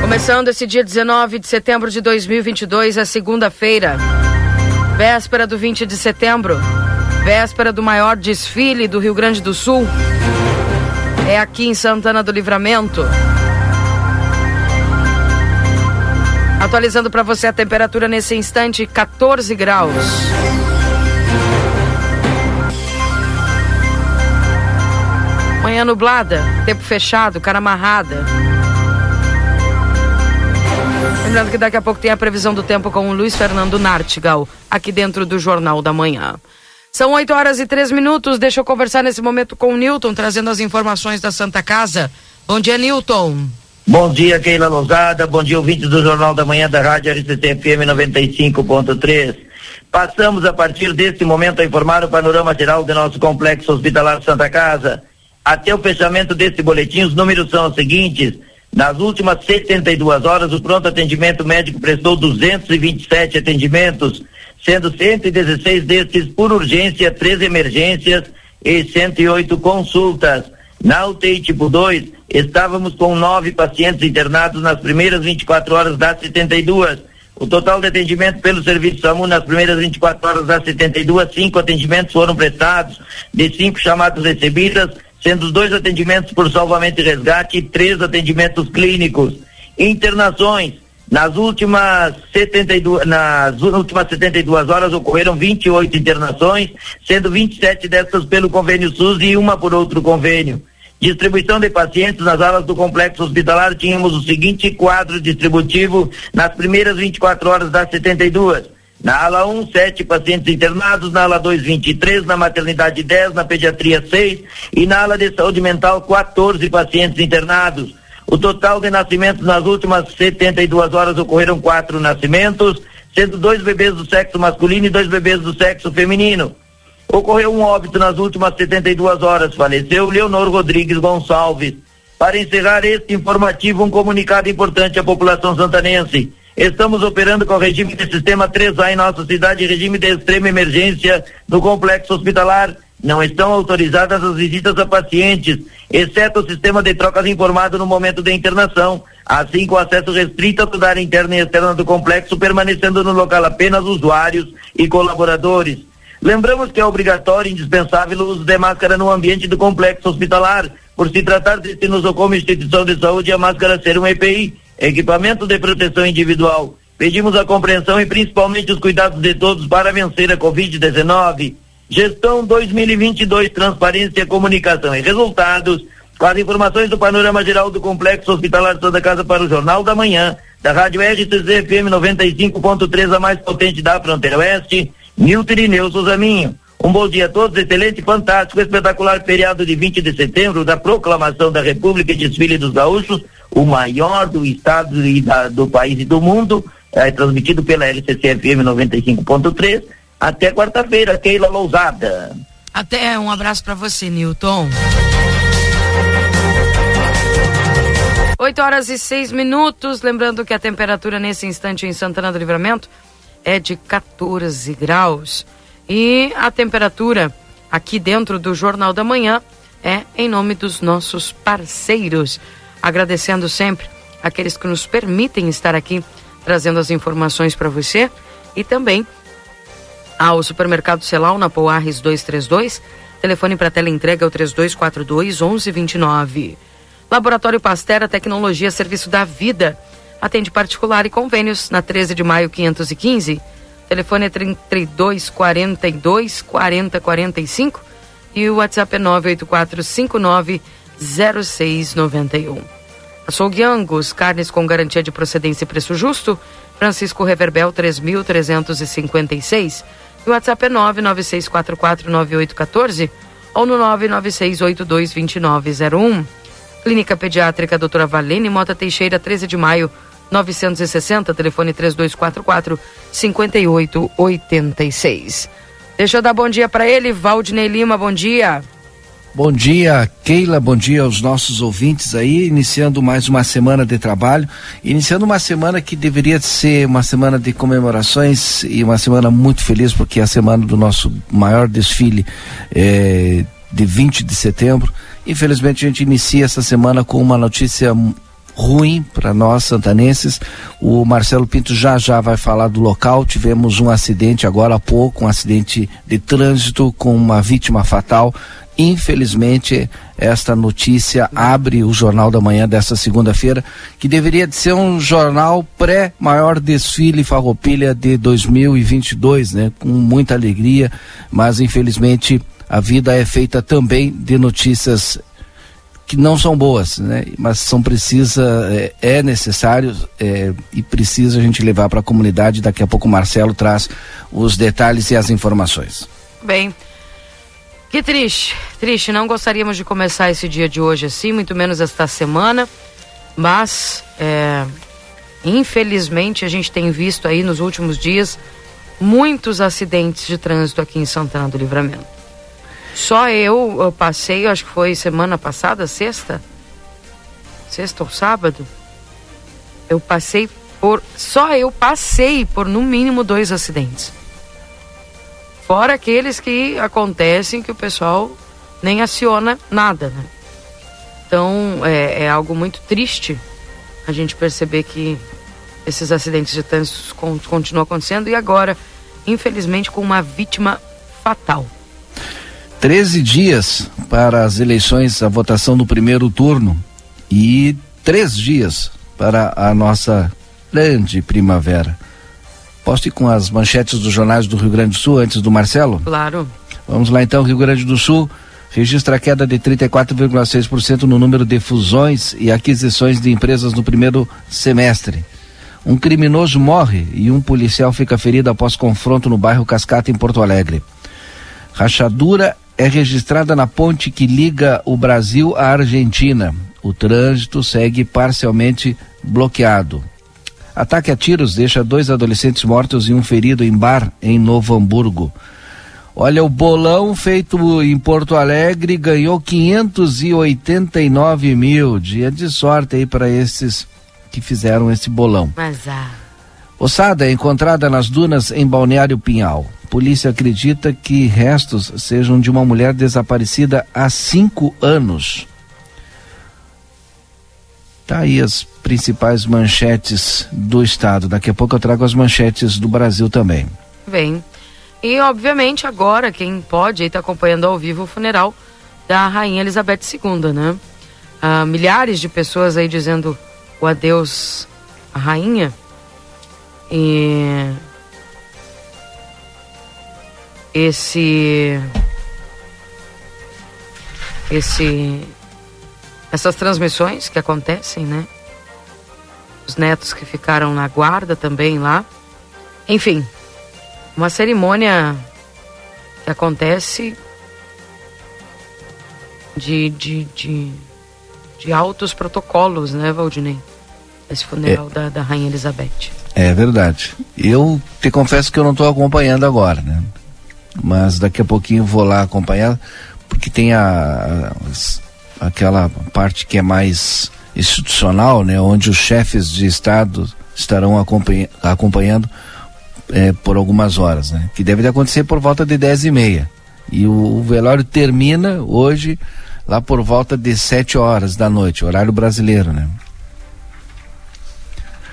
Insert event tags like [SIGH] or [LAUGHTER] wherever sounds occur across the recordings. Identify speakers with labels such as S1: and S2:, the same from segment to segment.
S1: Começando esse dia 19 de setembro de 2022, a segunda-feira, véspera do 20 de setembro, véspera do maior desfile do Rio Grande do Sul. É aqui em Santana do Livramento. Atualizando para você a temperatura nesse instante, 14 graus. Manhã nublada, tempo fechado, cara amarrada. Lembrando que daqui a pouco tem a previsão do tempo com o Luiz Fernando Nartigal, aqui dentro do Jornal da Manhã. São 8 horas e 3 minutos. Deixa eu conversar nesse momento com o Newton, trazendo as informações da Santa Casa. Bom dia, Newton.
S2: Bom dia, Keila Lousada. Bom dia, ouvintes do Jornal da Manhã da Rádio RCC FM 95.3. Passamos a partir deste momento a informar o panorama geral do nosso complexo hospitalar Santa Casa. Até o fechamento deste boletim, os números são os seguintes. Nas últimas 72 horas, o pronto atendimento médico prestou 227 atendimentos, sendo 116 destes por urgência, três emergências e 108 consultas. Na UTI tipo 2, estávamos com nove pacientes internados nas primeiras 24 horas das 72. O total de atendimento pelo serviço SAMU nas primeiras 24 horas das 72, cinco atendimentos foram prestados, de cinco chamadas recebidas, sendo dois atendimentos por salvamento e resgate e três atendimentos clínicos. Internações. Nas últimas 72, nas últimas 72 horas ocorreram 28 internações, sendo 27 dessas pelo convênio SUS e uma por outro convênio. Distribuição de pacientes nas alas do complexo hospitalar, tínhamos o seguinte quadro distributivo nas primeiras 24 horas das 72. Na ala 1, um, 7 pacientes internados, na ala 2, 23, na maternidade 10, na pediatria 6 e na ala de saúde mental 14 pacientes internados. O total de nascimentos nas últimas 72 horas ocorreram quatro nascimentos, sendo dois bebês do sexo masculino e dois bebês do sexo feminino. Ocorreu um óbito nas últimas 72 horas, faleceu Leonor Rodrigues Gonçalves. Para encerrar este informativo, um comunicado importante à população santanense. Estamos operando com o regime de sistema 3A em nossa cidade, regime de extrema emergência no complexo hospitalar. Não estão autorizadas as visitas a pacientes, exceto o sistema de trocas informado no momento da internação, assim com acesso restrito a toda área interna e externa do complexo, permanecendo no local apenas usuários e colaboradores. Lembramos que é obrigatório e indispensável o uso de máscara no ambiente do complexo hospitalar, por se tratar de se como instituição de saúde a máscara ser um EPI, equipamento de proteção individual. Pedimos a compreensão e principalmente os cuidados de todos para vencer a Covid-19. Gestão 2022, transparência, comunicação e resultados. Com as informações do panorama geral do Complexo Hospitalar Santa Casa para o Jornal da Manhã, da Rádio RCC FM 95.3, a mais potente da fronteira oeste, Nilton Irineu Souzaminho. Um bom dia a todos, excelente, fantástico, espetacular feriado de 20 de setembro da proclamação da República e Desfile dos Gaúchos, o maior do estado e da, do país e do mundo, é, transmitido pela LCC FM 95.3. Até quarta-feira, Keila Lousada.
S1: Até, um abraço para você, Newton. 8 horas e 6 minutos. Lembrando que a temperatura nesse instante em Santana do Livramento é de 14 graus. E a temperatura aqui dentro do Jornal da Manhã é em nome dos nossos parceiros. Agradecendo sempre aqueles que nos permitem estar aqui trazendo as informações para você e também ao supermercado Celal na Poarres 232. Telefone para tela entrega é o 3242 1129. Laboratório Pastera Tecnologia Serviço da Vida Atende particular e convênios na 13 de maio 515. Telefone é 32 42 40 45 e o WhatsApp é 98459 0691. Açougue Angus, carnes com garantia de procedência e preço justo. Francisco Reverbel 3356. E o WhatsApp é 996449814 ou no 996822901. Clínica Pediátrica Doutora Valene Mota Teixeira, 13 de maio 960, telefone 3244 5886. Deixa eu dar bom dia para ele, Valdinei Lima, bom dia.
S3: Bom dia, Keila, bom dia aos nossos ouvintes aí, iniciando mais uma semana de trabalho, iniciando uma semana que deveria ser uma semana de comemorações e uma semana muito feliz, porque é a semana do nosso maior desfile eh, de 20 de setembro. Infelizmente a gente inicia essa semana com uma notícia ruim para nós santanenses. O Marcelo Pinto já já vai falar do local. Tivemos um acidente agora há pouco, um acidente de trânsito com uma vítima fatal. Infelizmente, esta notícia abre o Jornal da Manhã desta segunda-feira, que deveria de ser um jornal pré-maior desfile Farroupilha de 2022, né? Com muita alegria, mas infelizmente a vida é feita também de notícias que não são boas, né? Mas são precisa é, é necessário é, e precisa a gente levar para a comunidade. Daqui a pouco o Marcelo traz os detalhes e as informações.
S1: Bem, que triste, triste. Não gostaríamos de começar esse dia de hoje assim, muito menos esta semana, mas é, infelizmente a gente tem visto aí nos últimos dias muitos acidentes de trânsito aqui em Santana do Livramento. Só eu, eu passei, acho que foi semana passada, sexta, sexta ou sábado, eu passei por, só eu passei por no mínimo dois acidentes. Fora aqueles que acontecem que o pessoal nem aciona nada, né? Então é, é algo muito triste a gente perceber que esses acidentes de trânsito continuam acontecendo e agora, infelizmente, com uma vítima fatal.
S3: 13 dias para as eleições, a votação do primeiro turno e três dias para a nossa grande primavera. Posso ir com as manchetes dos jornais do Rio Grande do Sul antes do Marcelo?
S1: Claro.
S3: Vamos lá então, Rio Grande do Sul registra queda de 34,6% no número de fusões e aquisições de empresas no primeiro semestre. Um criminoso morre e um policial fica ferido após confronto no bairro Cascata, em Porto Alegre. Rachadura é registrada na ponte que liga o Brasil à Argentina. O trânsito segue parcialmente bloqueado. Ataque a tiros deixa dois adolescentes mortos e um ferido em bar em Novo Hamburgo. Olha, o bolão feito em Porto Alegre ganhou 589 mil. Dia de sorte aí para esses que fizeram esse bolão.
S1: Mas ah.
S3: Ossada é encontrada nas dunas em Balneário Pinhal. Polícia acredita que restos sejam de uma mulher desaparecida há cinco anos. Tá aí as principais manchetes do estado. Daqui a pouco eu trago as manchetes do Brasil também.
S1: Bem. E obviamente agora quem pode está acompanhando ao vivo o funeral da rainha Elizabeth II, né? Ah, milhares de pessoas aí dizendo o adeus à rainha. E esse esse essas transmissões que acontecem, né? Os netos que ficaram na guarda também lá. Enfim, uma cerimônia que acontece de, de, de, de altos protocolos, né, Valdinei? Esse funeral é. da, da Rainha Elizabeth.
S3: É verdade. Eu te confesso que eu não estou acompanhando agora, né? mas daqui a pouquinho vou lá acompanhar, porque tem a, a aquela parte que é mais institucional, né, onde os chefes de estado estarão acompanha, acompanhando é, por algumas horas, né, que deve acontecer por volta de dez e meia. E o, o velório termina hoje lá por volta de sete horas da noite, horário brasileiro, né?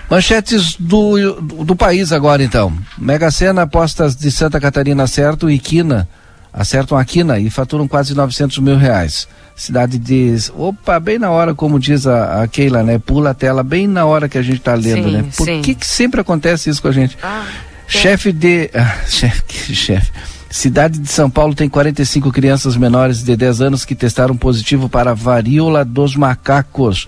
S3: Manchetes do, do país agora então. Mega Sena, apostas de Santa Catarina acertam e Quina, acertam a Quina e faturam quase 900 mil reais. Cidade diz, opa, bem na hora, como diz a, a Keila, né? Pula a tela bem na hora que a gente está lendo, sim, né? Por sim. que, que sempre acontece isso com a gente? Ah, chefe de. [LAUGHS] Ah, chefe, chefe. Cidade de São Paulo tem 45 crianças menores de 10 anos que testaram positivo para a varíola dos macacos.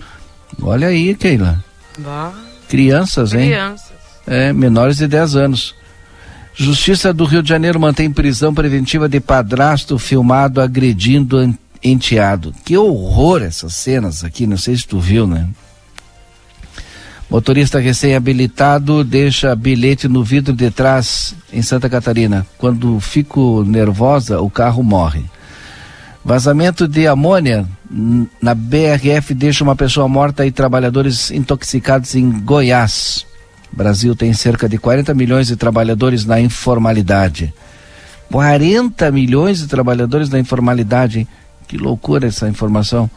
S3: Olha aí, Keila. Bah. Crianças, hein?
S1: Crianças.
S3: É, menores de 10 anos. Justiça do Rio de Janeiro mantém prisão preventiva de padrasto filmado agredindo enteado. Que horror essas cenas aqui, não sei se tu viu, né? Motorista recém-habilitado deixa bilhete no vidro de trás em Santa Catarina. Quando fico nervosa, o carro morre. Vazamento de amônia na BRF deixa uma pessoa morta e trabalhadores intoxicados em Goiás. O Brasil tem cerca de 40 milhões de trabalhadores na informalidade. 40 milhões de trabalhadores na informalidade. Que loucura essa informação.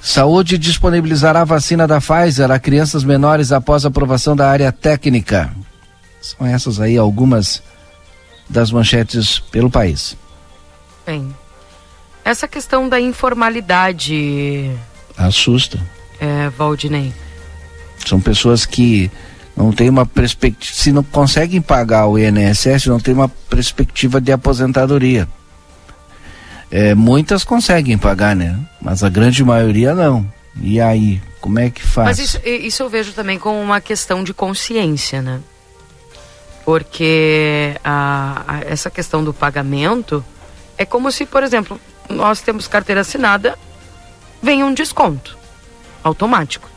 S3: Saúde disponibilizará a vacina da Pfizer a crianças menores após aprovação da área técnica. São essas aí algumas das manchetes pelo país.
S1: Bem, essa questão da informalidade.
S3: Assusta.
S1: É, Valdinei.
S3: São pessoas que não têm uma perspectiva, se não conseguem pagar o INSS, não tem uma perspectiva de aposentadoria. É, muitas conseguem pagar, né? Mas a grande maioria não. E aí, como é que faz?
S1: Mas isso, isso eu vejo também como uma questão de consciência, né? Porque a, a, essa questão do pagamento é como se, por exemplo, nós temos carteira assinada, vem um desconto automático.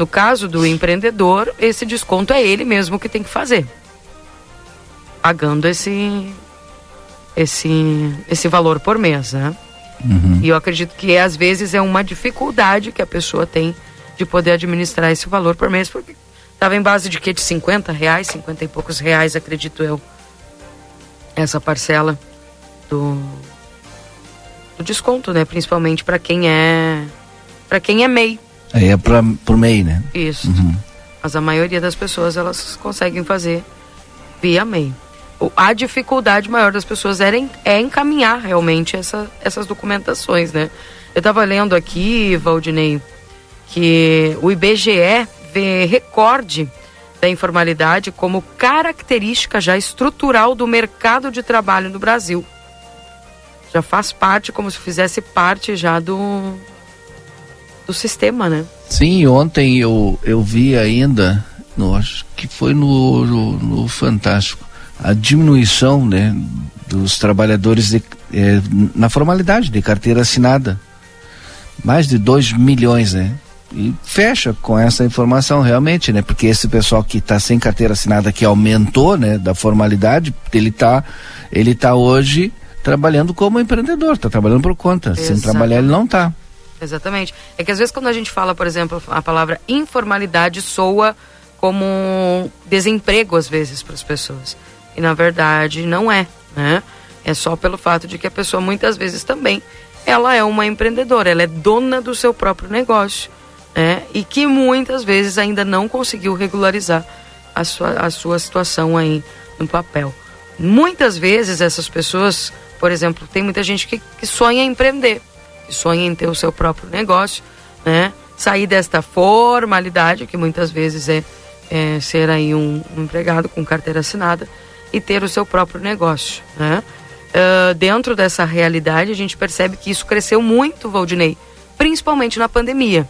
S1: No caso do empreendedor, esse desconto é ele mesmo que tem que fazer, pagando esse esse, esse valor por mês, né? Uhum. E eu acredito que às vezes é uma dificuldade que a pessoa tem de poder administrar esse valor por mês, porque estava em base de que? De 50 reais, 50 e poucos reais, acredito eu, essa parcela do, do desconto, né? Principalmente para quem é para quem é MEI.
S3: Aí é pra, por MEI, né?
S1: Isso. Uhum. Mas a maioria das pessoas elas conseguem fazer via MEI a dificuldade maior das pessoas era, é encaminhar realmente essa, essas documentações, né? Eu estava lendo aqui, Valdinei, que o IBGE vê recorde da informalidade como característica já estrutural do mercado de trabalho no Brasil. Já faz parte, como se fizesse parte já do, do sistema, né?
S3: Sim, ontem eu, eu vi ainda, no, acho que foi no, no, no Fantástico, a diminuição né, dos trabalhadores de, eh, na formalidade de carteira assinada. Mais de 2 milhões, né? E fecha com essa informação realmente, né? Porque esse pessoal que está sem carteira assinada, que aumentou, né, da formalidade, ele está ele tá hoje trabalhando como empreendedor, está trabalhando por conta. Exatamente. Sem trabalhar ele não está.
S1: Exatamente. É que às vezes quando a gente fala, por exemplo, a palavra informalidade soa como desemprego às vezes para as pessoas. E na verdade não é, né? É só pelo fato de que a pessoa muitas vezes também ela é uma empreendedora, ela é dona do seu próprio negócio, né? E que muitas vezes ainda não conseguiu regularizar a sua, a sua situação aí no papel. Muitas vezes essas pessoas, por exemplo, tem muita gente que, que sonha em empreender, sonha em ter o seu próprio negócio, né? Sair desta formalidade que muitas vezes é, é ser aí um, um empregado com carteira assinada e ter o seu próprio negócio. Né? Uh, dentro dessa realidade, a gente percebe que isso cresceu muito, Valdinei, principalmente na pandemia,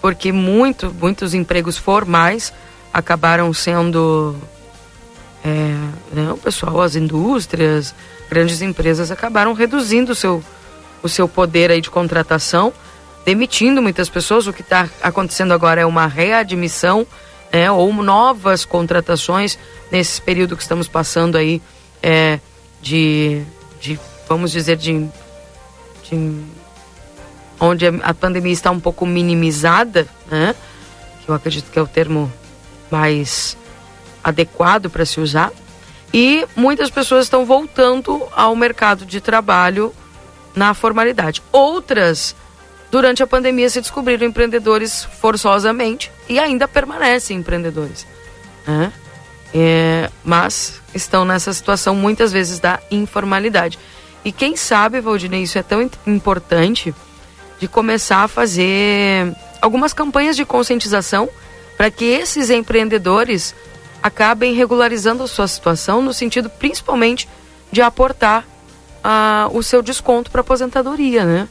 S1: porque muito, muitos empregos formais acabaram sendo. É, né, o pessoal, as indústrias, grandes empresas acabaram reduzindo o seu, o seu poder aí de contratação, demitindo muitas pessoas. O que está acontecendo agora é uma readmissão né, ou novas contratações nesse período que estamos passando aí é, de, de, vamos dizer, de, de onde a pandemia está um pouco minimizada, né? Que eu acredito que é o termo mais adequado para se usar. E muitas pessoas estão voltando ao mercado de trabalho na formalidade. Outras durante a pandemia se descobriram empreendedores forçosamente e ainda permanecem empreendedores. Né? É, mas estão nessa situação muitas vezes da informalidade. E quem sabe, Valdinei, isso é tão importante de começar a fazer algumas campanhas de conscientização para que esses empreendedores acabem regularizando a sua situação no sentido principalmente de aportar uh, o seu desconto para aposentadoria, né?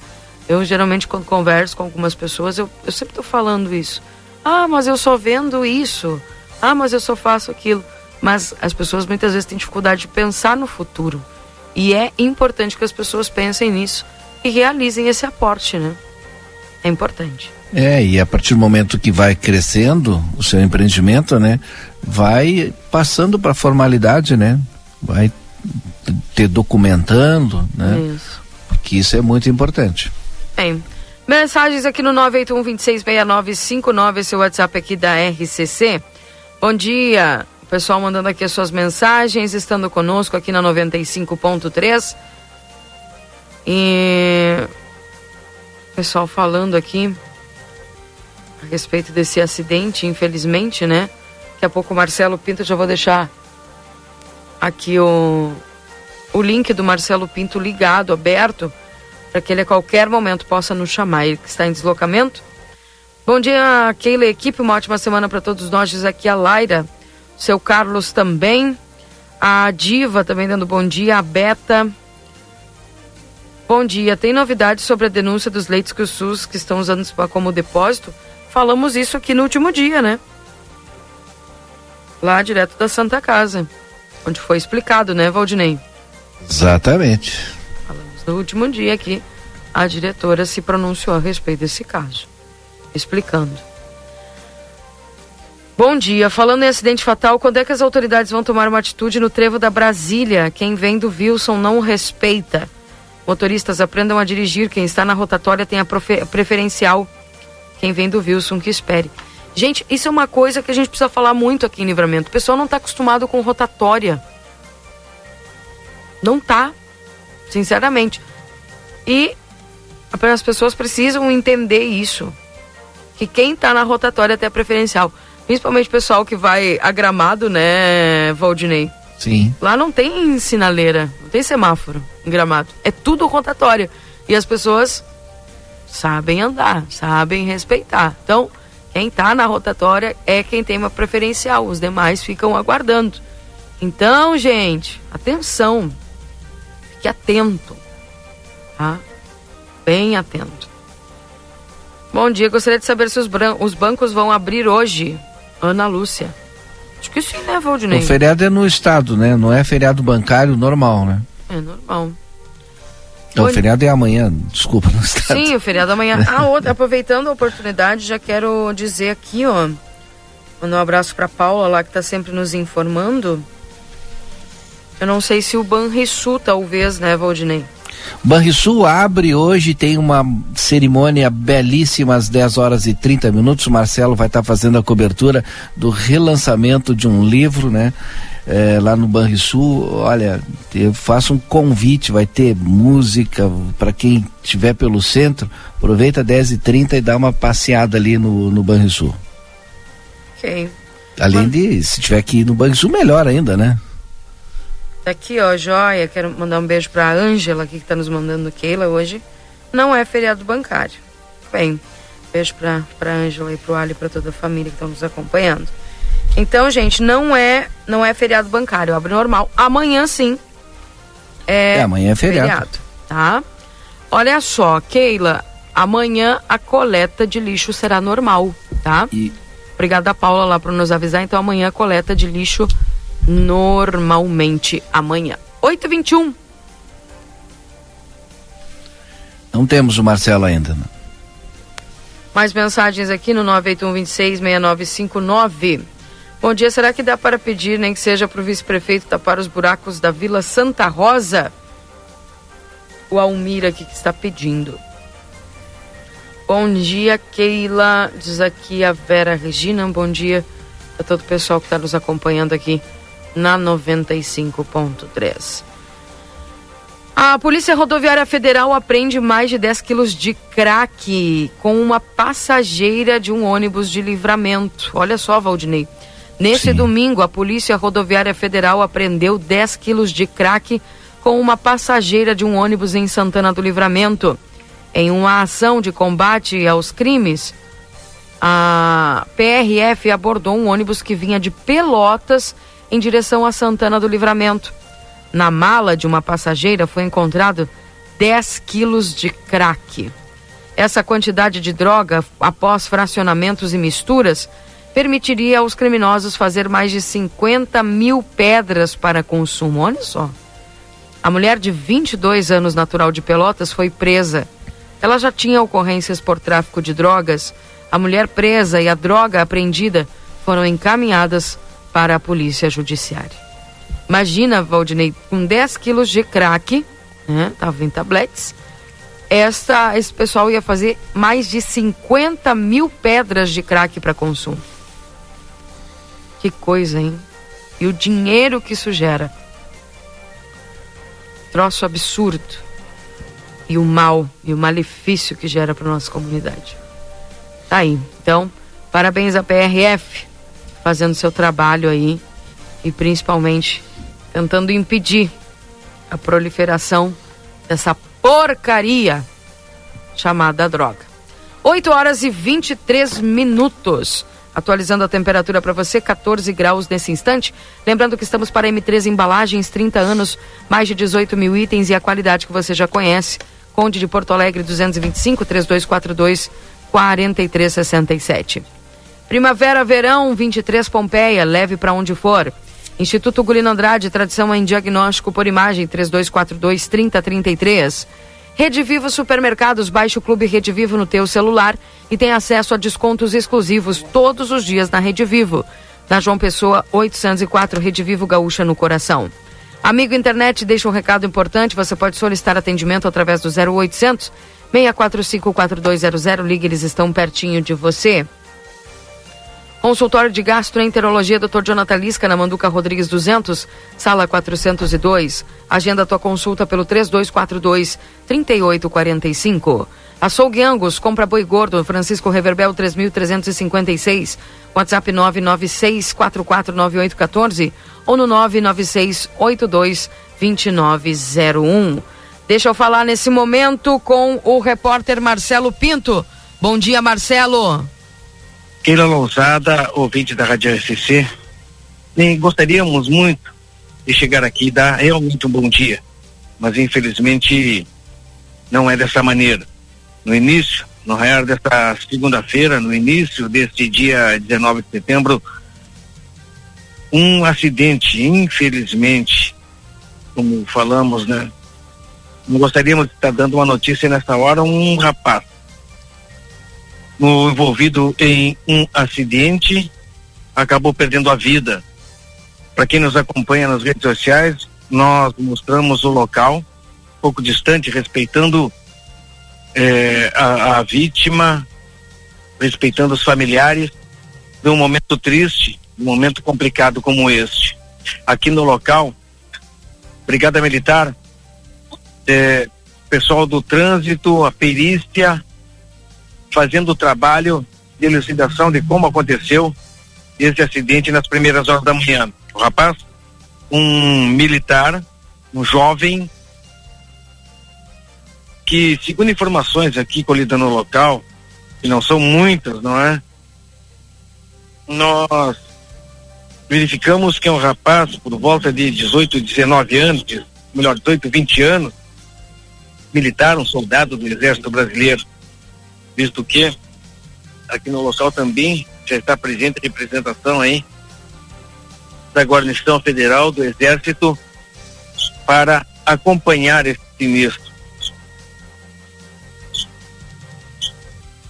S1: Eu geralmente quando converso com algumas pessoas, eu, eu sempre estou falando isso. Ah, mas eu só vendo isso. Ah, mas eu só faço aquilo. Mas as pessoas muitas vezes têm dificuldade de pensar no futuro. E é importante que as pessoas pensem nisso e realizem esse aporte, né? É importante.
S3: É, e a partir do momento que vai crescendo o seu empreendimento, né, vai passando para formalidade, né? Vai ter documentando, né? Isso. Porque isso é muito importante.
S1: Bem, mensagens aqui no 981 266959, esse é o WhatsApp aqui da RCC. Bom dia, o pessoal mandando aqui as suas mensagens, estando conosco aqui na 95.3. E pessoal falando aqui a respeito desse acidente, infelizmente, né? Daqui a pouco o Marcelo Pinto, já vou deixar aqui o, o link do Marcelo Pinto ligado, aberto, para que ele a qualquer momento possa nos chamar. Ele que está em deslocamento. Bom dia, Keila equipe, uma ótima semana para todos nós, diz aqui a Laira, seu Carlos também, a Diva também dando bom dia, a Beta, Bom dia. Tem novidades sobre a denúncia dos leitos que o SUS que estão usando como depósito? Falamos isso aqui no último dia, né? Lá direto da Santa Casa, onde foi explicado, né, Valdinei?
S3: Exatamente.
S1: Falamos no último dia aqui, a diretora se pronunciou a respeito desse caso, explicando. Bom dia. Falando em acidente fatal, quando é que as autoridades vão tomar uma atitude no trevo da Brasília? Quem vem do Wilson não respeita. Motoristas aprendam a dirigir. Quem está na rotatória tem a preferencial. Quem vem do Wilson que espere. Gente, isso é uma coisa que a gente precisa falar muito aqui em Livramento. O pessoal não está acostumado com rotatória. Não tá. Sinceramente. E as pessoas precisam entender isso. Que quem está na rotatória tem a preferencial. Principalmente o pessoal que vai a gramado, né, Valdinei?
S3: Sim.
S1: Lá não tem sinaleira, não tem semáforo em gramado. É tudo rotatório. E as pessoas sabem andar, sabem respeitar. Então, quem está na rotatória é quem tem uma preferencial, os demais ficam aguardando. Então, gente, atenção. Fique atento. Tá? Bem atento. Bom dia, gostaria de saber se os, os bancos vão abrir hoje. Ana Lúcia. Acho que sim, né, Valdinei?
S3: O feriado é no estado, né? Não é feriado bancário normal, né?
S1: É normal.
S3: Então, o feriado é amanhã, desculpa, no estado.
S1: Sim, o feriado é amanhã. [LAUGHS] Ah, outra, aproveitando a oportunidade, já quero dizer aqui, ó. Mandar um abraço pra Paula lá, que tá sempre nos informando. Eu não sei se o Banrisul talvez, né, Valdinei?
S3: Banrisul abre hoje, tem uma cerimônia belíssima às 10 horas e 30 minutos. O Marcelo vai estar tá fazendo a cobertura do relançamento de um livro, né? É, lá no Banrisul, olha, eu faço um convite, vai ter música para quem estiver pelo centro, aproveita 10 e 30 e dá uma passeada ali no, no Banrisul.
S1: Ok.
S3: Além de, se tiver aqui no Banrisul, melhor ainda, né?
S1: Tá aqui, ó, joia. Quero mandar um beijo pra Ângela aqui que tá nos mandando Keila hoje. Não é feriado bancário. Bem, beijo pra, pra Ângela e pro Ali e pra toda a família que estão nos acompanhando. Então, gente, não é não é feriado bancário, abre normal. Amanhã sim.
S3: É, é amanhã é feriado. feriado.
S1: Tá? Olha só, Keila, amanhã a coleta de lixo será normal, tá? E... Obrigada, Paula, lá por nos avisar. Então, amanhã a coleta de lixo normalmente amanhã. 8h21.
S3: Não temos o Marcelo ainda. Né?
S1: Mais mensagens aqui no 981266959. Bom dia, será que dá para pedir, nem que seja para o vice-prefeito tapar os buracos da Vila Santa Rosa? O Almir aqui que está pedindo. Bom dia, Keila. Diz aqui a Vera Regina. Bom dia a todo o pessoal que está nos acompanhando aqui na 95.3. A Polícia Rodoviária Federal apreende mais de 10 quilos de crack com uma passageira de um ônibus de livramento. Olha só, Valdinei. Nesse Sim. domingo, a Polícia Rodoviária Federal apreendeu 10 quilos de crack com uma passageira de um ônibus em Santana do Livramento. Em uma ação de combate aos crimes, a PRF abordou um ônibus que vinha de Pelotas em direção a Santana do Livramento. Na mala de uma passageira foi encontrado 10 quilos de crack. Essa quantidade de droga, após fracionamentos e misturas, permitiria aos criminosos fazer mais de 50 mil pedras para consumo. Olha só. A mulher de 22 anos, natural de Pelotas, foi presa. Ela já tinha ocorrências por tráfico de drogas. A mulher presa e a droga apreendida foram encaminhadas para a polícia judiciária. Imagina, Valdinei, com 10 quilos de crack, né? Em tabletes. Esta, esse pessoal ia fazer mais de 50 mil pedras de crack para consumo. Que coisa, hein? E o dinheiro que isso gera. Troço absurdo. E o mal e o malefício que gera para nossa comunidade. Tá aí. Então, parabéns à PRF fazendo seu trabalho aí e principalmente tentando impedir a proliferação dessa porcaria chamada droga. 8 horas e 23 minutos. Atualizando a temperatura para você, 14 graus nesse instante. Lembrando que estamos para M3 Embalagens, 30 anos, mais de 18 mil itens e a qualidade que você já conhece. Conde de Porto Alegre, 225 3242 4367. Primavera, verão, 23 Pompeia, leve para onde for. Instituto Gulino Andrade, tradição em diagnóstico por imagem, 3242 3033. Rede Vivo Supermercados, baixe o Clube Rede Vivo no teu celular e tem acesso a descontos exclusivos todos os dias na Rede Vivo. Na João Pessoa, 804, Rede Vivo Gaúcha no coração. Amigo internet, deixa um recado importante, você pode solicitar atendimento através do 0800 645 4200, ligue, eles estão pertinho de você. Consultório de Gastroenterologia Dr. Jonathan Lisca, na Manduca Rodrigues 200, sala 402. Agenda tua consulta pelo 3242 3845. Açougue Angus, compra boi gordo, Francisco Reverbel 3356. WhatsApp 996449814 ou no 99682 2901. Deixa eu falar nesse momento com o repórter Marcelo Pinto. Bom dia, Marcelo.
S4: Keila Lousada, ouvinte da Rádio RCC, nem gostaríamos muito de chegar aqui e dar realmente um bom dia, mas infelizmente não é dessa maneira. No início, no raiar desta segunda-feira, no início deste dia 19 de setembro, um acidente, infelizmente, como falamos, né? Não gostaríamos de estar dando uma notícia nessa hora, um rapaz no, envolvido em um acidente, acabou perdendo a vida. Para quem nos acompanha nas redes sociais, nós mostramos o local, um pouco distante, respeitando eh, a, a vítima, respeitando os familiares de um momento triste, um momento complicado como este. Aqui no local, Brigada Militar, eh, pessoal do trânsito, a perícia, fazendo o trabalho de elucidação de como aconteceu esse acidente nas primeiras horas da manhã. O rapaz, um militar, um jovem, que, segundo informações aqui colhidas no local, que não são muitas, não é? Nós verificamos que é um rapaz por volta de 18, 19 anos, melhor, 18, 20 anos, militar, um soldado do Exército Brasileiro visto que aqui no local também já está presente representação aí da guarnição federal do Exército para acompanhar esse sinistro.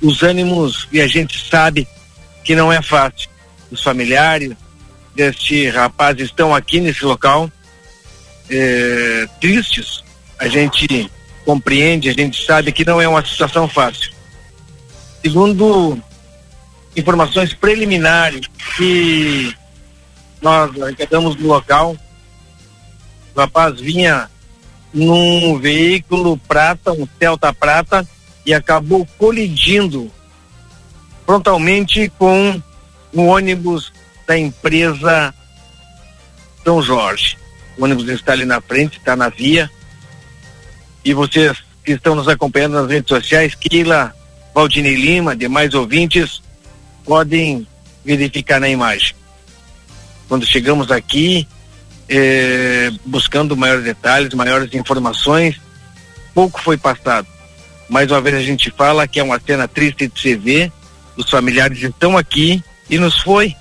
S4: Os ânimos, e a gente sabe que não é fácil. Os familiares deste rapaz estão aqui nesse local é, tristes. A gente compreende, a gente sabe que não é uma situação fácil. Segundo informações preliminares que nós arrecadamos no local, o rapaz vinha num veículo prata, um Celta prata, e acabou colidindo frontalmente com um ônibus da empresa São Jorge. O ônibus está ali na frente, está na via. E vocês que estão nos acompanhando nas redes sociais, Keila Valdinei Lima, demais ouvintes, podem verificar na imagem. Quando chegamos aqui, eh, buscando maiores detalhes, maiores informações, pouco foi passado. Mais uma vez a gente fala que é uma cena triste de se ver, os familiares estão aqui e nos foi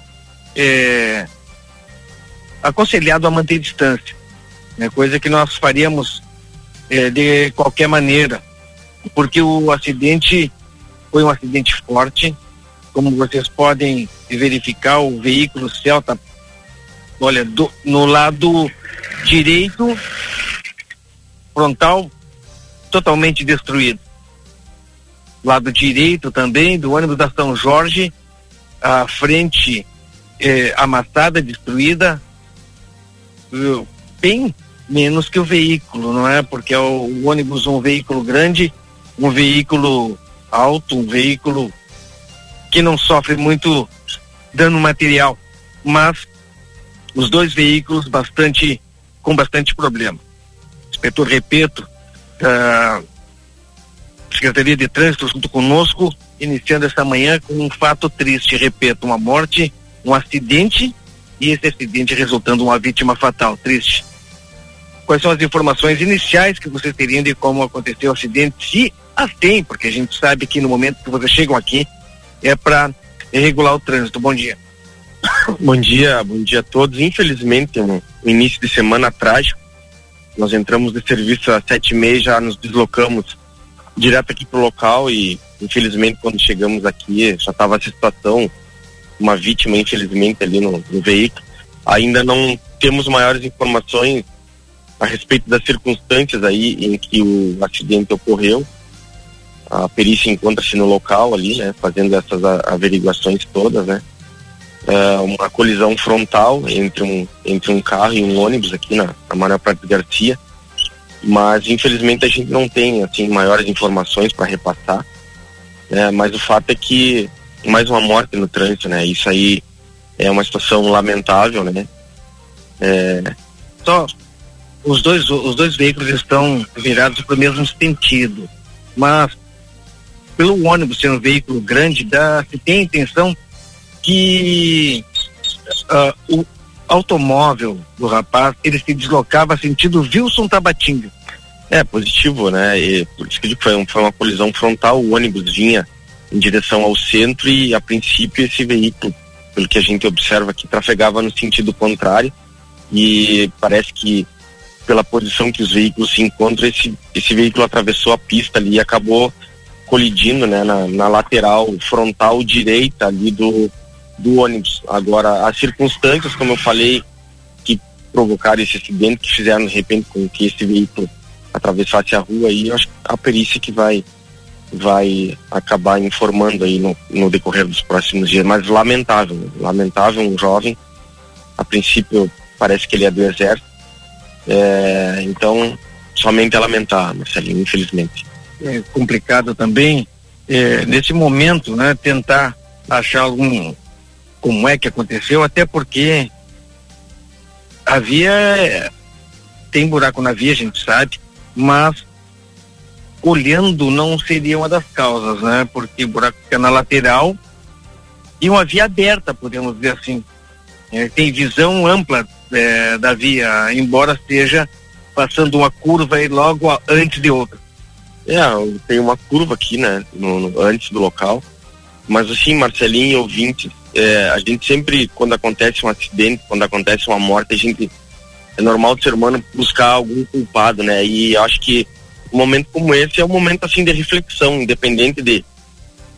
S4: eh, aconselhado a manter distância, né? coisa que nós faríamos eh, de qualquer maneira porque o acidente foi um acidente forte. Como vocês podem verificar, o veículo Celta, olha, do, no lado direito, frontal, totalmente destruído. Lado direito também, do ônibus da São Jorge, a frente eh, amassada, destruída, bem menos que o veículo, não é? Porque é o, o ônibus um veículo grande, um veículo alto, um veículo que não sofre muito dano material, mas os dois veículos bastante com bastante problema. Inspetor Repeto, da Secretaria de Trânsito junto conosco, iniciando esta manhã com um fato triste, repito, uma morte, um acidente e esse acidente resultando uma vítima fatal, triste. Quais são as informações iniciais que vocês teriam de como aconteceu o acidente, se as tem, porque a gente sabe que no momento que vocês chegam aqui é para regular o trânsito. Bom dia. [COUGHS]
S5: Bom dia, bom dia a todos. Infelizmente, no início de semana trágico, nós entramos de serviço às sete e meia, já nos deslocamos direto aqui pro local e infelizmente quando chegamos aqui já estava a situação, uma vítima infelizmente ali no, no veículo. Ainda não temos maiores informações a respeito das circunstâncias aí em que o acidente ocorreu. A perícia encontra-se no local ali, né, fazendo essas averiguações todas, né. É uma colisão frontal entre um entre um carro e um ônibus aqui na, na Manuel Prato Garcia, mas infelizmente a gente não tem assim maiores informações para repassar, né. Mas o fato é que mais uma morte no trânsito, né. Isso aí é uma situação lamentável, né.
S4: É... Só os dois os dois veículos estão virados para o mesmo sentido, mas pelo ônibus ser um veículo grande, dá, se tem a intenção que uh, o automóvel do rapaz, ele se deslocava sentido Wilson Tabatinga.
S5: É, positivo, né? E por isso que foi, um, foi uma colisão frontal, o ônibus vinha em direção ao centro e a princípio esse veículo, pelo que a gente observa aqui, trafegava no sentido contrário e parece que pela posição que os veículos se encontram, esse, esse veículo atravessou a pista ali e acabou colidindo né, na, na lateral frontal direita ali do, do ônibus. Agora, as circunstâncias, como eu falei, que provocaram esse acidente, que fizeram de repente com que esse veículo atravessasse a rua, aí acho que a perícia que vai vai acabar informando aí no, no decorrer dos próximos dias. Mas lamentável, lamentável um jovem. A princípio parece que ele é do exército. É, então, somente a lamentar, Marcelinho, infelizmente
S4: é, complicado também, é, nesse momento, né, tentar achar algum como é que aconteceu, até porque a via tem buraco na via, a gente sabe, mas olhando não seria uma das causas, né? Porque o buraco fica na lateral e uma via aberta, podemos dizer assim. É, tem visão ampla é, da via, embora esteja passando uma curva e logo antes de outra.
S5: É, tem uma curva aqui, né, no, no, antes do local. Mas assim, Marcelinho e ouvintes, é, a gente sempre, quando acontece um acidente, quando acontece uma morte, a gente é normal do ser humano buscar algum culpado, né? E acho que um momento como esse é um momento assim de reflexão, independente de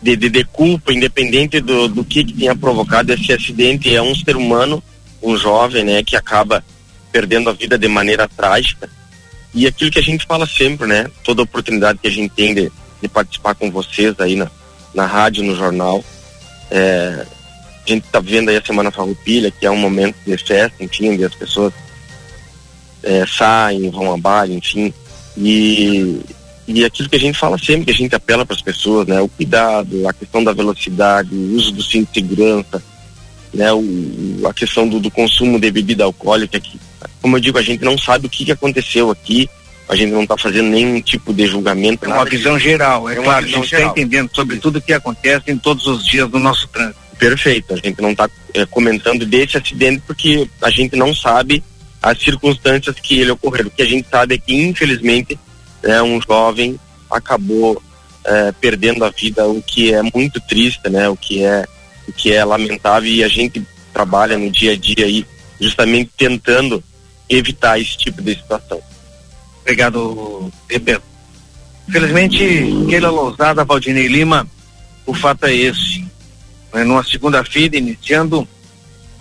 S5: de, de, de culpa, independente do, do que, que tenha provocado esse acidente, é um ser humano, um jovem, né, que acaba perdendo a vida de maneira trágica e aquilo que a gente fala sempre, né? Toda oportunidade que a gente tem de, de participar com vocês aí na, na rádio, no jornal. É, a gente está vendo aí a Semana Farroupilha, que é um momento de festa, enfim, onde as pessoas é, saem, vão a bar, enfim. E, e aquilo que a gente fala sempre, que a gente apela para as pessoas, né? O cuidado, a questão da velocidade, o uso do cinto de segurança, né? O, a questão do, do consumo de bebida alcoólica, que como eu digo, a gente não sabe o que, que aconteceu aqui, a gente não está fazendo nenhum tipo de julgamento.
S4: É uma visão geral, é, é claro, a gente está entendendo sobre tudo o que acontece em todos os dias do nosso trânsito.
S5: Perfeito, a gente não está é, comentando desse acidente porque a gente não sabe as circunstâncias que ele ocorreu. O que a gente sabe é que, infelizmente, é, um jovem acabou é, perdendo a vida, o que é muito triste, né? O que é, o que é lamentável e a gente trabalha no dia a dia aí justamente tentando evitar esse tipo de situação.
S4: Obrigado, Rebeto. Felizmente, Keila Lousada, Valdinei Lima, o fato é esse. É numa segunda-feira, iniciando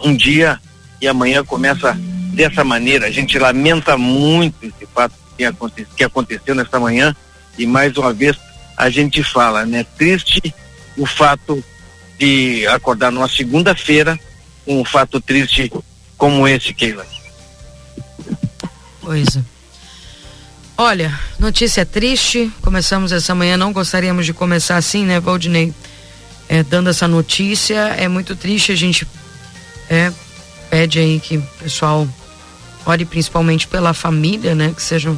S4: um dia e amanhã começa dessa maneira. A gente lamenta muito esse fato que, que aconteceu nesta manhã e mais uma vez a gente fala, né? Triste o fato de acordar numa segunda-feira um fato triste como esse, Keila.
S1: Pois é. Olha, notícia triste. Começamos essa manhã, não gostaríamos de começar assim, né, Valdinei? É, dando essa notícia. É muito triste. A gente é, pede aí que o pessoal ore principalmente pela família, né? Que sejam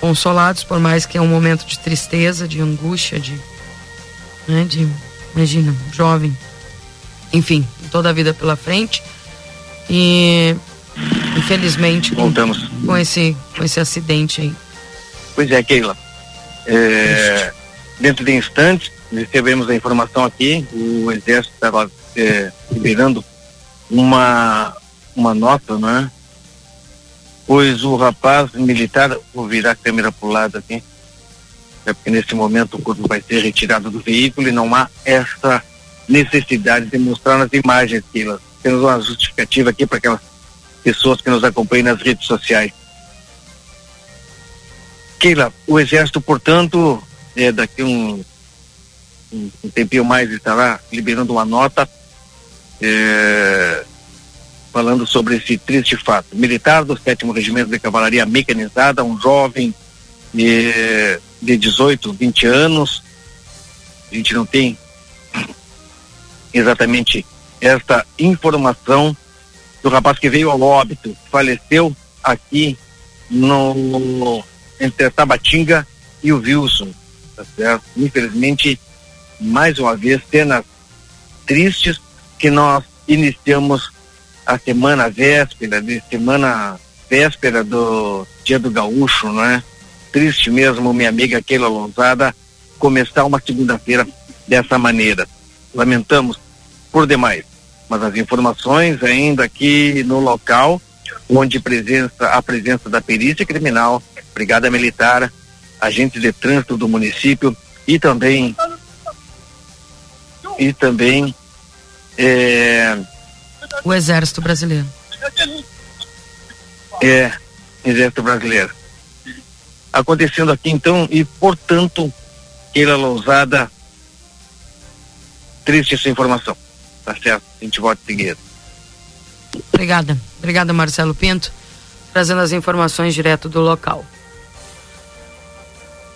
S1: consolados, por mais que é um momento de tristeza, de angústia, de. Né, de imagina, jovem. Enfim, toda a vida pela frente. E infelizmente
S4: Voltamos.
S1: Com, com esse com esse acidente aí.
S4: Pois é, Keila. É, dentro de instantes recebemos a informação aqui, o exército estava é, liberando uma uma nota, né? Pois o rapaz militar, vou virar a câmera para o lado aqui, é porque nesse momento o corpo vai ser retirado do veículo e não há essa necessidade de mostrar nas imagens, Keila. Temos uma justificativa aqui para aquelas pessoas que nos acompanham nas redes sociais. Keila, o Exército, portanto, é, daqui um, um, um tempinho mais estará liberando uma nota é, falando sobre esse triste fato. Militar do 7 Regimento de Cavalaria Mecanizada, um jovem é, de 18, 20 anos, a gente não tem exatamente esta informação do rapaz que veio ao óbito, faleceu aqui no entre Tabatinga e o Wilson, tá certo? Infelizmente, mais uma vez, cenas tristes que nós iniciamos a semana véspera, de semana véspera do Dia do Gaúcho, não é? Triste mesmo, minha amiga Keila Lousada, começar uma segunda-feira dessa maneira. Lamentamos por demais mas as informações ainda aqui no local, onde presença, a presença da perícia criminal, brigada militar, agentes de trânsito do município e também e também é,
S1: o exército brasileiro.
S4: É, exército brasileiro. Acontecendo aqui então e portanto, Keila Lousada, triste essa informação. Tá certo, a gente volta em seguida.
S1: Obrigada. Obrigada, Marcelo Pinto, trazendo as informações direto do local.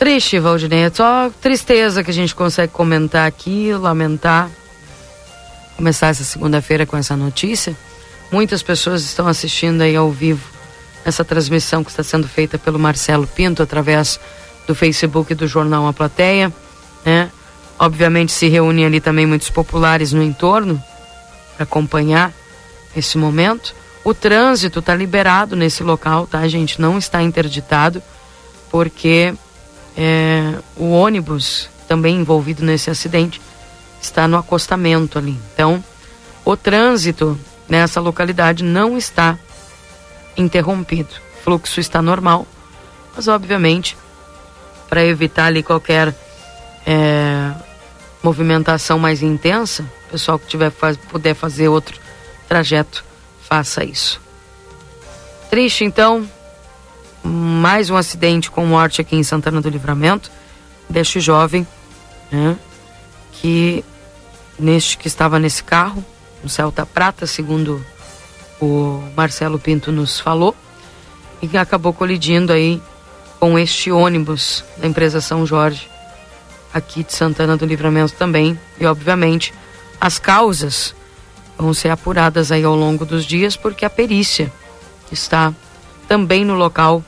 S1: Triste, Valdinei, é só tristeza que a gente consegue comentar aqui, lamentar. Começar essa segunda-feira com essa notícia. Muitas pessoas estão assistindo aí ao vivo essa transmissão que está sendo feita pelo Marcelo Pinto através do Facebook do Jornal A Plateia? Obviamente se reúnem ali também muitos populares no entorno para acompanhar esse momento. O trânsito está liberado nesse local, tá, gente? Não está interditado, porque é, o ônibus também envolvido nesse acidente está no acostamento ali. Então, o trânsito nessa localidade não está interrompido. O fluxo está normal, mas obviamente para evitar ali qualquer é, movimentação mais intensa, o pessoal que tiver faz, puder fazer outro trajeto, faça isso. Triste então, mais um acidente com morte aqui em Santana do Livramento deste jovem, né, que neste que estava nesse carro, um Celta Prata, segundo o Marcelo Pinto nos falou, e que acabou colidindo aí com este ônibus da empresa São Jorge aqui de Santana do Livramento também. E, obviamente, as causas vão ser apuradas aí ao longo dos dias, porque a perícia está também no local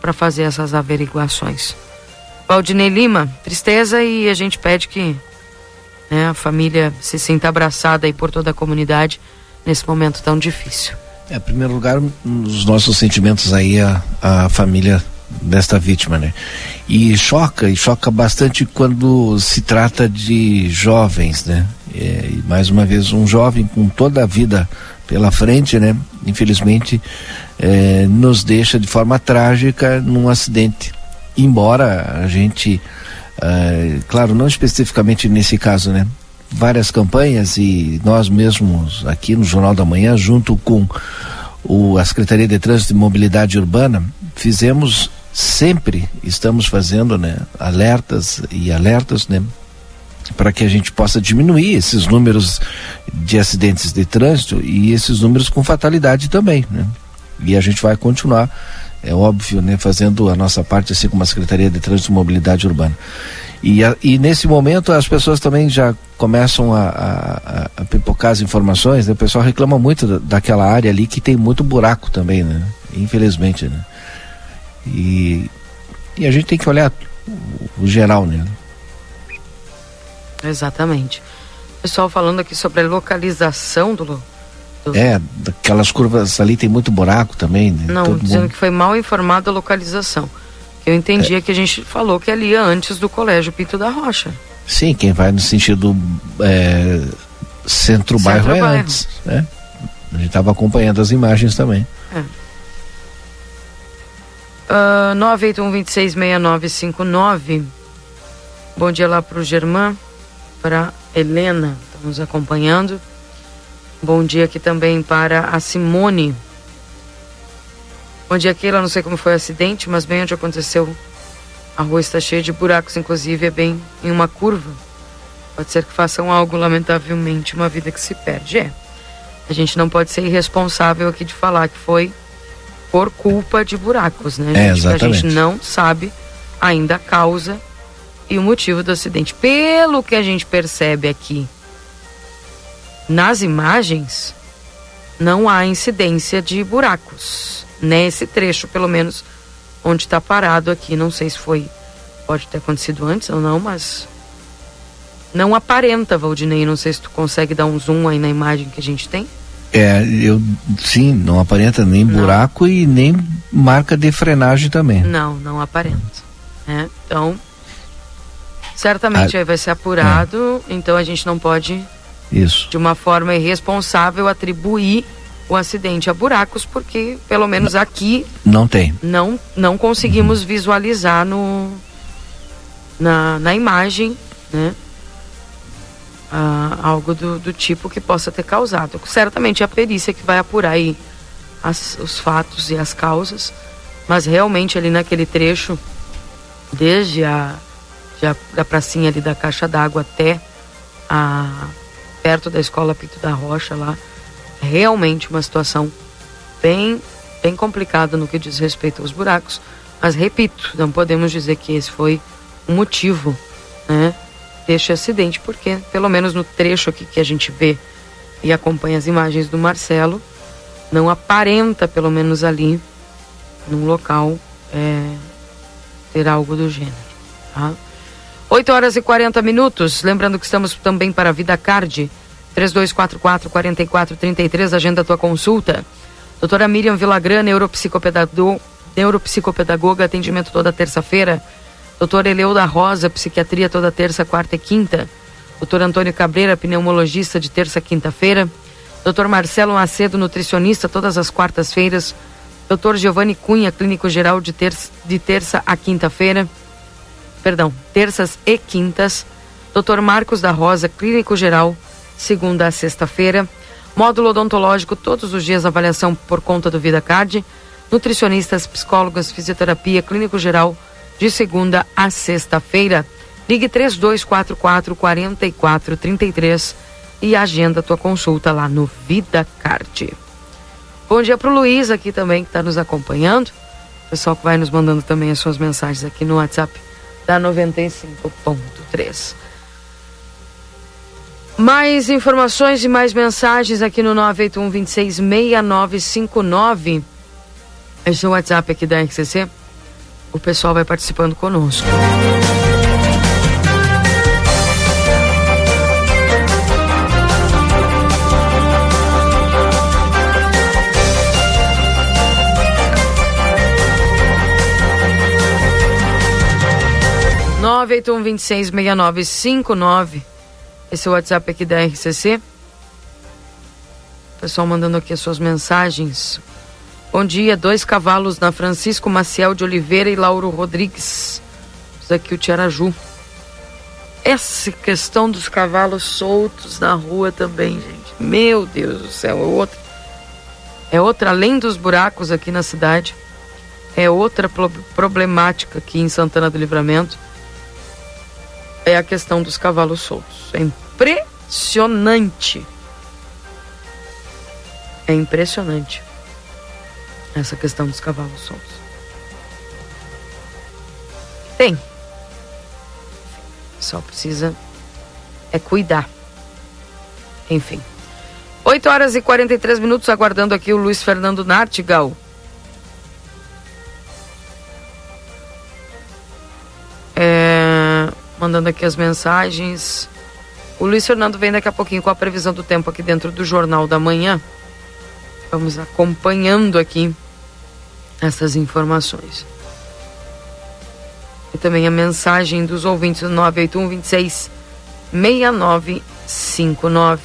S1: para fazer essas averiguações. Valdinei Lima, tristeza e a gente pede que né, a família se sinta abraçada aí por toda a comunidade nesse momento tão difícil.
S3: É, em primeiro lugar, os nossos sentimentos aí à, à família desta vítima, né? E choca, e choca bastante quando se trata de jovens, né? É, e mais uma vez, um jovem com toda a vida pela frente, né? Infelizmente, é, nos deixa de forma trágica num acidente. embora a gente, uh, claro, não especificamente nesse caso, né? Várias campanhas e nós mesmos aqui no Jornal da Manhã, junto com o, a Secretaria de Trânsito e Mobilidade Urbana, fizemos sempre, estamos fazendo, né? Alertas e alertas, né? para que a gente possa diminuir esses números de acidentes de trânsito e esses números com fatalidade também, né? E a gente vai continuar, é óbvio, né, fazendo a nossa parte assim como a Secretaria de Trânsito e Mobilidade Urbana. E, a, e nesse momento as pessoas também já começam a, a, a pipocar as informações, né? O pessoal reclama muito da, daquela área ali que tem muito buraco também, né? Infelizmente, né? E, e a gente tem que olhar o, geral, né?
S1: Exatamente. Pessoal falando aqui sobre a localização do,
S3: do... É, aquelas curvas ali tem muito buraco também, né?
S1: Não, Todo dizendo mundo... que foi mal informada a localização. Eu entendi é. que a gente falou que ali é antes do Colégio Pinto da Rocha.
S3: Sim, quem vai no sentido é, centro-bairro centro é antes, né? A gente estava acompanhando as imagens também. É.
S1: Uh, 981266959. Bom dia lá pro Germán para Helena, está nos acompanhando. Bom dia aqui também para a Simone. Bom dia, Keila. Não sei como foi o acidente, mas bem onde aconteceu. A rua está cheia de buracos, inclusive é bem em uma curva. Pode ser que façam algo, lamentavelmente, uma vida que se perde. É. A gente não pode ser irresponsável aqui de falar que foi por culpa de buracos, né?
S3: É, exatamente.
S1: A gente não sabe ainda a causa e o motivo do acidente. Pelo que a gente percebe aqui nas imagens, não há incidência de buracos. Nesse trecho, pelo menos, onde está parado aqui. Não sei se foi. Pode ter acontecido antes ou não, mas. Não aparenta, Valdinei. Não sei se tu consegue dar um zoom aí na imagem que a gente tem.
S3: É, eu sim, não aparenta nem não. buraco e nem marca de frenagem também.
S1: Não, não aparenta. É, então, Certamente ah, aí vai ser apurado, é. então a gente não pode,
S3: Isso.
S1: de uma forma irresponsável, atribuir o acidente a buracos, porque pelo menos aqui
S3: não tem.
S1: Não, não conseguimos uhum. visualizar no na, na imagem, né? Ah, algo do, do tipo que possa ter causado. Certamente é a perícia que vai apurar aí as, os fatos e as causas, mas realmente ali naquele trecho, desde a da pracinha ali da caixa d'água até a perto da escola Pinto da Rocha lá, realmente uma situação bem bem complicada no que diz respeito aos buracos, mas repito, não podemos dizer que esse foi o motivo, né, deste acidente, porque pelo menos no trecho aqui que a gente vê e acompanha as imagens do Marcelo, não aparenta pelo menos ali num local é, ter algo do gênero, tá? 8 horas e 40 minutos. Lembrando que estamos também para a Vida Card. 3244-4433, agenda tua consulta. Doutora Miriam Villagrã, neuropsicopedagoga, neuropsicopedagoga, atendimento toda terça-feira. Doutor Eleu da Rosa, psiquiatria toda terça, quarta e quinta. Doutor Antônio Cabreira, pneumologista de terça quinta-feira. Doutor Marcelo Macedo, nutricionista, todas as quartas-feiras. Doutor Giovanni Cunha, clínico geral de terça, de terça a quinta-feira perdão, terças e quintas. Dr. Marcos da Rosa, clínico geral, segunda a sexta-feira. Módulo odontológico, todos os dias avaliação por conta do Vida Card. Nutricionistas, psicólogos, fisioterapia, clínico geral, de segunda a sexta-feira. Ligue 3244 4433 e agenda tua consulta lá no Vida Card. Bom dia para o Luiz aqui também, que está nos acompanhando. Pessoal que vai nos mandando também as suas mensagens aqui no WhatsApp da 95.3. Mais informações e mais mensagens aqui no 981 26 6959. Esse é o WhatsApp aqui da RCC. O pessoal vai participando conosco. 981266959. Esse é o WhatsApp aqui da RCC. Pessoal mandando aqui as suas mensagens. Bom dia, dois cavalos na Francisco Maciel de Oliveira e Lauro Rodrigues. Isso aqui o Tiaraju. Essa questão dos cavalos soltos na rua também, gente. Meu Deus do céu, é outra. É outra, além dos buracos aqui na cidade, é outra problemática aqui em Santana do Livramento. É a questão dos cavalos soltos. É impressionante. É impressionante essa questão dos cavalos soltos. Tem. Só precisa é cuidar. Enfim. 8 horas e 43 minutos, aguardando aqui o Luiz Fernando Nartigal. É, mandando aqui as mensagens. O Luiz Fernando vem daqui a pouquinho com a previsão do tempo aqui dentro do Jornal da Manhã. Vamos acompanhando aqui essas informações. E também a mensagem dos ouvintes do 981 26 6959.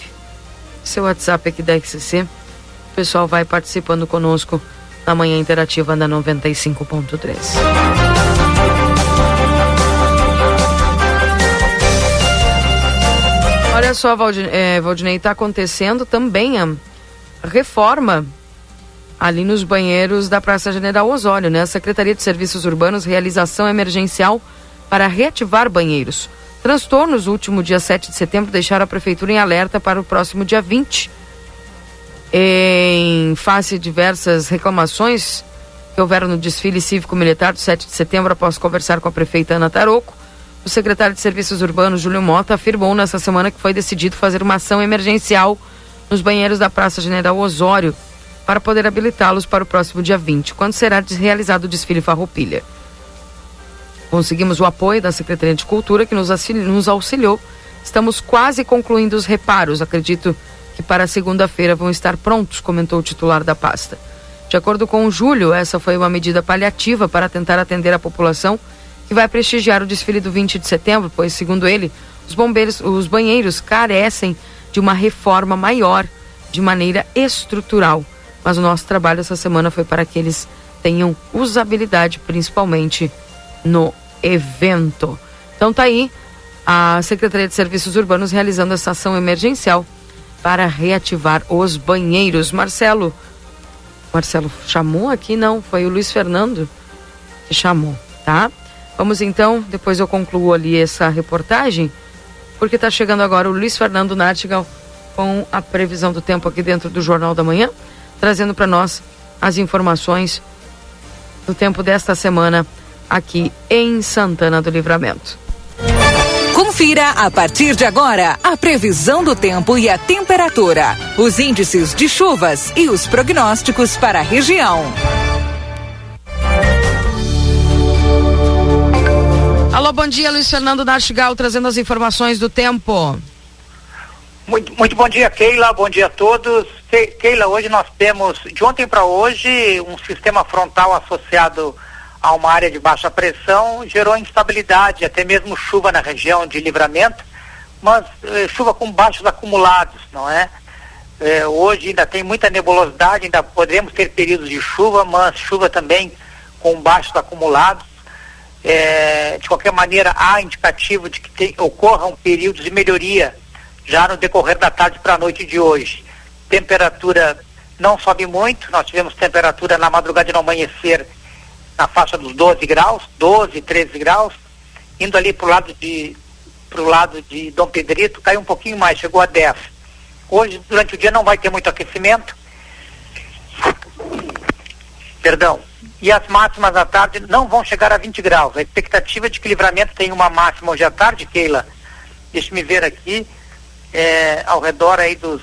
S1: Seu WhatsApp aqui da XCC. O pessoal vai participando conosco na manhã interativa da 95.3. Olha só, é, Valdinei, está acontecendo também a reforma ali nos banheiros da Praça General Osório, né? A Secretaria de Serviços Urbanos realização emergencial para reativar banheiros. Transtornos no último dia 7 de setembro deixaram a prefeitura em alerta para o próximo dia 20. Em face de diversas reclamações que houveram no desfile cívico-militar do 7 de setembro, após conversar com a prefeita Ana Taroco, o secretário de Serviços Urbanos, Júlio Mota, afirmou nessa semana que foi decidido fazer uma ação emergencial nos banheiros da Praça General Osório para poder habilitá-los para o próximo dia 20, quando será realizado o desfile Farroupilha. Conseguimos o apoio da Secretaria de Cultura, que nos, nos auxiliou. Estamos quase concluindo os reparos. Acredito que para segunda-feira vão estar prontos, comentou o titular da pasta. De acordo com o Júlio, essa foi uma medida paliativa para tentar atender a população que vai prestigiar o desfile do 20 de setembro, pois, segundo ele, os bombeiros, os banheiros carecem de uma reforma maior, de maneira estrutural mas o nosso trabalho essa semana foi para que eles tenham usabilidade, principalmente no evento. Então tá aí a Secretaria de Serviços Urbanos realizando essa ação emergencial para reativar os banheiros. Marcelo, Marcelo chamou aqui? Não, foi o Luiz Fernando que chamou, tá? Vamos então, depois eu concluo ali essa reportagem, porque está chegando agora o Luiz Fernando Nartigal com a previsão do tempo aqui dentro do Jornal da Manhã trazendo para nós as informações do tempo desta semana aqui em Santana do Livramento.
S6: Confira a partir de agora a previsão do tempo e a temperatura, os índices de chuvas e os prognósticos para a região.
S1: Bom dia, Luiz Fernando Nartigal, trazendo as informações do tempo.
S7: Muito, muito bom dia, Keila. Bom dia a todos. Keila, hoje nós temos, de ontem para hoje, um sistema frontal associado a uma área de baixa pressão gerou instabilidade, até mesmo chuva na região de livramento, mas eh, chuva com baixos acumulados, não é? Eh, hoje ainda tem muita nebulosidade, ainda podemos ter períodos de chuva, mas chuva também com baixos acumulados. Eh, de qualquer maneira, há indicativo de que tem, ocorram períodos de melhoria já no decorrer da tarde para a noite de hoje. Temperatura não sobe muito, nós tivemos temperatura na madrugada de no amanhecer na faixa dos 12 graus, 12, 13 graus, indo ali para o lado de pro lado de Dom Pedrito, caiu um pouquinho mais, chegou a 10. Hoje, durante o dia, não vai ter muito aquecimento. Perdão. E as máximas da tarde não vão chegar a 20 graus. A expectativa de que livramento tenha uma máxima hoje à tarde, Keila, deixe-me ver aqui, é, ao redor aí dos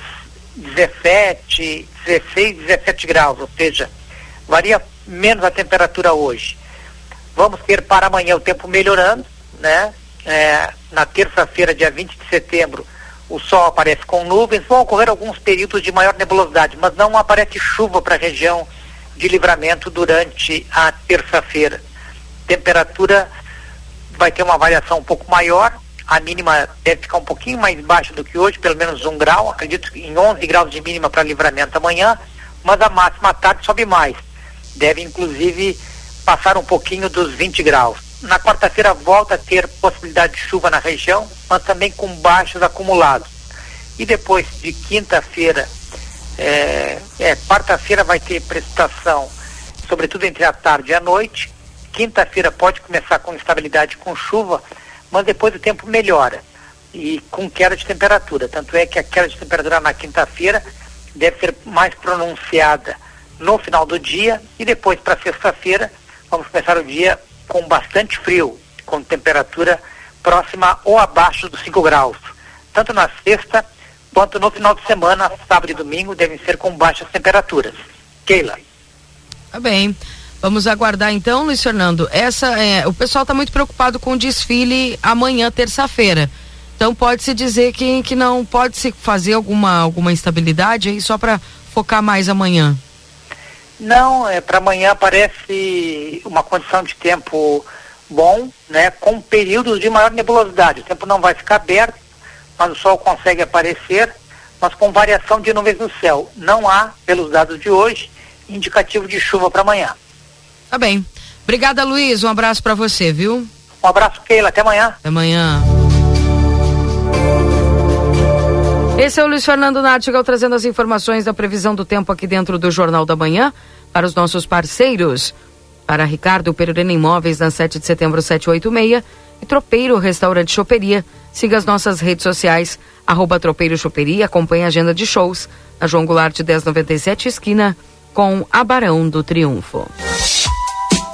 S7: 17, 16, 17 graus, ou seja, varia menos a temperatura hoje. Vamos ter para amanhã o tempo melhorando, né? É, na terça-feira, dia 20 de setembro, o sol aparece com nuvens, vão ocorrer alguns períodos de maior nebulosidade, mas não aparece chuva para a região de livramento durante a terça-feira. Temperatura vai ter uma variação um pouco maior, a mínima deve ficar um pouquinho mais baixa do que hoje, pelo menos um grau, acredito em 11 graus de mínima para livramento amanhã, mas a máxima à tarde sobe mais. deve inclusive passar um pouquinho dos 20 graus. Na quarta-feira volta a ter possibilidade de chuva na região, mas também com baixos acumulados. E depois de quinta-feira, é, é, quarta-feira vai ter precipitação, sobretudo entre a tarde e a noite. Quinta-feira pode começar com estabilidade com chuva, mas depois o tempo melhora e com queda de temperatura. Tanto é que a queda de temperatura na quinta-feira deve ser mais pronunciada no final do dia e depois para sexta-feira vamos começar o dia com bastante frio, com temperatura próxima ou abaixo dos 5 graus. Tanto na sexta quanto no final de semana, sábado e domingo, devem ser com baixas temperaturas. Keila.
S1: Tá bem. Vamos aguardar então, Luiz Fernando. Essa, é, o pessoal está muito preocupado com o desfile amanhã, terça-feira. Então pode-se dizer que, que não pode se fazer alguma, alguma instabilidade aí só para focar mais amanhã.
S7: Não, é, para amanhã parece uma condição de tempo bom, né, com períodos de maior nebulosidade. O tempo não vai ficar aberto, mas o sol consegue aparecer, mas com variação de nuvens no céu. Não há, pelos dados de hoje, indicativo de chuva para amanhã.
S1: Tá bem. Obrigada, Luiz. Um abraço para você, viu?
S7: Um abraço, Keila. Até amanhã.
S1: Até amanhã. Esse é o Luiz Fernando Nartigal trazendo as informações da previsão do tempo aqui dentro do Jornal da Manhã para os nossos parceiros. Para Ricardo Perurena Imóveis, na 7 de setembro 786 e Tropeiro Restaurante Choperia. Siga as nossas redes sociais, arroba Tropeiro Choperia, acompanhe a agenda de shows na João Goulart 1097, esquina com a Barão do Triunfo.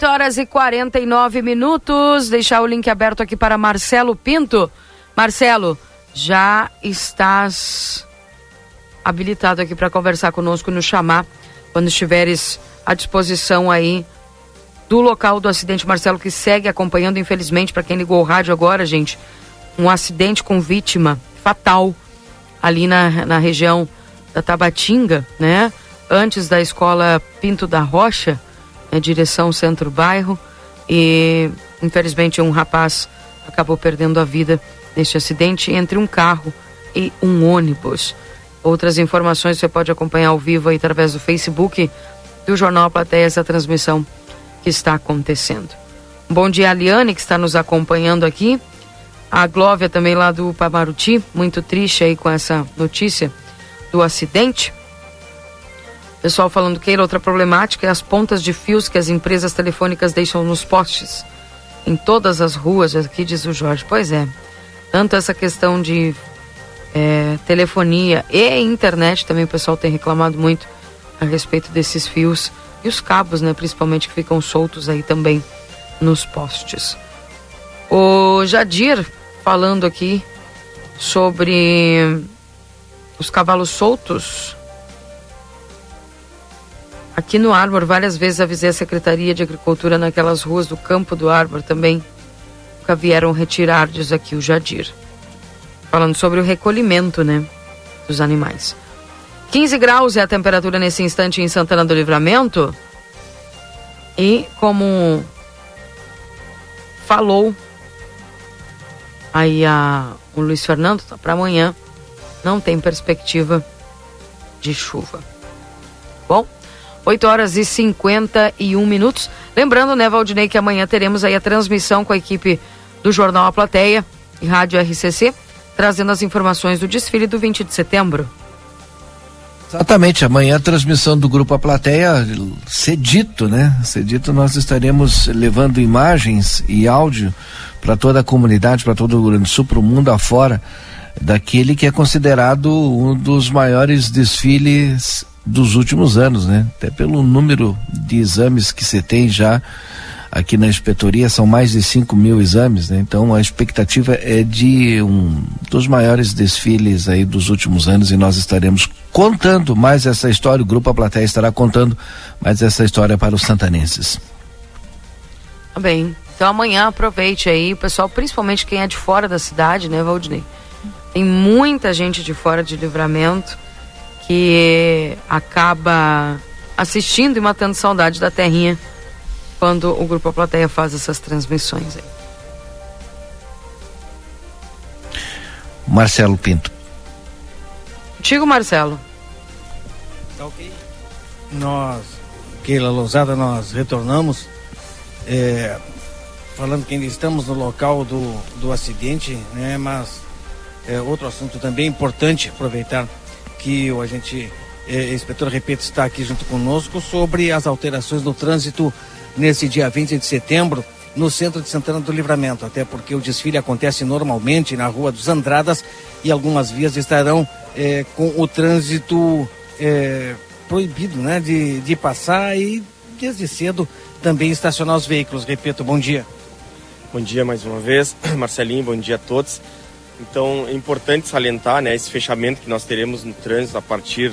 S1: 8 horas e 49 minutos. Deixar o link aberto aqui para Marcelo Pinto. Marcelo, já estás habilitado aqui para conversar conosco, nos chamar quando estiveres à disposição aí do local do acidente. Marcelo, que segue acompanhando, infelizmente, para quem ligou o rádio agora, gente, um acidente com vítima fatal ali na, na região da Tabatinga, né? Antes da escola Pinto da Rocha né, direção centro-bairro, e infelizmente um rapaz acabou perdendo a vida neste acidente entre um carro e um ônibus. Outras informações você pode acompanhar ao vivo aí através do Facebook do Jornal Plateia, essa transmissão que está acontecendo. Bom dia, Aliane, que está nos acompanhando aqui. A Glóvia também lá do Pamaruti, muito triste aí com essa notícia do acidente. Pessoal falando que outra problemática é as pontas de fios que as empresas telefônicas deixam nos postes. Em todas as ruas, aqui diz o Jorge. Pois é. Tanto essa questão de é, telefonia e internet também o pessoal tem reclamado muito a respeito desses fios e os cabos, né, principalmente que ficam soltos aí também nos postes. O Jadir falando aqui sobre os cavalos soltos Aqui no Arbor, várias vezes avisei a Secretaria de Agricultura naquelas ruas do campo do Arbor também. Nunca vieram retirar, diz aqui o Jadir. Falando sobre o recolhimento, né? Dos animais. 15 graus é a temperatura nesse instante em Santana do Livramento. E como falou aí a, o Luiz Fernando, tá para amanhã não tem perspectiva de chuva. Bom, 8 horas e 51 minutos. Lembrando, né, Valdinei, que amanhã teremos aí a transmissão com a equipe do Jornal A Plateia e Rádio RCC, trazendo as informações do desfile do 20 de setembro.
S3: Exatamente, amanhã a transmissão do Grupo A Plateia, cedito, né? Cedito nós estaremos levando imagens e áudio para toda a comunidade, para todo o Rio Grande do Sul, para o mundo afora, daquele que é considerado um dos maiores desfiles dos últimos anos, né? Até pelo número de exames que você tem já aqui na inspetoria, são mais de 5 mil exames, né? então a expectativa é de um dos maiores desfiles aí dos últimos anos e nós estaremos contando mais essa história, o Grupo A Plateia estará contando mais essa história para os santanenses.
S1: Bem, então amanhã aproveite aí, pessoal, principalmente quem é de fora da cidade, né, Valdinei? Tem muita gente de fora de livramento que acaba assistindo e matando saudade da terrinha quando o Grupo A Plateia faz essas transmissões aí.
S3: Marcelo Pinto.
S1: Digo, Marcelo.
S8: Tá ok. Nós, Keila Lousada, nós retornamos é, falando que ainda estamos no local do, do acidente, né? Mas é, outro assunto também importante aproveitar que o agente é, inspetor Repito está aqui junto conosco sobre as alterações no trânsito nesse dia 20 de setembro no centro de Santana do Livramento, até porque o desfile acontece normalmente na Rua dos Andradas e algumas vias estarão é, com o trânsito é, proibido né, de, de passar e desde cedo também estacionar os veículos. Repito, bom dia.
S5: Bom dia mais uma vez, [CLEARS THROAT] Marcelinho, bom dia a todos. Então é importante salientar né, esse fechamento que nós teremos no trânsito a partir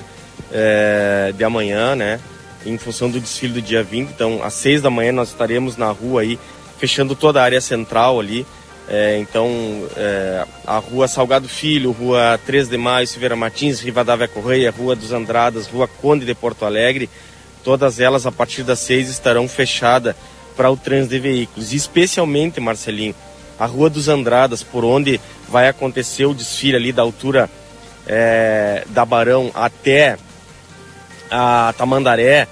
S5: é, de amanhã, né? Em função do desfile do dia 20. Então, às 6 da manhã nós estaremos na rua aí, fechando toda a área central ali. É, então, é, a rua Salgado Filho, rua 3 de Maio, Silveira Martins, Rivadavia Correia, rua dos Andradas, rua Conde de Porto Alegre, todas elas a partir das 6 estarão fechadas para o trânsito de veículos. especialmente, Marcelinho, a Rua dos Andradas, por onde vai acontecer o desfile ali da altura é, da Barão até a Tamandaré,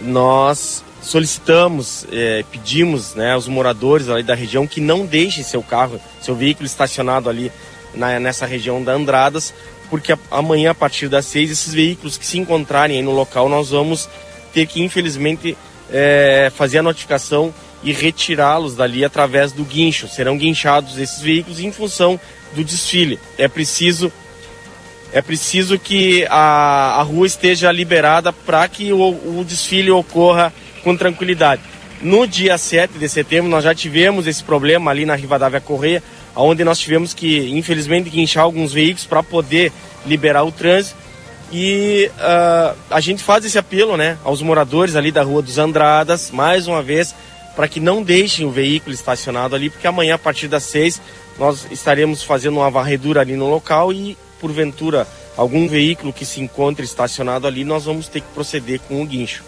S5: nós solicitamos, é, pedimos né, aos moradores ali da região que não deixem seu carro, seu veículo estacionado ali na, nessa região da Andradas, porque a, amanhã, a partir das seis, esses veículos que se encontrarem no local, nós vamos ter que, infelizmente, é, fazer a notificação e retirá-los dali através do guincho. Serão guinchados esses veículos em função do desfile. É preciso é preciso que a, a rua esteja liberada para que o, o desfile ocorra com tranquilidade. No dia 7 de setembro, nós já tivemos esse problema ali na Rivadavia Correia, onde nós tivemos que, infelizmente, guinchar alguns veículos para poder liberar o trânsito. E uh, a gente faz esse apelo né, aos moradores ali da Rua dos Andradas, mais uma vez, para que não deixem o veículo estacionado ali, porque amanhã, a partir das seis, nós estaremos fazendo uma varredura ali no local e porventura algum veículo que se encontre estacionado ali, nós vamos ter que proceder com o guincho.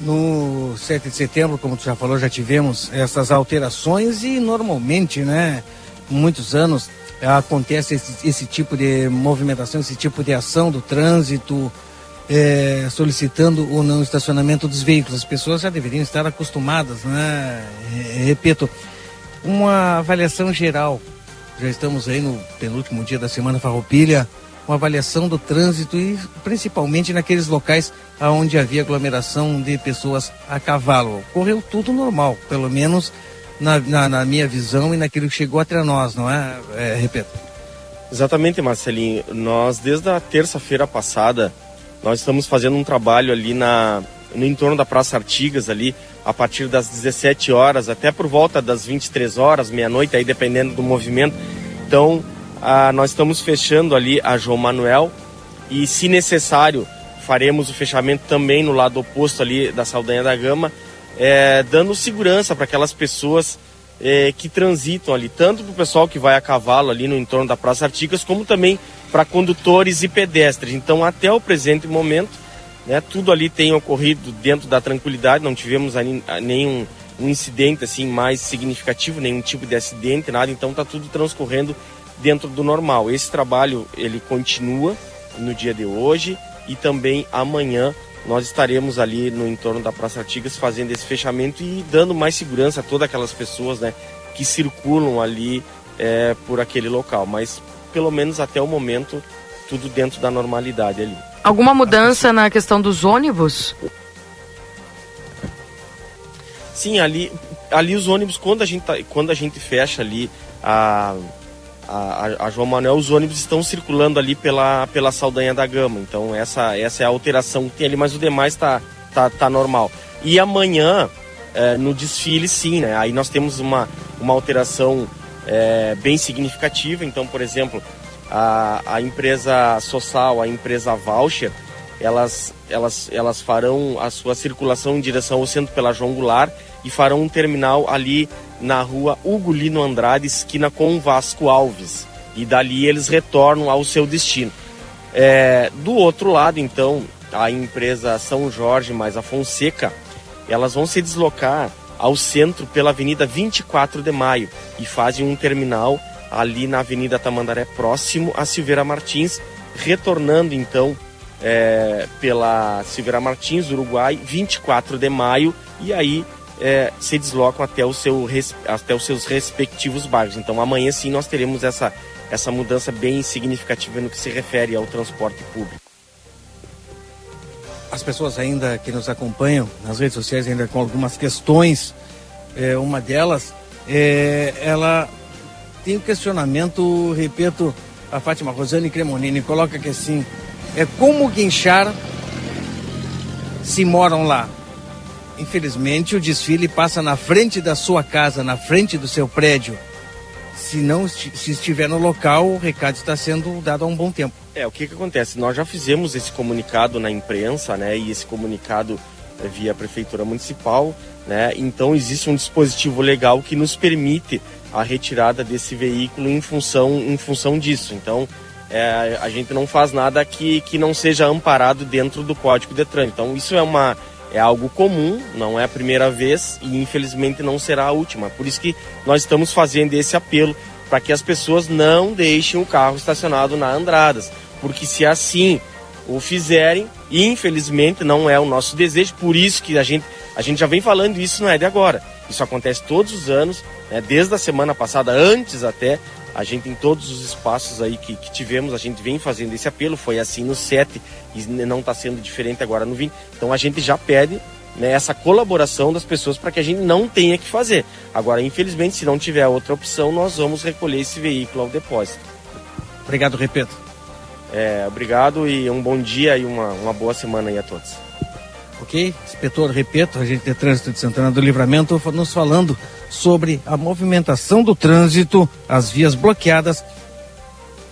S8: No 7 de setembro, como tu já falou, já tivemos essas alterações e normalmente, né, muitos anos acontece esse, esse tipo de movimentação, esse tipo de ação do trânsito, é, solicitando o não estacionamento dos veículos. As pessoas já deveriam estar acostumadas, né? Repito, uma avaliação geral já estamos aí no penúltimo dia da Semana Farroupilha, uma avaliação do trânsito e principalmente naqueles locais onde havia aglomeração de pessoas a cavalo. Correu tudo normal, pelo menos na, na, na minha visão e naquilo que chegou até nós, não é? é repito.
S5: Exatamente, Marcelinho. Nós, desde a terça-feira passada, nós estamos fazendo um trabalho ali na, no entorno da Praça Artigas ali, a partir das 17 horas até por volta das 23 horas, meia-noite, aí dependendo do movimento. Então, ah, nós estamos fechando ali a João Manuel e, se necessário, faremos o fechamento também no lado oposto ali da Saldanha da Gama, é, dando segurança para aquelas pessoas é, que transitam ali, tanto para o pessoal que vai a cavalo ali no entorno da Praça Artigas, como também para condutores e pedestres. Então, até o presente momento, né? Tudo ali tem ocorrido dentro da tranquilidade, não tivemos nenhum um incidente assim mais significativo, nenhum tipo de acidente, nada, então está tudo transcorrendo dentro do normal. Esse trabalho ele continua no dia de hoje e também amanhã nós estaremos ali no entorno da Praça Artigas fazendo esse fechamento e dando mais segurança a todas aquelas pessoas né, que circulam ali é, por aquele local. Mas pelo menos até o momento tudo dentro da normalidade ali.
S1: Alguma mudança na questão dos ônibus?
S5: Sim, ali, ali os ônibus, quando a gente, tá, quando a gente fecha ali a, a, a, João Manuel, os ônibus estão circulando ali pela, pela Saldanha da Gama. Então essa, essa é a alteração que tem ali, mas o demais está tá, tá normal. E amanhã, é, no desfile, sim, né? Aí nós temos uma, uma alteração é, bem significativa. Então, por exemplo, a, a empresa Social, a empresa Voucher, elas, elas, elas farão a sua circulação em direção ao centro pela João Goulart e farão um terminal ali na rua Hugo Lino Andrade, esquina com Vasco Alves. E dali eles retornam ao seu destino. É, do outro lado, então, a empresa São Jorge mais a Fonseca, elas vão se deslocar ao centro pela Avenida 24 de Maio e fazem um terminal ali na Avenida Tamandaré, próximo a Silveira Martins, retornando então é, pela Silveira Martins, Uruguai, 24 de maio, e aí é, se deslocam até, o seu, até os seus respectivos bairros. Então amanhã sim nós teremos essa, essa mudança bem significativa no que se refere ao transporte público.
S8: As pessoas ainda que nos acompanham nas redes sociais ainda com algumas questões, é, uma delas, é, ela tem um questionamento, repito, a Fátima Rosane Cremonini coloca que assim, é como guinchar se moram lá. Infelizmente, o desfile passa na frente da sua casa, na frente do seu prédio. Se não se estiver no local, o recado está sendo dado há um bom tempo.
S5: É, o que, que acontece? Nós já fizemos esse comunicado na imprensa, né? E esse comunicado é via Prefeitura Municipal, né? Então existe um dispositivo legal que nos permite a retirada desse veículo em função, em função disso. Então, é, a gente não faz nada que, que não seja amparado dentro do Código de Trânsito. Então, isso é uma é algo comum, não é a primeira vez e infelizmente não será a última. Por isso que nós estamos fazendo esse apelo para que as pessoas não deixem o carro estacionado na Andradas, porque se assim o fizerem, infelizmente não é o nosso desejo, por isso que a gente, a gente já vem falando isso não é de agora. Isso acontece todos os anos, né, desde a semana passada, antes até, a gente em todos os espaços aí que, que tivemos, a gente vem fazendo esse apelo, foi assim no 7 e não está sendo diferente agora no 20. Então a gente já pede né, essa colaboração das pessoas para que a gente não tenha que fazer. Agora, infelizmente, se não tiver outra opção, nós vamos recolher esse veículo ao depósito.
S8: Obrigado, repito.
S5: É, obrigado e um bom dia e uma, uma boa semana aí a todos.
S8: Ok? Inspetor, repito, agente de trânsito de Santana do Livramento, nos falando sobre a movimentação do trânsito, as vias bloqueadas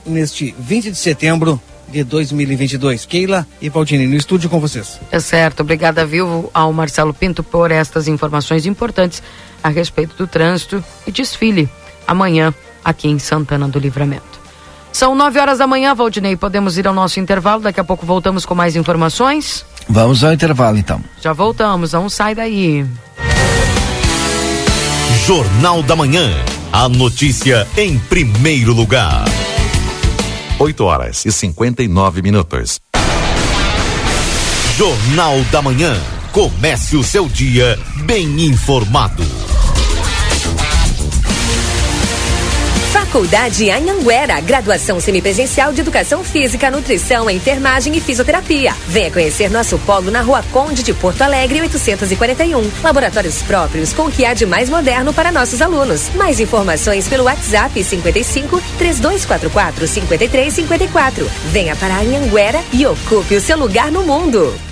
S8: neste 20 de setembro de 2022. Keila e Valdini, no estúdio com vocês.
S1: É certo, obrigada, viu, ao Marcelo Pinto por estas informações importantes a respeito do trânsito e desfile amanhã aqui em Santana do Livramento. São nove horas da manhã, Valdinei. Podemos ir ao nosso intervalo. Daqui a pouco voltamos com mais informações.
S3: Vamos ao intervalo, então.
S1: Já voltamos. Não sai daí.
S9: Jornal da Manhã. A notícia em primeiro lugar.
S10: 8 horas e 59 minutos.
S9: Jornal da Manhã. Comece o seu dia bem informado.
S11: Faculdade Anhanguera, graduação semipresencial de Educação Física, Nutrição, Enfermagem e Fisioterapia. Venha conhecer nosso polo na Rua Conde de Porto Alegre, 841. Laboratórios próprios com o que há de mais moderno para nossos alunos. Mais informações pelo WhatsApp 55 3244 5354. Venha para Anhanguera e ocupe o seu lugar no mundo.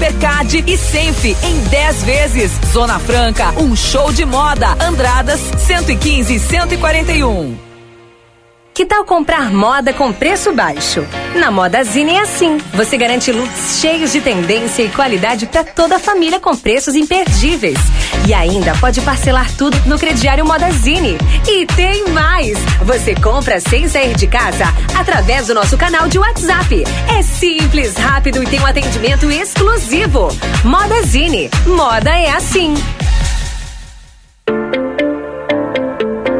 S12: Hipercard e Senf em 10 vezes. Zona Franca, um show de moda. Andradas 115 e 141.
S11: Que tal comprar moda com preço baixo? Na Modazine é assim. Você garante looks cheios de tendência e qualidade para toda a família com preços imperdíveis. E ainda pode parcelar tudo no crediário Modazine. E tem mais! Você compra sem sair de casa através do nosso canal de WhatsApp. É simples, rápido e tem um atendimento exclusivo. Modazine. Moda é assim.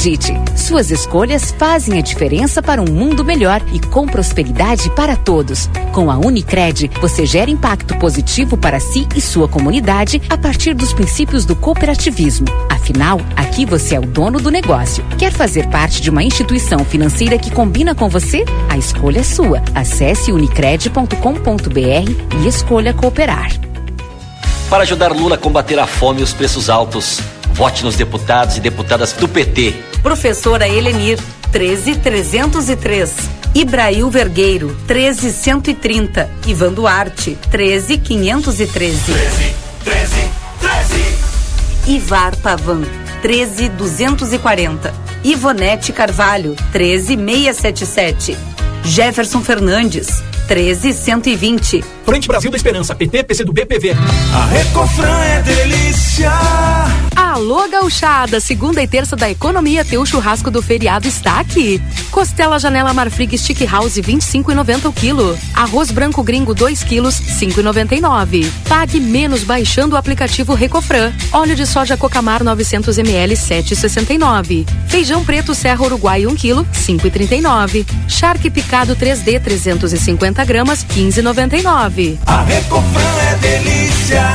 S13: Acredite, suas escolhas fazem a diferença para um mundo melhor e com prosperidade para todos. Com a Unicred, você gera impacto positivo para si e sua comunidade a partir dos princípios do cooperativismo. Afinal, aqui você é o dono do negócio. Quer fazer parte de uma instituição financeira que combina com você? A escolha é sua. Acesse unicred.com.br e escolha cooperar.
S14: Para ajudar Lula a combater a fome e os preços altos, Vote nos deputados e deputadas do PT.
S15: Professora Helenir, 13303. Ibrail Vergueiro, 13130. Ivan Duarte, 13513. 13, 13, 13. Ivar Pavan, 13240. Ivonete Carvalho, 13677. Jefferson Fernandes, 13120.
S16: Frente Brasil da Esperança, PT, PC do BPV.
S17: A Recofran é delícia.
S18: Alô, gauchada! Segunda e terça da economia, teu churrasco do feriado está aqui. Costela Janela Marfrig Stick House, 25,90 o quilo. Arroz branco gringo, 2 quilos, 5,99. Pague menos baixando o aplicativo Recofran. Óleo de soja Cocamar, 900 ml, 7,69. Feijão preto Serra Uruguai, 1 quilo, 5,39. Charque picado 3D, 350 gramas, 15,99.
S17: A Recofran é delícia.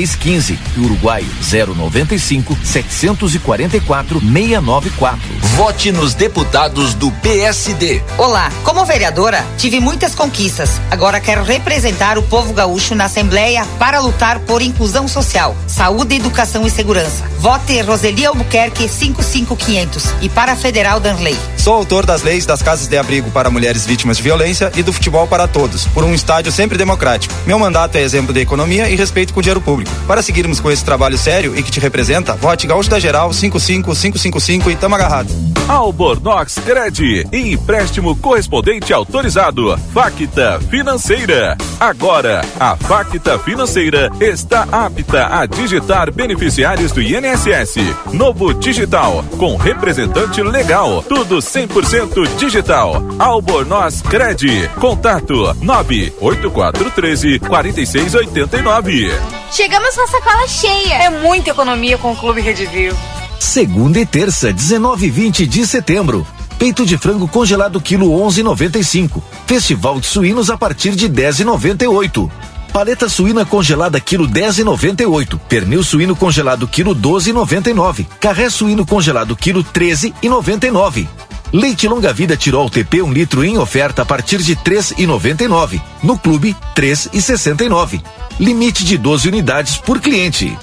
S19: 3615 e Uruguai 095 744 694.
S20: Vote nos deputados do PSD.
S21: Olá, como vereadora, tive muitas conquistas. Agora quero representar o povo gaúcho na Assembleia para lutar por inclusão social, saúde, educação e segurança. Vote Roseli Albuquerque 55500 e para a Federal Danley.
S22: Sou autor das leis das casas de abrigo para mulheres vítimas de violência e do futebol para todos, por um estádio sempre democrático. Meu mandato é exemplo de economia e respeito com o dinheiro público. Para seguirmos com esse trabalho sério e que te representa, vote Gaúcho da Geral 55555 e tamo agarrado.
S23: Albornoz Cred, empréstimo correspondente autorizado. Facta Financeira. Agora, a Facta Financeira está apta a digitar beneficiários do INSS. Novo Digital, com representante legal. Tudo 100% digital. Albornoz Cred. Contato 98413 4689.
S24: Chegamos com a sacola cheia.
S25: É muita economia com o Clube Rede Vivo.
S19: Segunda e terça, 19 e 20 de setembro. Peito de frango congelado quilo 11,95. Festival de suínos a partir de 10,98. Paleta suína congelada quilo 10,98. Pernil suíno congelado quilo 12,99. Carré suíno congelado quilo 13,99. Leite longa vida Tirol TP 1 um litro em oferta a partir de 3,99. No clube 3,69. Limite de 12 unidades por cliente.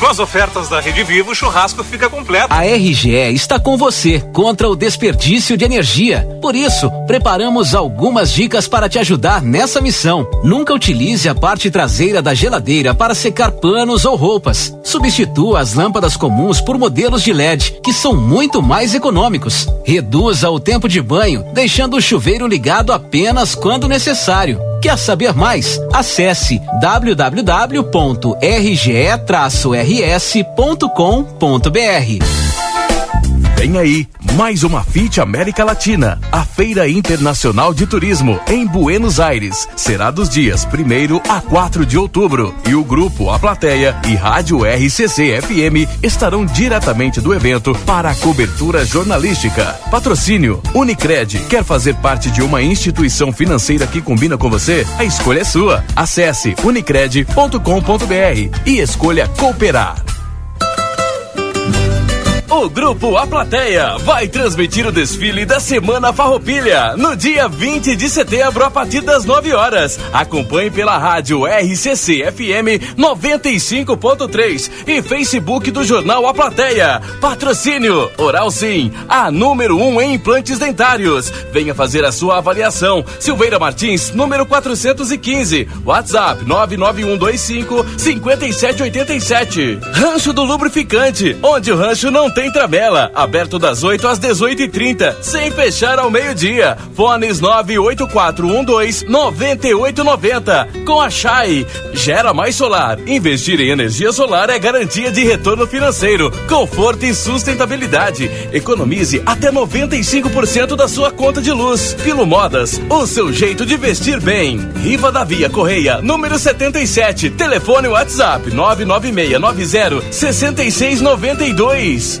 S26: Com as ofertas da Rede Vivo, o churrasco fica completo.
S27: A RGE está com você contra o desperdício de energia. Por isso, preparamos algumas dicas para te ajudar nessa missão. Nunca utilize a parte traseira da geladeira para secar panos ou roupas. Substitua as lâmpadas comuns por modelos de LED, que são muito mais econômicos. Reduza o tempo de banho, deixando o chuveiro ligado apenas quando necessário. Quer saber mais? Acesse www.rge-rs.com.br.
S23: Vem aí, mais uma FIT América Latina, a Feira Internacional de Turismo em Buenos Aires. Será dos dias 1 a 4 de outubro. E o grupo A Plateia e Rádio RCC FM estarão diretamente do evento para a cobertura jornalística. Patrocínio Unicred. Quer fazer parte de uma instituição financeira que combina com você? A escolha é sua. Acesse unicred.com.br e escolha cooperar. O grupo A Plateia vai transmitir o desfile da Semana Farroupilha no dia 20 de setembro a partir das 9 horas. Acompanhe pela rádio RCC FM 95.3 e Facebook do jornal A Plateia. Patrocínio Oral Sim, a número 1 um em implantes dentários. Venha fazer a sua avaliação. Silveira Martins, número 415. WhatsApp 99125 5787. Rancho do Lubrificante, onde o rancho não tem Tramela, aberto das 8 às 18h30, sem fechar ao meio-dia. Fones 98412 9890. Com a Chai. Gera mais solar. Investir em energia solar é garantia de retorno financeiro, conforto e sustentabilidade. Economize até 95% da sua conta de luz. Filo Modas, o seu jeito de vestir bem. Riva da Via Correia, número 77. Telefone WhatsApp 99690 6692.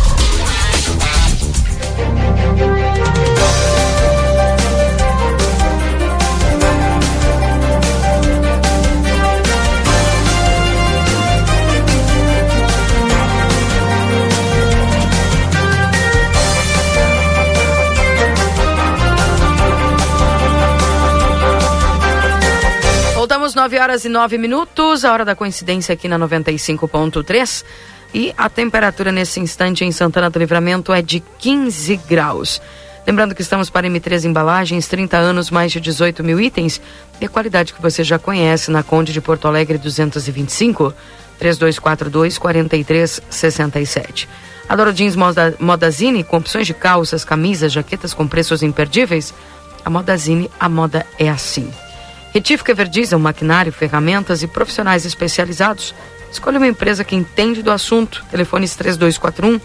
S1: Voltamos 9 horas e 9 minutos, a hora da coincidência aqui na 95.3. E a temperatura nesse instante em Santana do Livramento é de 15 graus. Lembrando que estamos para M3 Embalagens, 30 anos, mais de 18 mil itens. E a qualidade que você já conhece na Conde de Porto Alegre 225, 3242 4367. Adoro Jeans Moda, Modazine, com opções de calças, camisas, jaquetas com preços imperdíveis. A Modazine, a moda é assim. Retífica Everdiesel, maquinário, ferramentas e profissionais especializados. Escolha uma empresa que entende do assunto. Telefones 3241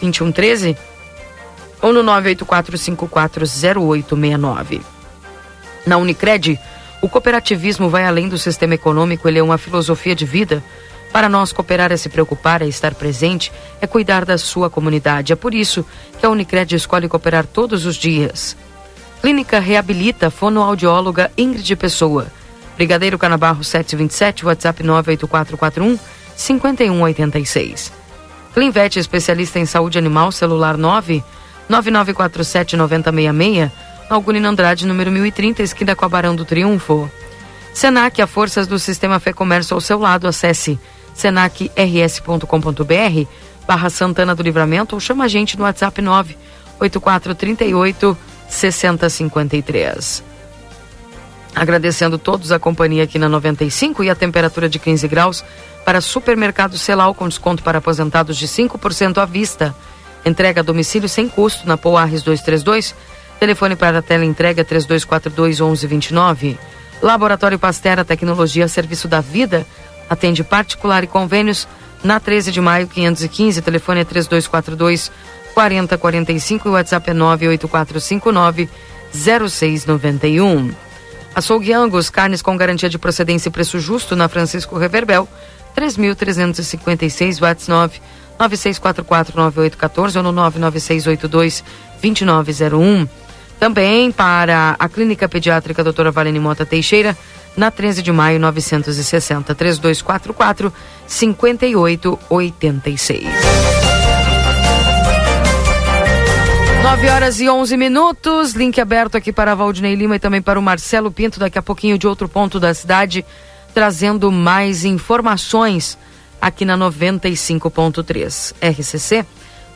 S1: 2113 ou no 984540869. Na Unicred, o cooperativismo vai além do sistema econômico, ele é uma filosofia de vida. Para nós, cooperar é se preocupar, é estar presente, é cuidar da sua comunidade. É por isso que a Unicred escolhe cooperar todos os dias. Clínica Reabilita, fonoaudióloga Ingrid Pessoa. Brigadeiro Canabarro 727, WhatsApp 98441 5186. Clinvet, especialista em saúde animal, celular 9 9947 9066, Algunino Andrade, número 1030, esquina com a Barão do Triunfo. Senac, a forças do sistema Fê Comércio ao seu lado, acesse senacrs.com.br barra Santana do Livramento ou chama a gente no WhatsApp 98438 6053. Agradecendo todos a companhia aqui na 95 e a temperatura de 15 graus para supermercado Celal com desconto para aposentados de 5% à vista. Entrega a domicílio sem custo na Poarres 232. Telefone para a tela entrega 3242 1129. Laboratório Pastera Tecnologia Serviço da Vida. Atende particular e convênios na 13 de maio 515. Telefone é 3242 4045 e o WhatsApp é 98459 0691. Açougue Angus, carnes com garantia de procedência e preço justo na Francisco Reverbel, 3.356 watts 9 96449814 ou no 996822901. Também para a Clínica Pediátrica Doutora Valene Mota Teixeira, na 13 de maio 960 3244 5886. 9 horas e 11 minutos, link aberto aqui para Valdinei Lima e também para o Marcelo Pinto, daqui a pouquinho de outro ponto da cidade, trazendo mais informações aqui na 95.3. RCC,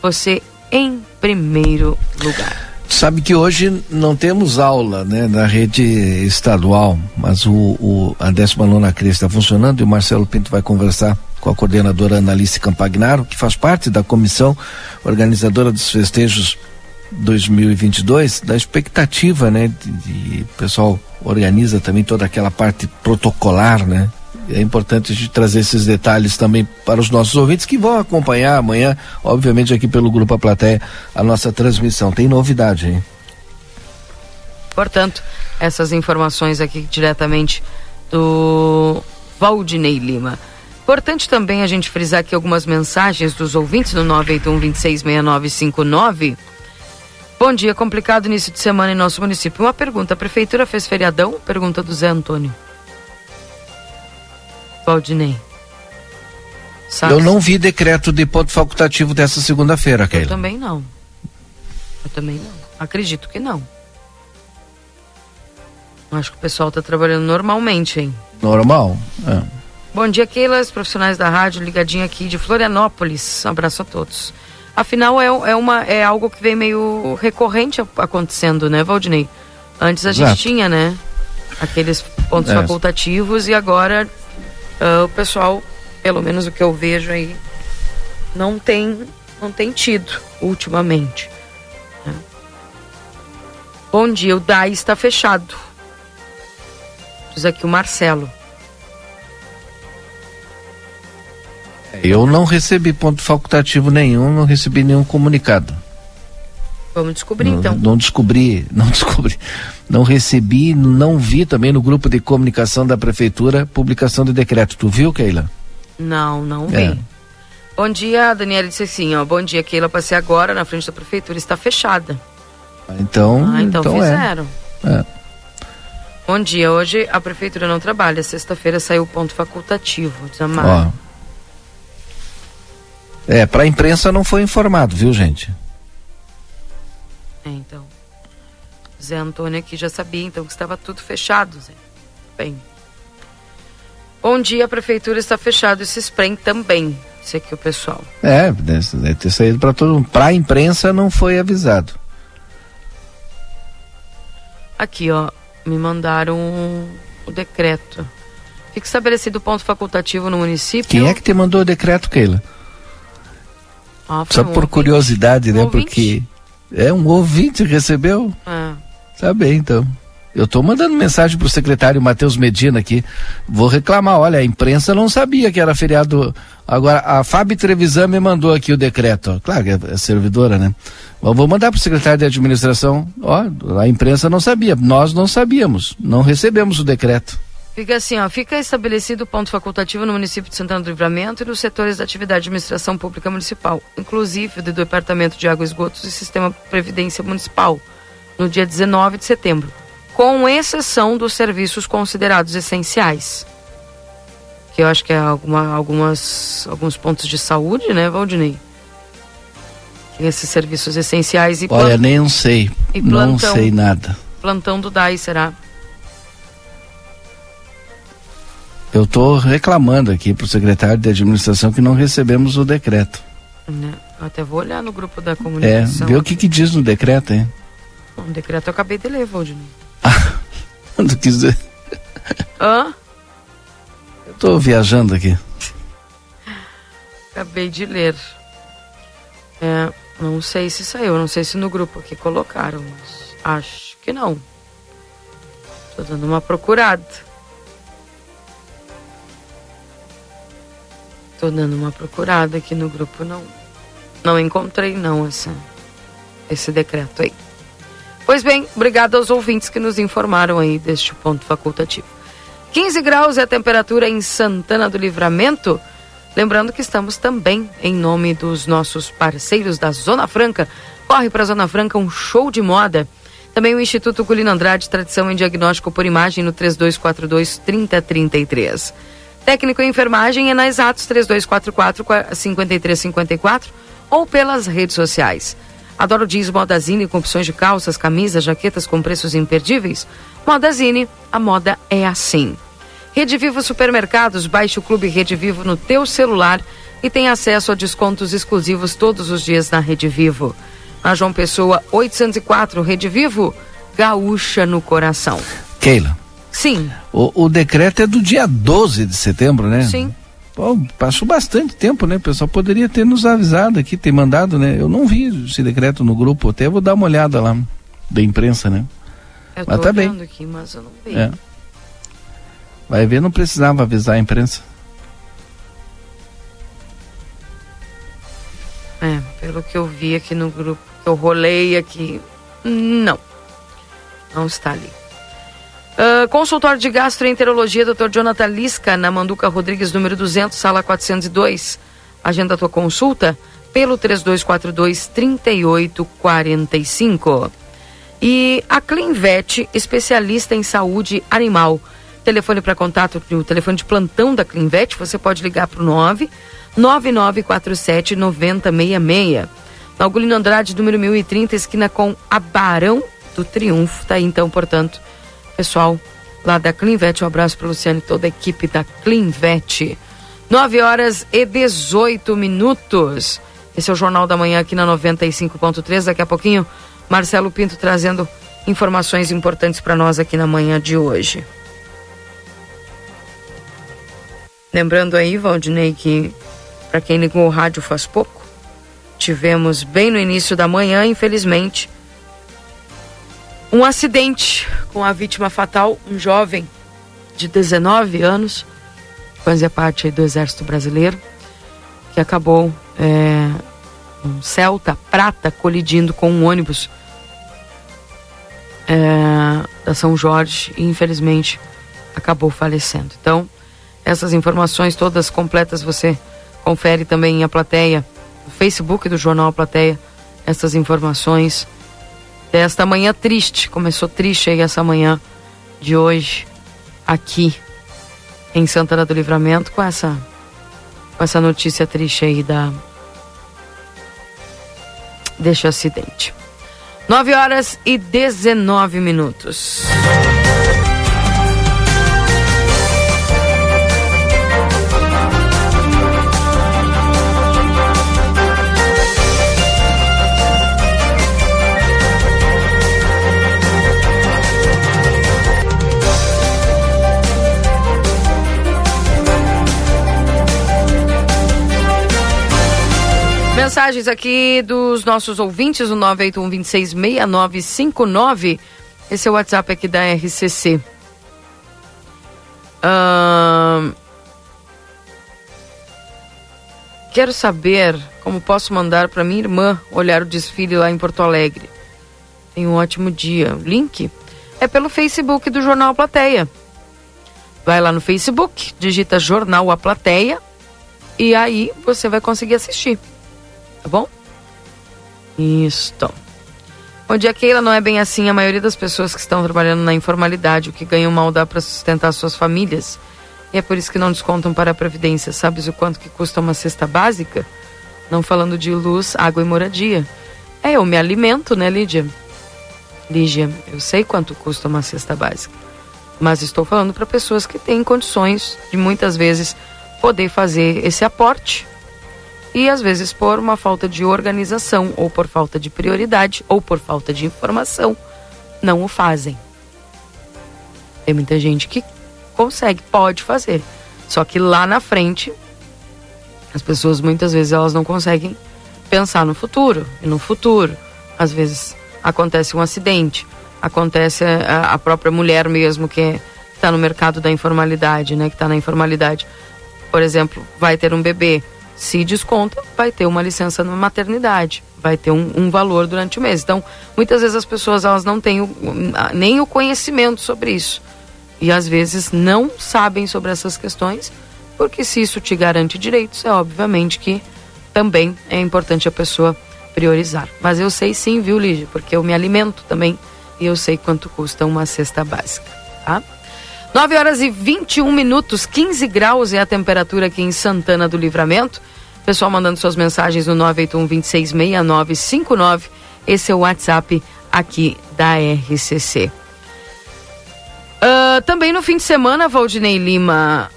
S1: você em primeiro lugar.
S3: Sabe que hoje não temos aula né, na rede estadual, mas o, o a 19 CRE está funcionando e o Marcelo Pinto vai conversar com a coordenadora Analice Campagnaro, que faz parte da comissão organizadora dos festejos 2022, da expectativa, né? De, de, o pessoal organiza também toda aquela parte protocolar, né? É importante a gente trazer esses detalhes também para os nossos ouvintes que vão acompanhar amanhã, obviamente aqui pelo Grupo A Plateia, a nossa transmissão. Tem novidade, hein?
S1: Portanto, essas informações aqui diretamente do Valdinei Lima. Importante também a gente frisar aqui algumas mensagens dos ouvintes no 981 266959. Bom dia, complicado início de semana em nosso município. Uma pergunta: a prefeitura fez feriadão? Pergunta do Zé Antônio. Valdinei.
S3: Sabe? Eu não vi decreto de ponto facultativo dessa segunda-feira, Keila.
S1: Eu também não. Eu também não. Acredito que não. Acho que o pessoal está trabalhando normalmente, hein?
S3: Normal. É.
S1: Bom dia, Keila, os profissionais da rádio, ligadinho aqui de Florianópolis. Um abraço a todos. Afinal, é, é, uma, é algo que vem meio recorrente acontecendo, né, Valdinei? Antes a Exato. gente tinha, né? Aqueles pontos é. facultativos e agora uh, o pessoal, pelo menos o que eu vejo aí, não tem, não tem tido ultimamente. Né? Bom dia, o DAI está fechado. Diz aqui o Marcelo.
S3: Eu não recebi ponto facultativo nenhum, não recebi nenhum comunicado.
S1: Vamos descobrir
S3: não,
S1: então.
S3: Não descobri, não [LAUGHS] descobri. Não recebi, não vi também no grupo de comunicação da prefeitura publicação de decreto. Tu viu, Keila?
S1: Não, não vi. É. Bom dia, Daniela disse assim, ó. Bom dia, Keila. Passei agora na frente da prefeitura, está fechada.
S3: Então,
S1: ah, então, então
S3: é.
S1: fizeram.
S3: É. é.
S1: Bom dia. Hoje a prefeitura não trabalha. Sexta-feira saiu o ponto facultativo. Desamar. Ó.
S3: É, para a imprensa não foi informado, viu, gente?
S1: É, então. Zé Antônio aqui já sabia, então, que estava tudo fechado, Zé. Bem. Bom dia, a prefeitura está fechada e se esprem também. Isso aqui o pessoal.
S3: É, deve ter saído para todo mundo. Para a imprensa não foi avisado.
S1: Aqui, ó, me mandaram o decreto. Fica estabelecido ponto facultativo no município.
S3: Quem é que te mandou o decreto, Keila? Ah, Só um por ouvinte. curiosidade, né? Um Porque é um ouvinte recebeu. Ah. Tá bem, então. Eu estou mandando mensagem para o secretário Matheus Medina aqui. Vou reclamar. Olha, a imprensa não sabia que era feriado. Agora, a Fábio Trevisan me mandou aqui o decreto. Claro que é servidora, né? Eu vou mandar para o secretário de administração. Ó, a imprensa não sabia. Nós não sabíamos. Não recebemos o decreto.
S1: Fica assim, ó, fica estabelecido ponto facultativo no município de Santana do Livramento e nos setores da atividade de administração pública municipal, inclusive do Departamento de Água e Esgotos e Sistema Previdência Municipal, no dia 19 de setembro, com exceção dos serviços considerados essenciais. Que eu acho que é alguma, algumas, alguns pontos de saúde, né, Valdinei? Esses serviços essenciais e
S3: Olha, nem sei. Plantão, não sei nada.
S1: Plantão do DAI, será?
S3: Eu estou reclamando aqui para o secretário de administração que não recebemos o decreto.
S1: Né? Eu até vou olhar no grupo da comunicação.
S3: É, ver o que, que diz no decreto, hein?
S1: O decreto eu acabei de ler, Valdinei. [LAUGHS]
S3: Ah, não quis dizer.
S1: Hã?
S3: Eu estou viajando aqui.
S1: Acabei de ler. É, não sei se saiu, não sei se no grupo aqui colocaram, mas acho que não. Estou dando uma procurada. Tô dando uma procurada aqui no grupo, não, não encontrei não essa, esse decreto aí. Pois bem, obrigado aos ouvintes que nos informaram aí deste ponto facultativo. 15 graus é a temperatura em Santana do Livramento. Lembrando que estamos também em nome dos nossos parceiros da Zona Franca. Corre para a Zona Franca um show de moda. Também o Instituto Culino Andrade, tradição em diagnóstico por imagem no 3242 3033. Técnico em enfermagem é na Exatos 3244-5354 ou pelas redes sociais. Adoro Jeans Modazine com opções de calças, camisas, jaquetas com preços imperdíveis? Modazine, a moda é assim. Rede Vivo Supermercados, baixe o Clube Rede Vivo no teu celular e tem acesso a descontos exclusivos todos os dias na Rede Vivo. Na João Pessoa 804, Rede Vivo, gaúcha no coração.
S3: Keila.
S1: Sim.
S3: O, o, decreto é do dia 12 de setembro, né?
S1: Sim.
S3: Bom, passou bastante tempo, né? O pessoal poderia ter nos avisado aqui, ter mandado, né? Eu não vi esse decreto no grupo, até vou dar uma olhada lá da imprensa, né?
S1: Eu mas tá bem. aqui, mas eu não vi. É.
S3: Vai ver, não precisava avisar a imprensa.
S1: É, pelo que eu vi aqui no grupo, que eu rolei aqui, não. Não está ali. Uh, consultório de gastroenterologia, Dr. Jonathan Lisca, na Manduca Rodrigues, número 200, sala 402. Agenda tua consulta pelo 3242-3845. E a Clinvet, especialista em saúde animal. Telefone para contato, o telefone de plantão da Clinvet, você pode ligar para o 9 9947 9066. Na Augulino Andrade, número 1030, esquina com a Barão do Triunfo. Tá aí então, portanto, pessoal lá da Clinvet. Um abraço para Luciano e toda a equipe da Clinvet. 9 horas e 18 minutos. Esse é o Jornal da Manhã aqui na 95.3. Daqui a pouquinho, Marcelo Pinto trazendo informações importantes para nós aqui na manhã de hoje. Lembrando aí, Valdinei, que para quem ligou o rádio faz pouco, tivemos bem no início da manhã, infelizmente, um acidente com a vítima fatal, um jovem de 19 anos, fazia parte do Exército Brasileiro, que acabou é, um Celta prata colidindo com um ônibus é, da São Jorge e infelizmente acabou falecendo. Então, essas informações todas completas você confere também em a plateia, no Facebook do Jornal Plateia, essas informações desta manhã triste. Começou triste aí essa manhã de hoje, aqui em Santana do Livramento, com essa, com essa notícia triste aí da, deste acidente. 9 horas e 19 minutos. Mensagens aqui dos nossos ouvintes, o 981 266959. Esse é o WhatsApp aqui da RCC. Quero saber como posso mandar para minha irmã olhar o desfile lá em Porto Alegre. Tenha um ótimo dia. O link é pelo Facebook do Jornal Plateia. Vai lá no Facebook, digita Jornal A Plateia e aí você vai conseguir assistir tá bom? Isto. Bom dia, Keila. Não é bem assim. A maioria das pessoas que estão trabalhando na informalidade, o que ganham mal dá para sustentar suas famílias. E é por isso que não descontam para a Previdência. Sabes o quanto que custa uma cesta básica? Não falando de luz, água e moradia. É, eu me alimento, né, Lídia? Lígia, eu sei quanto custa uma cesta básica. Mas estou falando para pessoas que têm condições de muitas vezes poder fazer esse aporte e às vezes por uma falta de organização, ou por falta de prioridade, ou por falta de informação, não o fazem. Tem muita gente que consegue, pode fazer. Só que lá na frente, as pessoas muitas vezes elas não conseguem pensar no futuro. E no futuro, às vezes acontece um acidente, acontece a, a própria mulher mesmo que está no mercado da informalidade, né, que está na informalidade, por exemplo, vai ter um bebê se desconta, vai ter uma licença na maternidade, vai ter um, um, valor durante o mês. Então, muitas vezes as pessoas elas não têm o, nem o conhecimento sobre isso e às vezes não sabem sobre essas questões, porque se isso te garante direitos, é obviamente que também é importante a pessoa priorizar. Mas eu sei sim, viu, Lígia, porque eu me alimento também e eu sei quanto custa uma cesta básica, tá? 9 horas e 21 minutos, 15 graus é a temperatura aqui em Santana do Livramento. Pessoal mandando suas mensagens no 981 266959. Esse é o WhatsApp aqui da RCC. Uh, ah, também no fim de semana, Valdinei Lima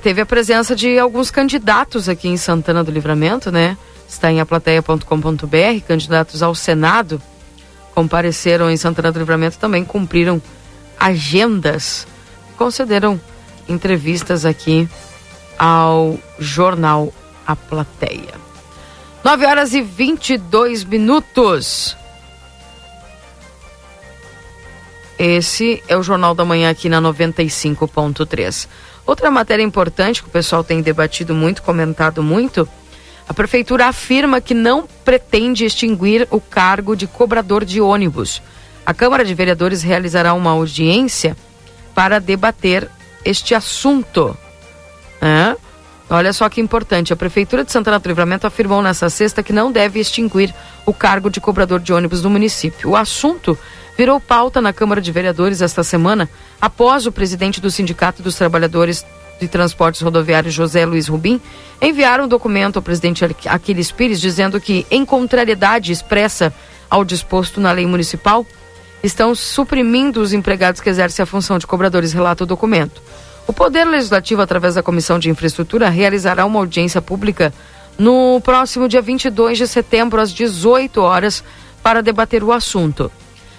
S1: teve a presença de alguns candidatos aqui em Santana do Livramento, né? Está em aplateia.com.br, candidatos ao Senado compareceram em Santana do Livramento também cumpriram agendas, concederam entrevistas aqui ao jornal A Plateia. 9 horas e 22 minutos. Esse é o Jornal da Manhã aqui na 95.3. Outra matéria importante que o pessoal tem debatido muito, comentado muito, a prefeitura afirma que não pretende extinguir o cargo de cobrador de ônibus. A Câmara de Vereadores realizará uma audiência para debater este assunto. Olha só que importante. A Prefeitura de Santana do Livramento afirmou nesta sexta que não deve extinguir o cargo de cobrador de ônibus no município. O assunto virou pauta na Câmara de Vereadores esta semana, após o presidente do Sindicato dos Trabalhadores de Transportes Rodoviários, José Luiz Rubim, enviar um documento ao presidente Aquiles Pires dizendo que, em contrariedade expressa ao disposto na lei municipal, estão suprimindo os empregados que exercem a função de cobradores, relata o documento. O Poder Legislativo, através da Comissão de Infraestrutura, realizará uma audiência pública no próximo dia 22 de setembro, às 18 horas, para debater o assunto.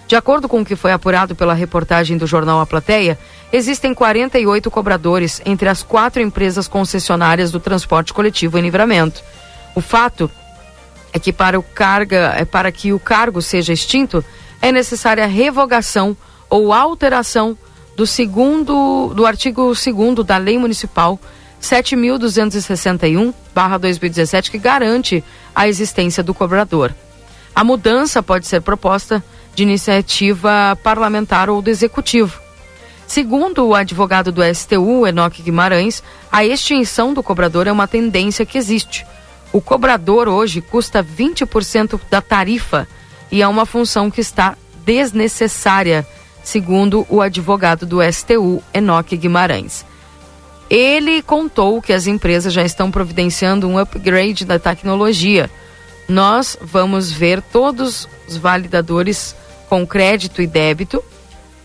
S1: De acordo com o que foi apurado pela reportagem do jornal A Plateia, existem 48 cobradores entre as quatro empresas concessionárias do transporte coletivo em livramento. O fato é que para, o carga, é para que o cargo seja extinto, é necessária revogação ou alteração do segundo do artigo 2 da Lei Municipal 7261/2017 que garante a existência do cobrador. A mudança pode ser proposta de iniciativa parlamentar ou do executivo. Segundo o advogado do STU, Enoque Guimarães, a extinção do cobrador é uma tendência que existe. O cobrador hoje custa 20% da tarifa e é uma função que está desnecessária, segundo o advogado do STU, Enoque Guimarães. Ele contou que as empresas já estão providenciando um upgrade da tecnologia. Nós vamos ver todos os validadores com crédito e débito,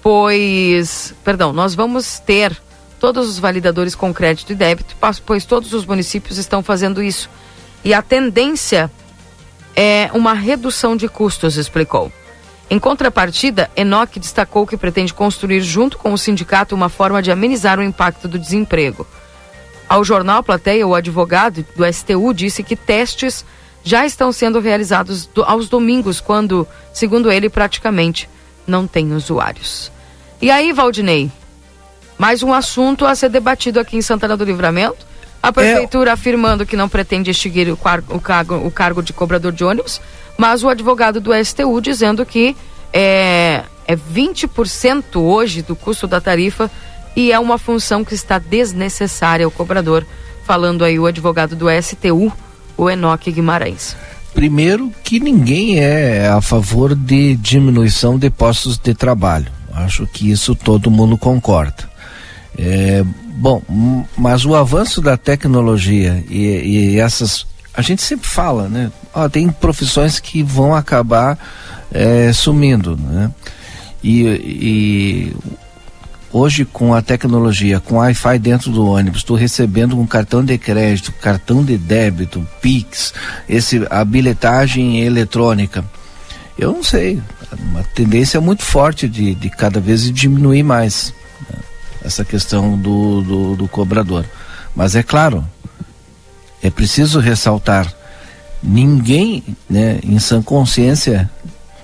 S1: pois, perdão, nós vamos ter todos os validadores com crédito e débito, pois todos os municípios estão fazendo isso. E a tendência uma redução de custos, explicou. Em contrapartida, Enoch destacou que pretende construir junto com o sindicato uma forma de amenizar o impacto do desemprego. Ao jornal Plateia, o advogado do STU disse que testes já estão sendo realizados do, aos domingos, quando, segundo ele, praticamente não tem usuários. E aí, Valdinei, mais um assunto a ser debatido aqui em Santana do Livramento. A prefeitura é... afirmando que não pretende extinguir o, car o, cargo, o cargo de cobrador de ônibus, mas o advogado do STU dizendo que é, é 20% hoje do custo da tarifa e é uma função que está desnecessária ao cobrador. Falando aí o advogado do STU, o Enoque Guimarães.
S3: Primeiro que ninguém é a favor de diminuição de postos de trabalho. Acho que isso todo mundo concorda. É, bom, mas o avanço da tecnologia e, e, essas. A gente sempre fala, né? Ó, tem profissões que vão acabar é, sumindo, né? E, e, hoje com a tecnologia, com Wi-Fi dentro do ônibus, estou recebendo um cartão de crédito, cartão de débito, Pix, esse, a bilhetagem eletrônica. Eu não sei, uma tendência muito forte de, de cada vez diminuir mais essa questão do, do, do cobrador. Mas é claro, é preciso ressaltar, ninguém, né, em sã consciência,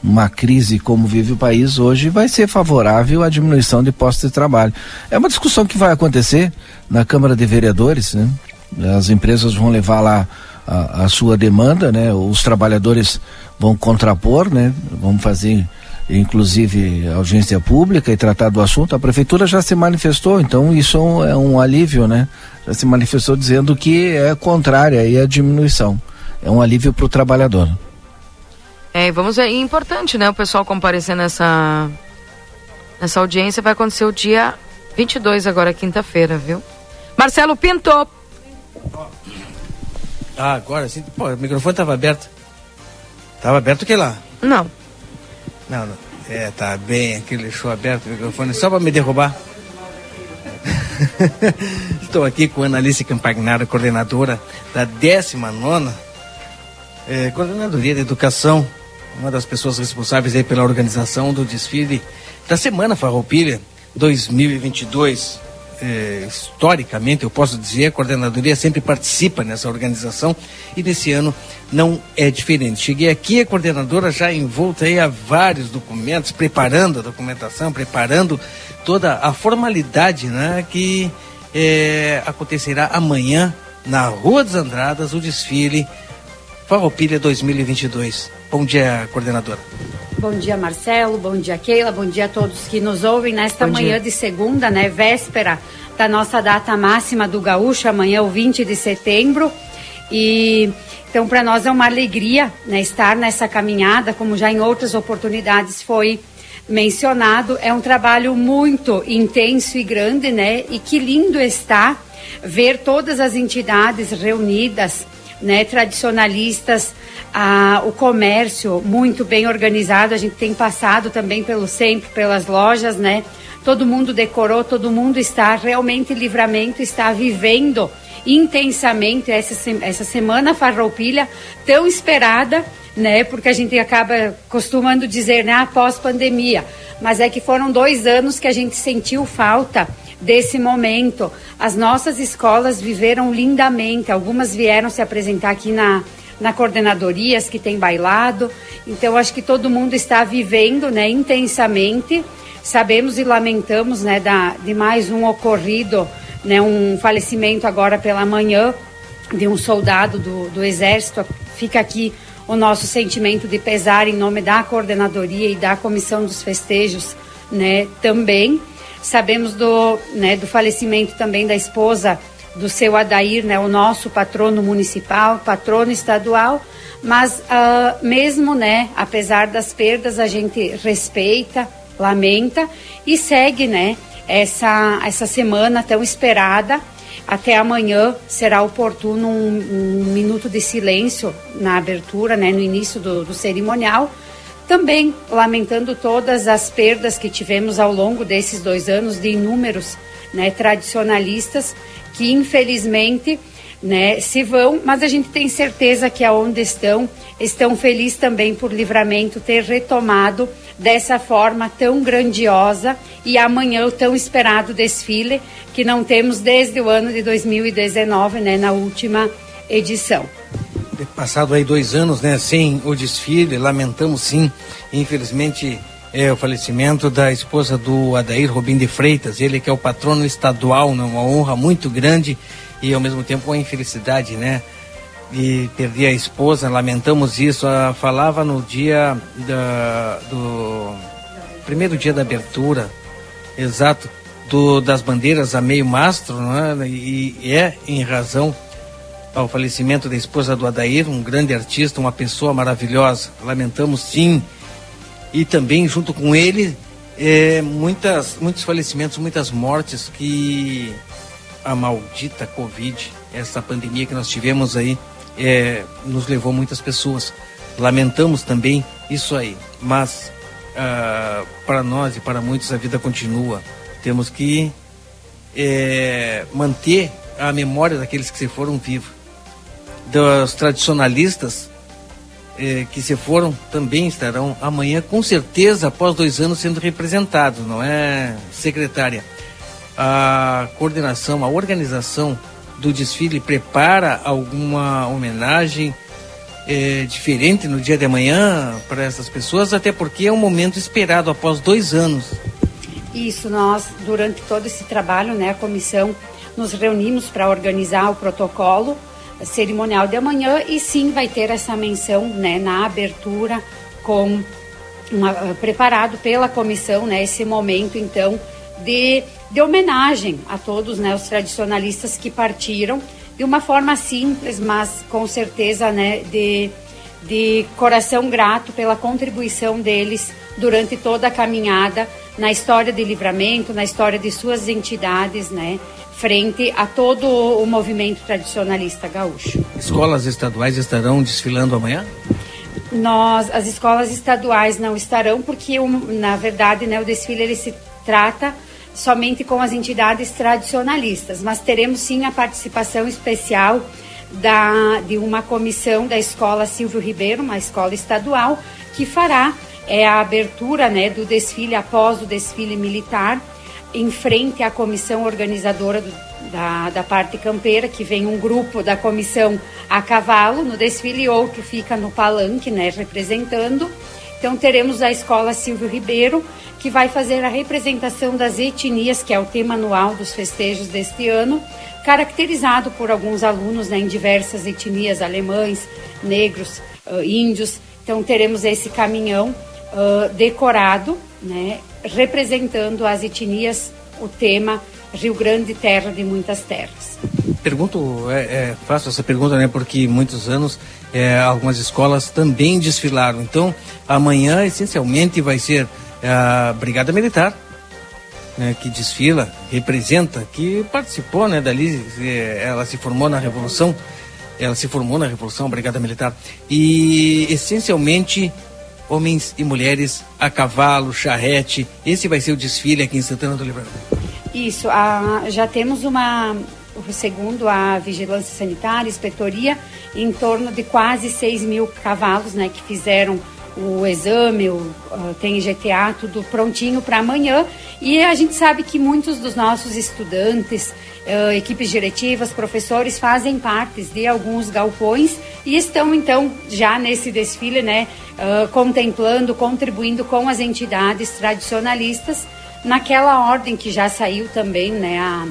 S3: uma crise como vive o país hoje, vai ser favorável à diminuição de postos de trabalho. É uma discussão que vai acontecer na Câmara de Vereadores, né? As empresas vão levar lá a, a sua demanda, né? Os trabalhadores vão contrapor, né? Vamos fazer inclusive audiência pública e tratar do assunto, a prefeitura já se manifestou, então isso é um, é um alívio, né? Já se manifestou dizendo que é contrária aí a diminuição. É um alívio para o trabalhador.
S1: É, vamos ver, é importante, né, o pessoal comparecer nessa nessa audiência, vai acontecer o dia 22 agora, quinta-feira, viu? Marcelo Pinto.
S8: Ah, agora sim, pô, o microfone estava aberto. Estava aberto o que lá?
S1: Não.
S8: Não, não. É, tá bem, aquele show aberto, microfone, só para me derrubar. [LAUGHS] Estou aqui com a Analice Campagnara, coordenadora da 19 é, Coordenadoria de Educação, uma das pessoas responsáveis aí pela organização do desfile da Semana Farroupilha 2022. É, historicamente, eu posso dizer, a coordenadoria sempre participa nessa organização e nesse ano não é diferente. Cheguei aqui, a coordenadora já envolta aí a vários documentos, preparando a documentação, preparando toda a formalidade né, que é, acontecerá amanhã na Rua dos Andradas, o desfile Farroupilha 2022. Bom dia, coordenadora.
S28: Bom dia, Marcelo. Bom dia, Keila. Bom dia a todos que nos ouvem nesta Bom manhã dia. de segunda, né? Véspera da nossa data máxima do Gaúcho, amanhã, o 20 de setembro. E então, para nós é uma alegria né, estar nessa caminhada, como já em outras oportunidades foi mencionado. É um trabalho muito intenso e grande, né? E que lindo está ver todas as entidades reunidas, né? Tradicionalistas, a, o comércio muito bem organizado. A gente tem passado também pelo centro, pelas lojas, né? Todo mundo decorou, todo mundo está realmente livramento, está vivendo intensamente essa, essa semana farroupilha tão esperada, né? Porque a gente acaba costumando dizer, né? Após pandemia. Mas é que foram dois anos que a gente sentiu falta desse momento. As nossas escolas viveram lindamente. Algumas vieram se apresentar aqui na, na coordenadorias que tem bailado. Então acho que todo mundo está vivendo, né, intensamente. Sabemos e lamentamos, né, da, de mais um ocorrido, né, um falecimento agora pela manhã de um soldado do, do exército. Fica aqui o nosso sentimento de pesar em nome da coordenadoria e da comissão dos festejos, né, também. Sabemos do, né, do falecimento também da esposa do seu Adair, né, o nosso patrono municipal, patrono estadual, mas uh, mesmo, né, apesar das perdas, a gente respeita, lamenta e segue, né, essa, essa semana tão esperada. Até amanhã será oportuno um, um minuto de silêncio na abertura, né, no início do, do cerimonial. Também lamentando todas as perdas que tivemos ao longo desses dois anos de inúmeros né, tradicionalistas que infelizmente né, se vão, mas a gente tem certeza que aonde estão, estão felizes também por livramento ter retomado dessa forma tão grandiosa e amanhã o tão esperado desfile que não temos desde o ano de 2019, né, na última edição.
S8: Passado aí dois anos, né, sem o desfile, lamentamos sim, infelizmente é o falecimento da esposa do Adair Robin de Freitas, ele que é o patrono estadual, né? uma honra muito grande e ao mesmo tempo uma infelicidade, né? E perder a esposa, lamentamos isso. Ela falava no dia da, do primeiro dia da abertura, exato, do, das bandeiras a meio mastro, né? e, e é em razão ao falecimento da esposa do Adair, um grande artista, uma pessoa maravilhosa. Lamentamos sim e também junto com ele é, muitas, muitos falecimentos, muitas mortes que a maldita Covid, essa pandemia que nós tivemos aí, é, nos levou muitas pessoas. Lamentamos também isso aí, mas ah, para nós e para muitos a vida continua. Temos que é, manter a memória daqueles que se foram vivos. Dos tradicionalistas, eh, que se foram também estarão amanhã, com certeza, após dois anos sendo representados, não é, secretária? A coordenação, a organização do desfile prepara alguma homenagem eh, diferente no dia de amanhã para essas pessoas, até porque é um momento esperado após dois anos.
S28: Isso, nós, durante todo esse trabalho, né, a comissão, nos reunimos para organizar o protocolo cerimonial de amanhã e sim vai ter essa menção né, na abertura com uma, ah, preparado pela comissão né, esse momento então de, de homenagem a todos né, os tradicionalistas que partiram de uma forma simples, mas com certeza né, de, de coração grato pela contribuição deles durante toda a caminhada na história de livramento, na história de suas entidades, né? Frente a todo o movimento tradicionalista gaúcho.
S8: Escolas estaduais estarão desfilando amanhã?
S28: Nós, as escolas estaduais não estarão porque, na verdade, né, o desfile ele se trata somente com as entidades tradicionalistas, mas teremos sim a participação especial da, de uma comissão da escola Silvio Ribeiro, uma escola estadual, que fará é, a abertura né, do desfile após o desfile militar em frente à comissão organizadora do, da, da parte campeira, que vem um grupo da comissão a cavalo no desfile e outro fica no palanque, né, representando. Então teremos a escola Silvio Ribeiro, que vai fazer a representação das etnias, que é o tema anual dos festejos deste ano, caracterizado por alguns alunos né, em diversas etnias, alemães, negros, uh, índios. Então teremos esse caminhão uh, decorado, né, representando as etnias, o tema Rio Grande, terra de muitas terras.
S8: Pergunto, é, é, faço essa pergunta, né, porque muitos anos é, algumas escolas também desfilaram. Então, amanhã essencialmente vai ser a Brigada Militar, né, que desfila, representa, que participou, né, dali, é, ela se formou na Revolução, ela se formou na Revolução, a Brigada Militar, e essencialmente homens e mulheres a cavalo, charrete. Esse vai ser o desfile aqui em Santana do Livramento.
S28: Isso, a, já temos uma, segundo a Vigilância Sanitária, Inspetoria, em torno de quase 6 mil cavalos né, que fizeram o exame, o, uh, tem GTA, tudo prontinho para amanhã. E a gente sabe que muitos dos nossos estudantes, uh, equipes diretivas, professores fazem parte de alguns galpões e estão então já nesse desfile, né, uh, contemplando, contribuindo com as entidades tradicionalistas naquela ordem que já saiu também, né, a,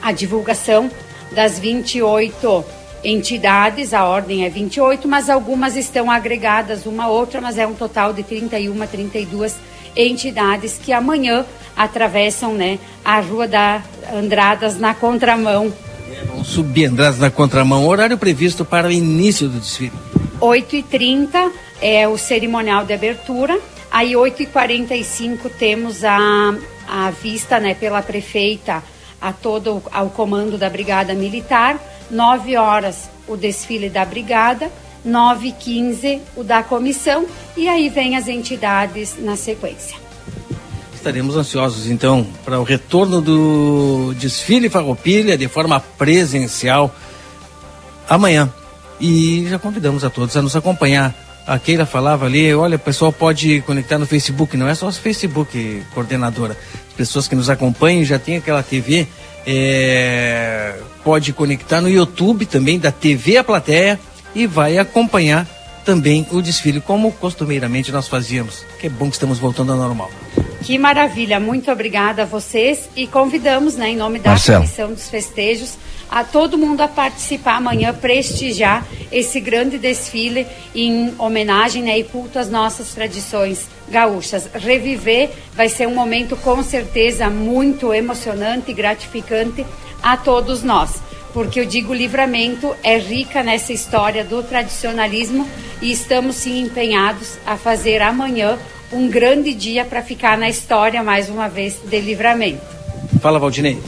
S28: a divulgação das 28 entidades, a ordem é 28, mas algumas estão agregadas uma a outra, mas é um total de 31, 32 entidades que amanhã atravessam né, a Rua da Andradas na contramão.
S8: É, vão subir Andradas na contramão. Horário previsto para o início do desfile.
S28: 8h30 é o cerimonial de abertura. Aí 8h45 temos a, a vista né, pela prefeita a todo ao comando da Brigada Militar. 9 horas o desfile da Brigada, 9 e 15 o da comissão e aí vem as entidades na sequência.
S8: Estaremos ansiosos então para o retorno do desfile Farroupilha de forma presencial amanhã. E já convidamos a todos a nos acompanhar. A Keila falava ali, olha, o pessoal pode conectar no Facebook, não é só o Facebook, coordenadora. As pessoas que nos acompanham já tem aquela TV é, pode conectar no YouTube também da TV A Plateia e vai acompanhar também o desfile, como costumeiramente nós fazíamos. Que é bom que estamos voltando ao normal.
S28: Que maravilha, muito obrigada a vocês e convidamos, né, em nome da. Comissão dos Festejos, a todo mundo a participar amanhã, prestigiar esse grande desfile em homenagem né, e culto às nossas tradições gaúchas. Reviver vai ser um momento com certeza muito emocionante e gratificante a todos nós. Porque eu digo livramento é rica nessa história do tradicionalismo e estamos sim empenhados a fazer amanhã um grande dia para ficar na história mais uma vez de livramento.
S8: Fala, Valdinei.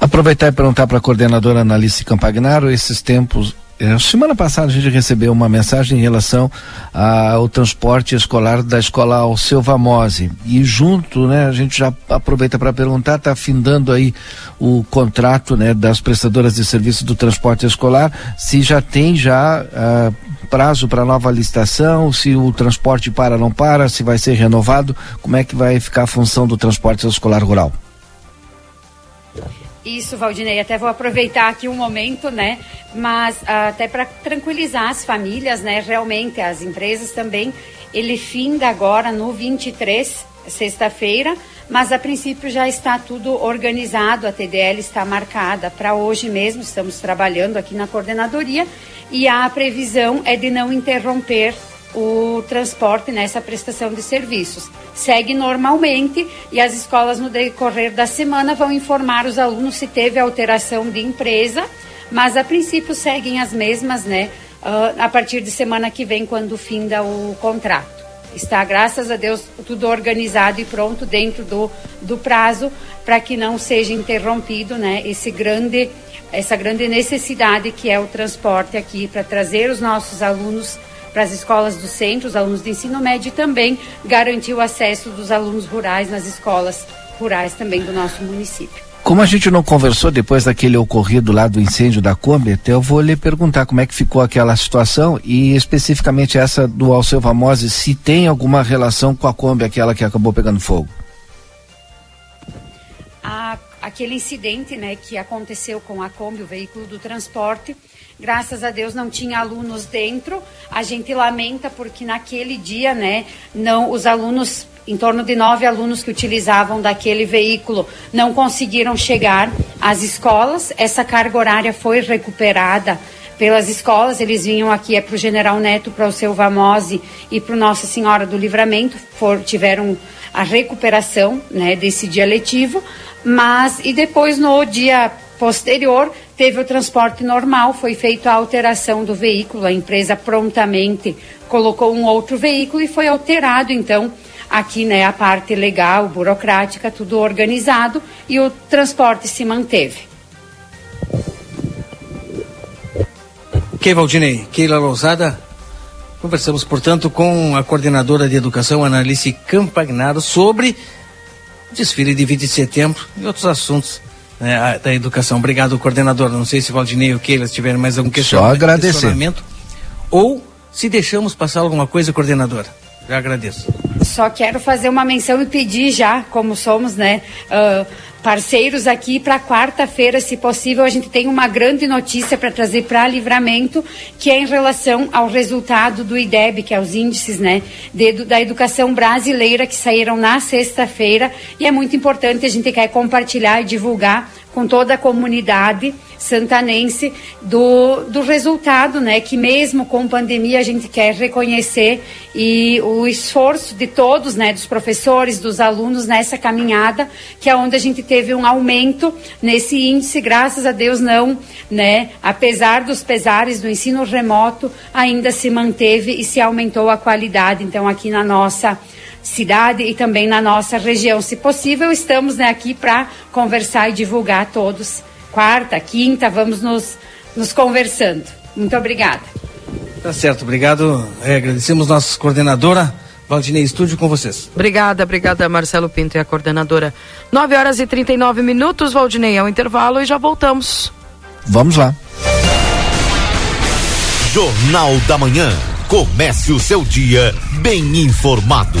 S3: Aproveitar e perguntar para a coordenadora Analice Campagnaro esses tempos é, semana passada a gente recebeu uma mensagem em relação ao transporte escolar da escola Alceu Vamose e junto, né, a gente já aproveita para perguntar, está findando aí o contrato, né, das prestadoras de serviço do transporte escolar, se já tem já uh, prazo para nova licitação, se o transporte para não para, se vai ser renovado, como é que vai ficar a função do transporte escolar rural?
S28: Isso, Valdinei, até vou aproveitar aqui um momento, né? Mas uh, até para tranquilizar as famílias, né? Realmente, as empresas também, ele finda agora no 23, sexta-feira, mas a princípio já está tudo organizado, a TDL está marcada para hoje mesmo, estamos trabalhando aqui na coordenadoria e a previsão é de não interromper o transporte nessa prestação de serviços. Segue normalmente e as escolas, no decorrer da semana, vão informar os alunos se teve alteração de empresa, mas a princípio seguem as mesmas, né? Uh, a partir de semana que vem, quando finda o contrato. Está, graças a Deus, tudo organizado e pronto dentro do, do prazo para que não seja interrompido, né? Esse grande, essa grande necessidade que é o transporte aqui para trazer os nossos alunos para as escolas do centro, os alunos de ensino médio e também garantir o acesso dos alunos rurais nas escolas rurais também do nosso município.
S3: Como a gente não conversou depois daquele ocorrido lá do incêndio da Kombi, até eu vou lhe perguntar como é que ficou aquela situação e especificamente essa do Alceu Famose, se tem alguma relação com a Kombi, aquela que acabou pegando fogo.
S28: Aquele incidente, né, que aconteceu com a Kombi, o veículo do transporte. Graças a Deus não tinha alunos dentro. A gente lamenta porque naquele dia, né, não os alunos em torno de nove alunos que utilizavam daquele veículo não conseguiram chegar às escolas. Essa carga horária foi recuperada pelas escolas. Eles vinham aqui é para o General Neto, para o seu Vamose e para Nossa Senhora do Livramento. For, tiveram a recuperação né, desse dia letivo. Mas, e depois no dia posterior, teve o transporte normal, foi feita a alteração do veículo, a empresa prontamente colocou um outro veículo e foi alterado, então, aqui né, a parte legal, burocrática, tudo organizado e o transporte se manteve.
S29: Ok, Valdinei. Keila Lousada. Conversamos, portanto, com a coordenadora de educação, Analice Campagnaro, sobre desfile de 20 de setembro e outros assuntos né, da educação. Obrigado, coordenador. Não sei se Valdinei ou Keila tiverem mais algum questionamento.
S30: Só agradecer.
S29: Ou se deixamos passar alguma coisa, coordenadora. Já agradeço.
S28: Só quero fazer uma menção e pedir já, como somos, né? Uh, parceiros aqui para quarta-feira, se possível, a gente tem uma grande notícia para trazer para livramento, que é em relação ao resultado do IDEB, que é os índices né, de, da educação brasileira que saíram na sexta-feira. E é muito importante, a gente quer compartilhar e divulgar com toda a comunidade santanense do, do resultado, né? Que mesmo com pandemia a gente quer reconhecer e o esforço de todos, né? Dos professores, dos alunos nessa caminhada, que é onde a gente teve um aumento nesse índice, graças a Deus não, né? Apesar dos pesares do ensino remoto, ainda se manteve e se aumentou a qualidade. Então aqui na nossa cidade e também na nossa região. Se possível, estamos né, aqui para conversar e divulgar a todos. Quarta, quinta, vamos nos, nos conversando. Muito obrigada.
S29: Tá certo, obrigado. É, agradecemos nossa coordenadora. Valdinei Estúdio com vocês.
S31: Obrigada, obrigada, Marcelo Pinto e a coordenadora. 9 horas e 39 minutos, Valdinei, é o intervalo e já voltamos.
S30: Vamos lá.
S9: Jornal da Manhã. Comece o seu dia bem informado.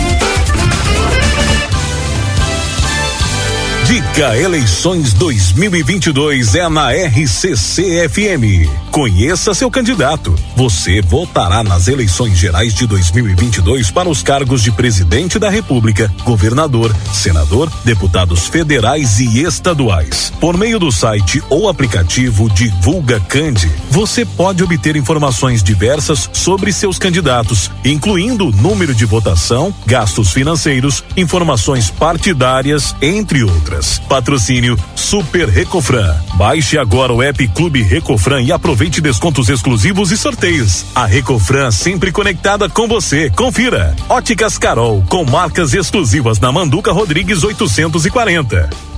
S32: Dica Eleições 2022 é na RCC FM. Conheça seu candidato. Você votará nas eleições gerais de 2022 para os cargos de presidente da República, governador, senador, deputados federais e estaduais. Por meio do site ou aplicativo Divulga Cande, você pode obter informações diversas sobre seus candidatos, incluindo número de votação, gastos financeiros, informações partidárias, entre outras. Patrocínio Super Recofran. Baixe agora o app Clube Recofran e aproveite descontos exclusivos e sorteios. A Recofran sempre conectada com você. Confira. Óticas Carol, com marcas exclusivas na Manduca Rodrigues 840.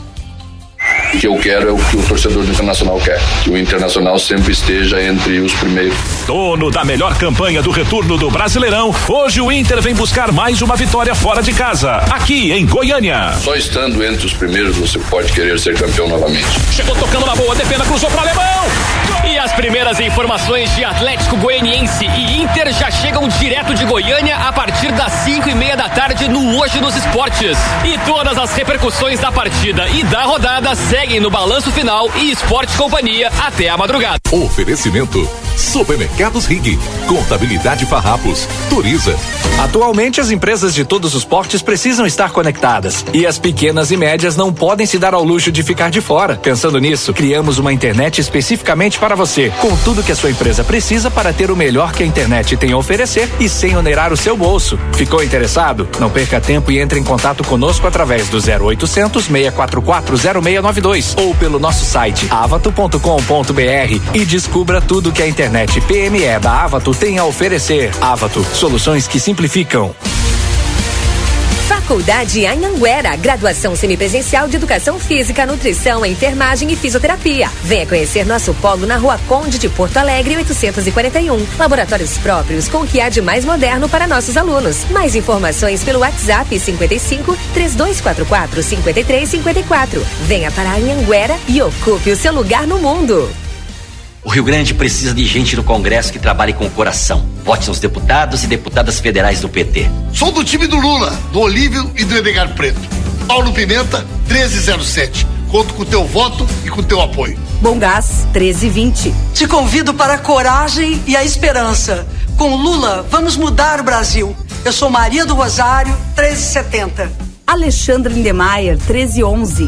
S33: O que eu quero é o que o torcedor do Internacional quer. Que o Internacional sempre esteja entre os primeiros.
S32: Dono da melhor campanha do retorno do Brasileirão, hoje o Inter vem buscar mais uma vitória fora de casa, aqui em Goiânia.
S33: Só estando entre os primeiros você pode querer ser campeão novamente.
S32: Chegou tocando na boa, defenda, cruzou para Alemão.
S34: E as primeiras informações de Atlético Goianiense e Inter já chegam direto de Goiânia a partir das 5 e meia da tarde no Hoje nos Esportes. E todas as repercussões da partida e da rodada seguem no balanço final e Esporte Companhia até a madrugada.
S32: Oferecimento Supermercados Rig, Contabilidade Farrapos, Turiza.
S35: Atualmente as empresas de todos os portes precisam estar conectadas e as pequenas e médias não podem se dar ao luxo de ficar de fora. Pensando nisso, criamos uma internet especificamente para você, com tudo que a sua empresa precisa para ter o melhor que a internet tem a oferecer e sem onerar o seu bolso. Ficou interessado? Não perca tempo e entre em contato conosco através do 0800 644 0692 ou pelo nosso site avato.com.br e descubra tudo que a internet PME da Avato tem a oferecer. Avato, soluções que simplificam.
S11: Faculdade Anhanguera, graduação semipresencial de Educação Física, Nutrição, Enfermagem e Fisioterapia. Venha conhecer nosso polo na Rua Conde de Porto Alegre, 841. Laboratórios próprios com o que há de mais moderno para nossos alunos. Mais informações pelo WhatsApp 55 3244 5354. Venha para Anhanguera e ocupe o seu lugar no mundo.
S21: O Rio Grande precisa de gente no Congresso que trabalhe com o coração. Vote nos deputados e deputadas federais do PT.
S33: Sou do time do Lula, do Olívio e do Edgar Preto. Paulo Pimenta, 1307. Conto com o teu voto e com o teu apoio.
S13: Bom Gás, 1320.
S36: Te convido para a coragem e a esperança. Com Lula, vamos mudar o Brasil. Eu sou Maria do Rosário, 1370.
S13: Alexandre Lindemeyer, 1311.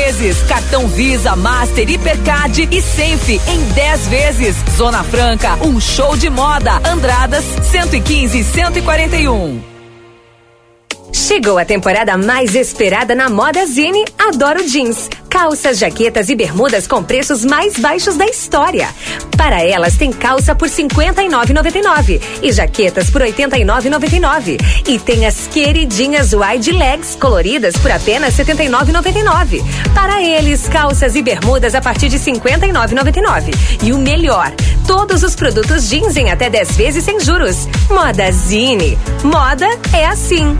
S12: vezes. Cartão Visa, Master, Hipercard e Senf em 10 vezes. Zona Franca, um show de moda. Andradas 115 e 141.
S11: Chegou a temporada mais esperada na Moda Zine Adoro Jeans. Calças, jaquetas e bermudas com preços mais baixos da história. Para elas tem calça por R$ 59,99 e jaquetas por R$ 89,99. E tem as queridinhas wide legs coloridas por apenas R$ 79,99. Para eles, calças e bermudas a partir de R$ 59,99. E o melhor, todos os produtos jeans em até 10 vezes sem juros. Moda Zine. Moda é assim.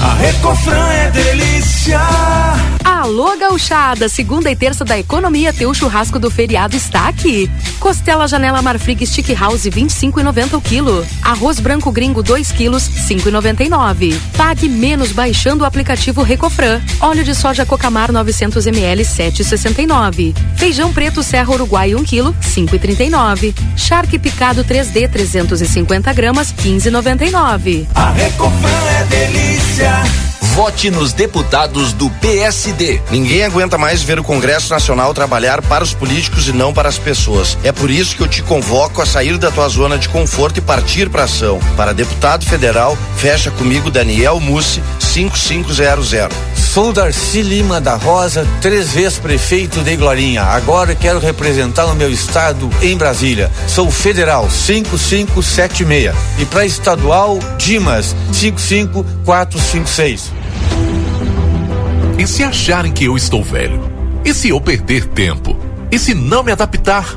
S37: A Recofran é delícia.
S18: Alô, gauchada! Segunda e terça da economia, teu churrasco do feriado está aqui. Costela Janela Marfrig Stick House 25,90 o quilo. Arroz branco gringo 2 quilos 5,99. Pague menos baixando o aplicativo Recofran. Óleo de soja Cocamar 900 ml 7,69. Feijão preto Serra Uruguai 1 quilo 5,39. Charque picado 3D 350 gramas 15,99.
S37: A Recofran é delícia. Yeah.
S19: Vote nos deputados do PSD.
S38: Ninguém aguenta mais ver o Congresso Nacional trabalhar para os políticos e não para as pessoas. É por isso que eu te convoco a sair da tua zona de conforto e partir para ação. Para deputado federal, fecha comigo Daniel Mussi 5500.
S39: Sou Darcy Lima da Rosa, três vezes prefeito de Glorinha. Agora quero representar o meu estado em Brasília. Sou federal 5576 e para estadual Dimas 55456.
S10: E se acharem que eu estou velho? E se eu perder tempo? E se não me adaptar?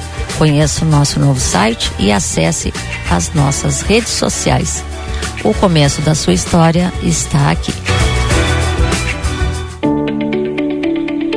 S40: Conheça o nosso novo site e acesse as nossas redes sociais. O começo da sua história está aqui.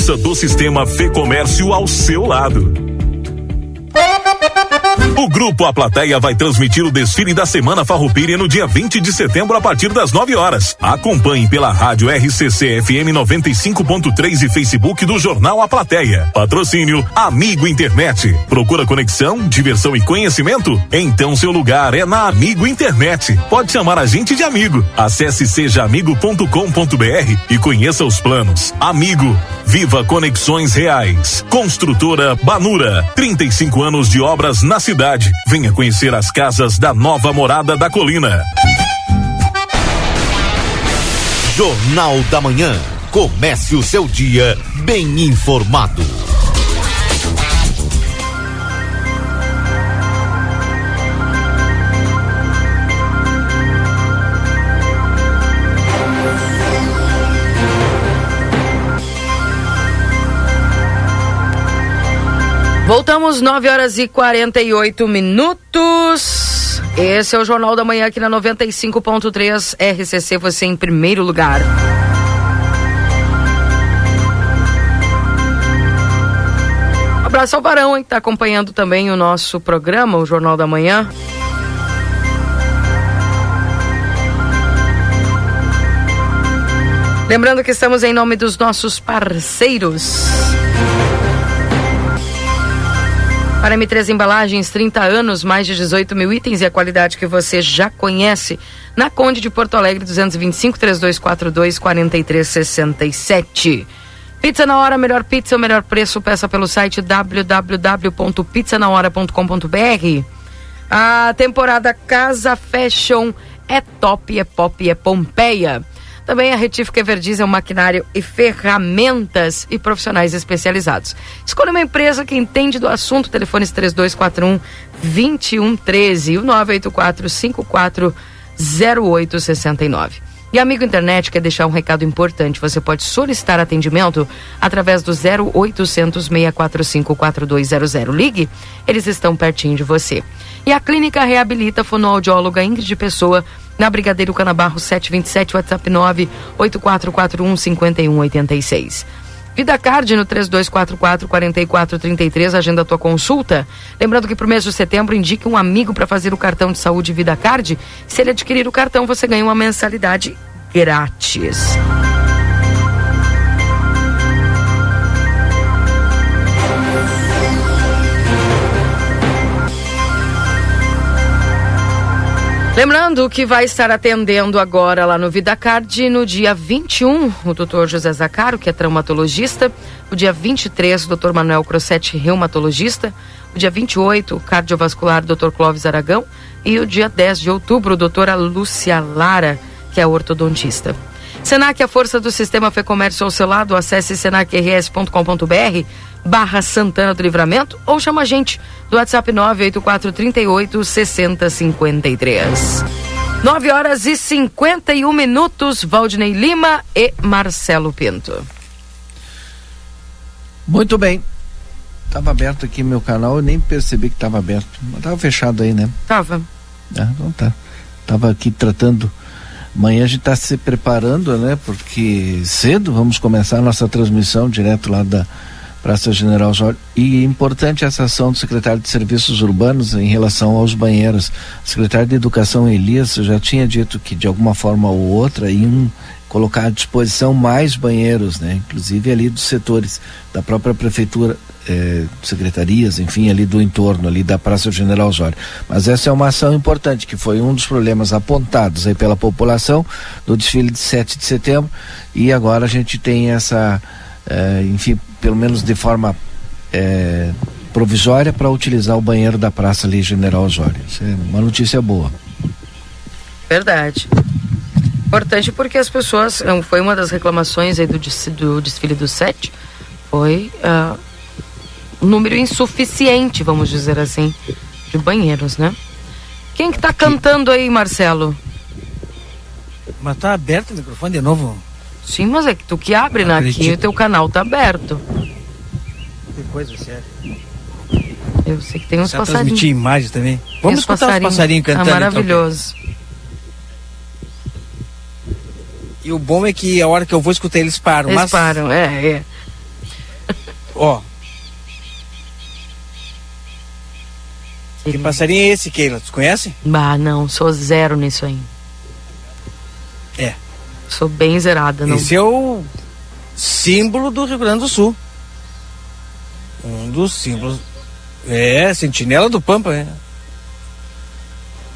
S32: do sistema Fê Comércio ao seu lado. O Grupo A Plateia vai transmitir o desfile da Semana Farroupilha no dia 20 de setembro a partir das 9 horas. Acompanhe pela rádio RCC FM 95.3 e Facebook do Jornal A Plateia. Patrocínio Amigo Internet. Procura conexão, diversão e conhecimento? Então seu lugar é na Amigo Internet. Pode chamar a gente de amigo. Acesse sejaamigo.com.br e conheça os planos. Amigo, viva conexões reais. Construtora Banura, 35 anos de obras na cidade Venha conhecer as casas da nova morada da colina.
S9: Jornal da Manhã. Comece o seu dia bem informado.
S1: Voltamos 9 horas e 48 minutos. Esse é o Jornal da Manhã aqui na 95.3 RCC, você em primeiro lugar. Um abraço ao Barão, hein, que está acompanhando também o nosso programa, o Jornal da Manhã. Lembrando que estamos em nome dos nossos parceiros. Para M3 Embalagens, 30 anos, mais de 18 mil itens e a qualidade que você já conhece. Na Conde de Porto Alegre, 225 3242 4367. Pizza na hora, melhor pizza, o melhor preço. Peça pelo site www.pizzanahora.com.br. A temporada Casa Fashion é top, é pop, é Pompeia. Também a Retífica Everdiesel, maquinário e ferramentas e profissionais especializados. Escolha uma empresa que entende do assunto. Telefones 3241 2113 e o 984 54 0869. E amigo internet quer deixar um recado importante. Você pode solicitar atendimento através do 0800 645 4200. Ligue, eles estão pertinho de você. E a clínica reabilita fonoaudióloga Ingrid Pessoa na Brigadeiro Canabarro 727, WhatsApp 98441 5186. Vida Card no 3244 4433, agenda tua consulta. Lembrando que para o mês de setembro indique um amigo para fazer o cartão de saúde Vida Card. Se ele adquirir o cartão, você ganha uma mensalidade grátis. Lembrando que vai estar atendendo agora lá no VidaCard no dia 21 o doutor José Zacaro, que é traumatologista, o dia 23 o doutor Manuel Crossetti, reumatologista, o dia 28 o cardiovascular doutor Clóvis Aragão e o dia 10 de outubro doutora Lúcia Lara, que é ortodontista. Senac, a força do sistema Fê Comércio ao seu lado, acesse senacrs.com.br barra Santana do Livramento ou chama a gente do WhatsApp 98438 6053. 9 horas e 51 minutos, Valdinei Lima e Marcelo Pinto.
S3: Muito bem. Tava aberto aqui meu canal, eu nem percebi que estava aberto. Mas tava fechado aí, né?
S1: Tava.
S3: Ah, então tá. Tava aqui tratando. Amanhã a gente está se preparando, né? Porque cedo vamos começar a nossa transmissão direto lá da Praça General Jorge. E importante essa ação do secretário de Serviços Urbanos em relação aos banheiros. O secretário de Educação Elias já tinha dito que de alguma forma ou outra iam colocar à disposição mais banheiros, né? Inclusive ali dos setores da própria prefeitura é, secretarias, enfim, ali do entorno, ali da Praça General Osório. Mas essa é uma ação importante, que foi um dos problemas apontados aí pela população no desfile de 7 de setembro, e agora a gente tem essa, é, enfim, pelo menos de forma é, provisória, para utilizar o banheiro da Praça ali General Osório. Isso é uma notícia boa.
S1: Verdade. Importante porque as pessoas, foi uma das reclamações aí do, do desfile do 7, foi uh, um número insuficiente, vamos dizer assim, de banheiros, né? Quem que tá cantando aí, Marcelo?
S8: Mas tá aberto o microfone de novo?
S1: Sim, mas é que tu que abre, né? Aqui o teu canal tá aberto.
S8: Que coisa séria.
S1: Eu sei que tem uns passarinhos.
S8: transmitir imagem também. Vamos escutar passarinho. os passarinhos cantando.
S1: Ah, maravilhoso. Então.
S8: E o bom é que a hora que eu vou escutar eles param.
S1: Eles
S8: mas...
S1: param, é, é.
S8: Ó, Que passarinho é esse, Keila? Tu conhece?
S1: Bah, não, sou zero nisso aí. Sou bem zerada, não.
S8: Esse é o símbolo do Rio Grande do Sul. Um dos símbolos. É, sentinela do Pampa, é.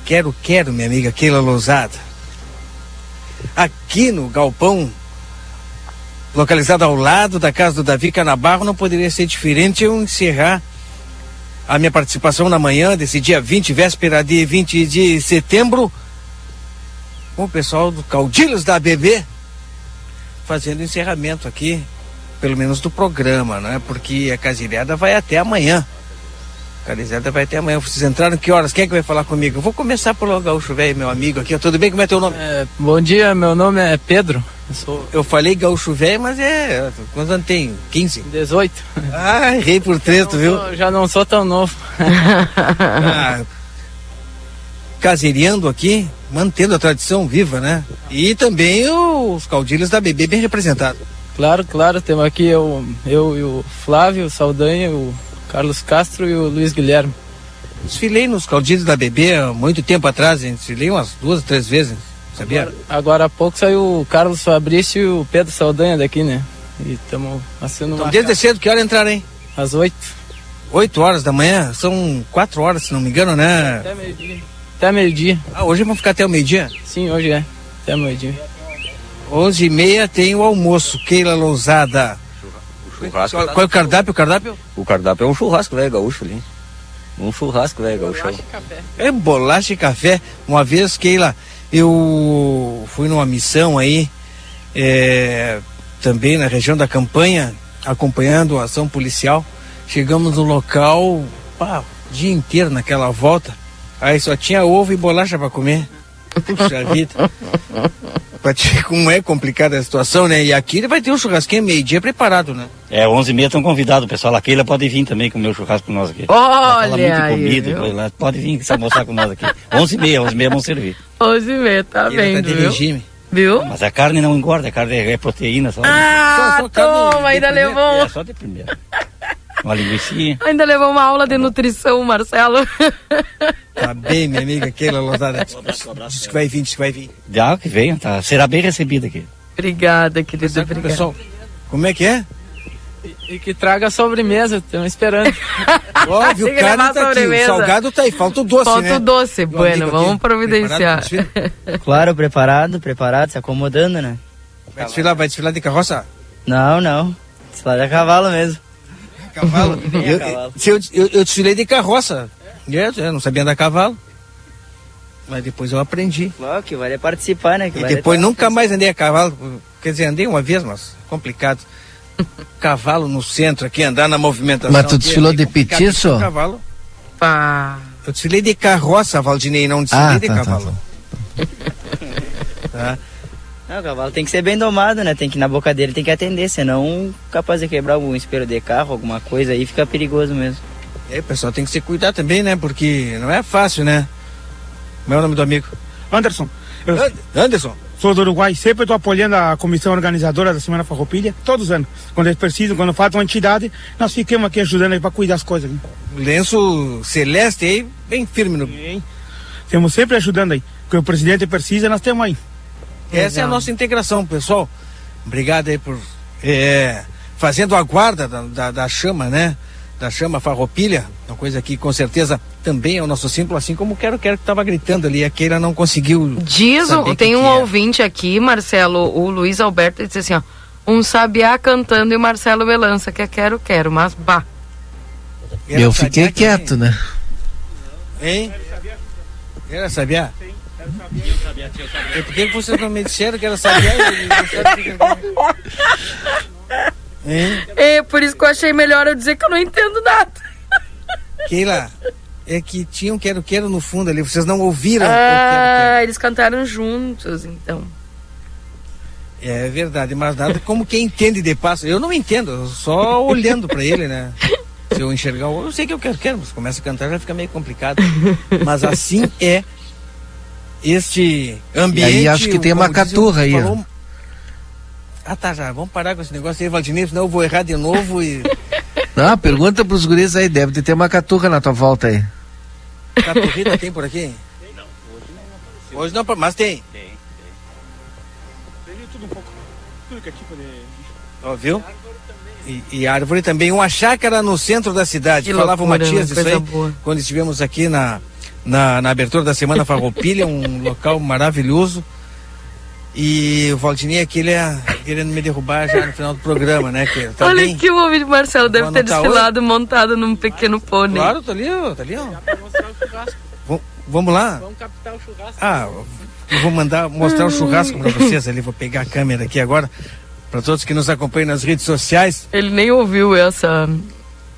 S8: Quero, quero, minha amiga Keila Lousada. Aqui no galpão, localizado ao lado da casa do Davi Canabarro, não poderia ser diferente eu encerrar a minha participação na manhã desse dia 20, véspera de 20 de setembro, com o pessoal do Caudilhos da ABB, fazendo encerramento aqui, pelo menos do programa, né? Porque a casilhada vai até amanhã. A casilhada vai até amanhã. Vocês entraram que horas? Quem é que vai falar comigo? Eu vou começar pelo Gaúcho Velho, meu amigo aqui. Tudo bem? Como é teu nome? É,
S41: bom dia, meu nome é Pedro.
S8: Eu, sou... eu falei Gaúcho Velho, mas é. Quantos anos tem? 15?
S41: 18.
S8: Ah, errei por trento, viu?
S41: Sou, já não sou tão novo. [LAUGHS]
S8: ah, aqui, mantendo a tradição viva, né? E também os caudilhos da BB bem representados.
S41: Claro, claro, temos aqui eu, eu e o Flávio, Saldanha, o Carlos Castro e o Luiz Guilherme.
S8: Desfilei nos caudilhos da BB há muito tempo atrás, hein? desfilei umas duas, três vezes. Sabia?
S41: Agora, agora há pouco saiu o Carlos Fabrício e o Pedro Saldanha daqui, né? E estamos assinando
S8: então, desde cedo, que hora entraram, hein?
S41: Às oito.
S8: Oito horas da manhã? São quatro horas, se não me engano, né?
S41: Até meio-dia. Até meio-dia.
S8: Ah, hoje vamos ficar até o meio-dia?
S41: Sim, hoje é. Até meio-dia.
S8: Onze e meia tem o almoço, Keila Lousada.
S42: churrasco.
S8: Qual, qual é o cardápio? O cardápio?
S42: O cardápio é um churrasco, velho, gaúcho ali. Um churrasco, velho, gaúcho.
S41: Bolacha e café.
S8: É bolacha e café. Uma vez, Keila, eu fui numa missão aí, é, também na região da campanha, acompanhando a ação policial. Chegamos no local, pá, o dia inteiro naquela volta. Aí só tinha ovo e bolacha para comer. Puxa vida. Pra te ver como é complicada a situação, né? E aqui ele vai ter um churrasquinho meio-dia preparado, né?
S42: É, 11 e meia estão convidados, o pessoal. A Keila pode vir também comer o churrasco com nós aqui.
S1: Olha
S42: muito comida, pode vir se almoçar com nós aqui. 11 e meia, 11 e meia vamos servir.
S1: 11 e meia, tá bem, tá de viu? regime. Viu?
S42: Mas a carne não engorda, a carne é, proteína só.
S1: Ah, só, só toma, ainda levou.
S42: É, só de primeira. Uma linguiça.
S1: Ainda levou uma aula de nutrição, Marcelo. [LAUGHS]
S8: Tá bem, minha amiga Keila Lozada. Diz que vai vir, diz que vai vir.
S42: Já que venha, tá. Será bem recebida aqui.
S1: Obrigada, querida. Obrigada. Pessoal,
S8: como é que é?
S41: E, que traga sobremesa, estamos esperando. [LAUGHS]
S8: Óbvio, o cara tá aqui, o salgado tá aí, falta o doce,
S1: falta
S8: né?
S1: Falta o doce, bueno, vamos providenciar. [LAUGHS]
S43: claro, preparado, preparado, se acomodando, né?
S8: Vai desfilar, vai desfilar de carroça?
S43: Não, não, desfilar de cavalo mesmo.
S8: Cavalo? [LAUGHS] eu, cavalo. Eu, eu, eu desfilei de carroça, eu, eu não sabia andar a cavalo. Mas depois eu aprendi.
S43: Claro, que vale participar, né?
S8: Que e vale depois nunca mais andei a cavalo. Quer dizer, andei uma vez, mas complicado. [LAUGHS] cavalo no centro aqui, andar na movimentação.
S3: Mas tu desfilou de petiço?
S8: Cavalo. Pá. Eu desfilei de carroça, Valdinei, não desfilei ah, de tá, tá cavalo. Tá, [LAUGHS]
S43: tá. Não, o cavalo tem que ser bem domado, né? Tem que ir na boca dele, tem que atender, senão capaz de quebrar algum espelho de carro, alguma coisa aí, fica perigoso mesmo.
S8: É, o pessoal tem que se cuidar também, né? Porque não é fácil, né? Meu nome do amigo?
S44: Anderson.
S8: Eu... Anderson?
S44: Sou do Uruguai, sempre estou apoiando a comissão organizadora da Semana Farroupilha, todos os anos. Quando eles precisam, quando falta uma entidade, nós ficamos aqui ajudando aí para cuidar das coisas. Né?
S8: Lenço celeste aí, bem firme no.
S44: Bem. Estamos sempre ajudando aí. O que o presidente precisa, nós temos aí.
S8: Essa é a nossa integração, pessoal. Obrigado aí por é, fazendo a guarda da, da, da chama, né? da chama farroupilha, uma coisa que com certeza também é o nosso símbolo, assim como o Quero Quero que estava gritando ali, a Keila não conseguiu.
S1: Diz, tem um ouvinte aqui, Marcelo, o Luiz Alberto, disse assim, ó, um sabiá cantando e o Marcelo Melança, que é Quero Quero, mas bah.
S3: Eu fiquei quieto, também. né?
S8: Hein? Era sabiá? E por que vocês não me disseram que era sabiá?
S1: Hein? É, por isso que eu achei melhor eu dizer que eu não entendo nada.
S8: Keila, é que tinha um quero quero no fundo ali, vocês não ouviram?
S1: Ah, quero, quero. eles cantaram juntos, então.
S8: É verdade, mas nada como quem entende de passo. Eu não entendo, só olhando para ele, né? Se eu enxergar, eu sei que eu quero, quero, mas começa a cantar já fica meio complicado. Mas assim é este ambiente.
S3: E aí acho que tem uma caturra aí. Falou...
S8: Ah tá, já, vamos parar com esse negócio aí, Valdinei, senão eu vou errar de novo e. [LAUGHS]
S3: Não, pergunta pros guris aí, deve ter uma caturra na tua volta aí.
S8: Caturrita tem por aqui? Não, hoje não. Hoje não, mas tem. Tem, tem. Tem tudo um pouco. Tudo que é tipo de. Ó, viu? E, e, árvore também, uma chácara no centro da cidade. Que Falava loucura, o Matias isso aí boa. quando estivemos aqui na, na, na abertura da Semana Farroupilha, um local maravilhoso. E o Valdinei aqui, ele é querendo me derrubar já no final do programa, né? Que
S1: tá Olha bem... aqui o ouvido Marcelo, deve ter desfilado hoje? montado num pequeno pônei.
S8: Claro, tá ali, ó, tá ali, ó. Vamos lá? Vamos captar o churrasco. Ah, eu vou mandar mostrar o churrasco para vocês ali, vou pegar a câmera aqui agora, para todos que nos acompanham nas redes sociais.
S1: Ele nem ouviu essa,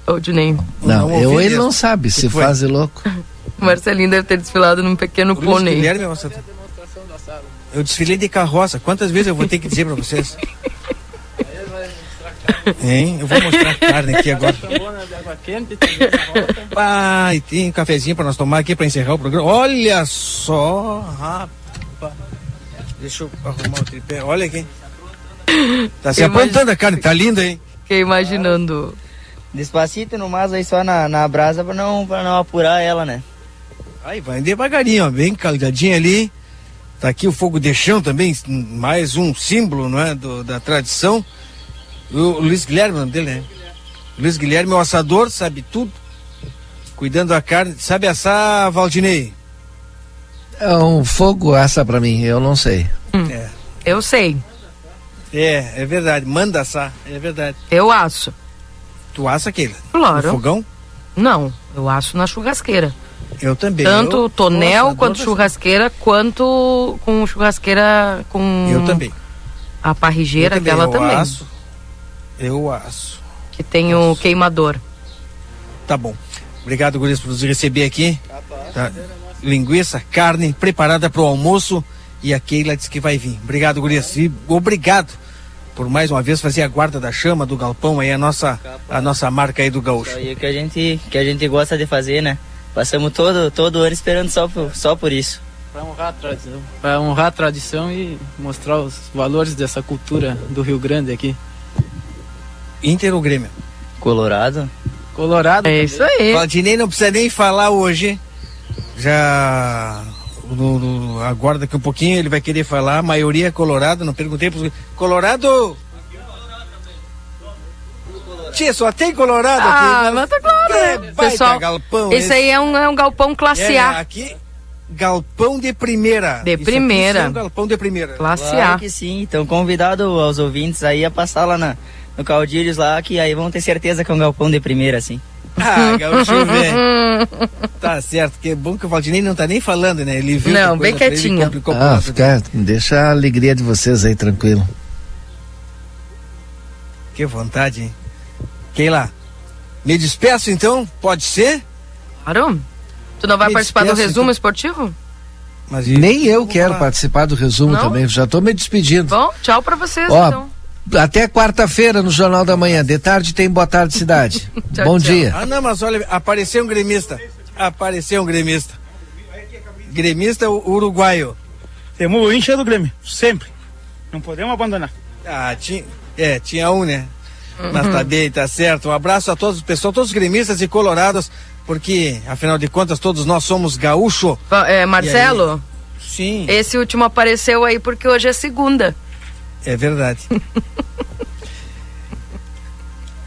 S1: Odinei.
S3: Não, não eu, ele não sabe, se faz louco. [LAUGHS]
S1: Marcelinho deve ter desfilado num pequeno pônei. Guilherme.
S8: Eu desfilei de carroça. Quantas vezes eu vou ter que dizer para vocês? Hein? Eu vou mostrar a carne aqui agora. Ah, e tem um cafezinho para nós tomar aqui para encerrar o programa. Olha só, rapaz. Deixa eu arrumar o tripé. Olha aqui. Tá se apontando a carne, tá linda, hein?
S1: Fiquei imaginando.
S43: Despacito no mas aí só na, na brasa para não, pra não apurar ela, né?
S8: Aí vai devagarinho, ó, bem calgadinho ali. Tá aqui o fogo de chão também, mais um símbolo, não é, do, da tradição. O Luiz Guilherme, o nome dele, né? Luiz Guilherme, o assador, sabe tudo. Cuidando da carne, sabe assar, Valdinei?
S3: É um fogo assa para mim, eu não sei.
S1: Hum, é. Eu sei.
S8: É, é verdade, manda assar, é verdade.
S1: Eu asso.
S8: Tu assa aquele?
S1: Claro.
S8: No fogão?
S1: Não, eu asso na churrasqueira.
S8: Eu também.
S1: Tanto
S8: eu,
S1: tonel nossa, quanto churrasqueira, quanto com churrasqueira com.
S8: Eu também.
S1: A parrigeira dela eu também.
S8: Aço, eu aço.
S1: Que tem aço. o queimador.
S8: Tá bom. Obrigado, Guris, por nos receber aqui. Tá. Linguiça, carne preparada para o almoço. E a Keila disse que vai vir. Obrigado, Gurias. E obrigado por mais uma vez fazer a guarda da chama do galpão aí, a nossa, a nossa marca aí do gaúcho. Isso
S43: aí que a gente, que a gente gosta de fazer, né? Passamos todo, todo ano esperando só por, só por isso.
S41: Para honrar a tradição. Para honrar a tradição e mostrar os valores dessa cultura do Rio Grande aqui.
S8: Inter ou Grêmio?
S43: Colorado.
S41: Colorado.
S1: É isso aí.
S8: Valdinei não precisa nem falar hoje. Já no, no, agora daqui um pouquinho ele vai querer falar. A maioria é Colorado. Não perguntei para Colorado. Tia, só tem Colorado
S1: ah,
S8: aqui.
S1: Ah, mas tá claro, é, né? Pessoal, galpão esse, esse, aí é um, é um galpão classe é, A.
S8: Aqui, galpão de primeira.
S1: De Isso primeira.
S8: É um galpão de primeira.
S1: Classe
S43: claro
S1: A.
S43: que sim. Então, convidado aos ouvintes aí a passar lá na, no Caudilhos lá, que aí vão ter certeza que é um galpão de primeira, assim. [LAUGHS]
S8: Ah, gaúcho velho. tá certo, que é bom que o Valdinei não tá nem falando, né? Ele viu
S1: Não, bem quietinho.
S3: Ah, fica, deixa a alegria de vocês aí tranquilo.
S8: Que vontade, hein? Keila, me despeço então? Pode ser?
S1: Claro. Tu não vai me participar despeço, do resumo então... esportivo?
S3: Mas Nem eu quero lá. participar do resumo não? também, já estou me despedindo.
S1: Bom, tchau para vocês
S3: Ó,
S1: então.
S3: Até quarta-feira no Jornal da Manhã. De tarde tem Boa Tarde Cidade. [LAUGHS] tchau, Bom tchau. dia.
S8: Ah, não, mas olha, apareceu um gremista. Apareceu um gremista. Gremista uruguaio.
S44: Temos o encher do Grêmio, sempre. Não podemos abandonar.
S8: Ah, tinha, é, tinha um, né? Mas tá bem, tá certo. Um abraço a todos, pessoal, todos os gremistas e colorados, porque afinal de contas todos nós somos gaúcho.
S1: É, Marcelo?
S8: Sim.
S1: Esse último apareceu aí porque hoje é segunda.
S8: É verdade. [LAUGHS]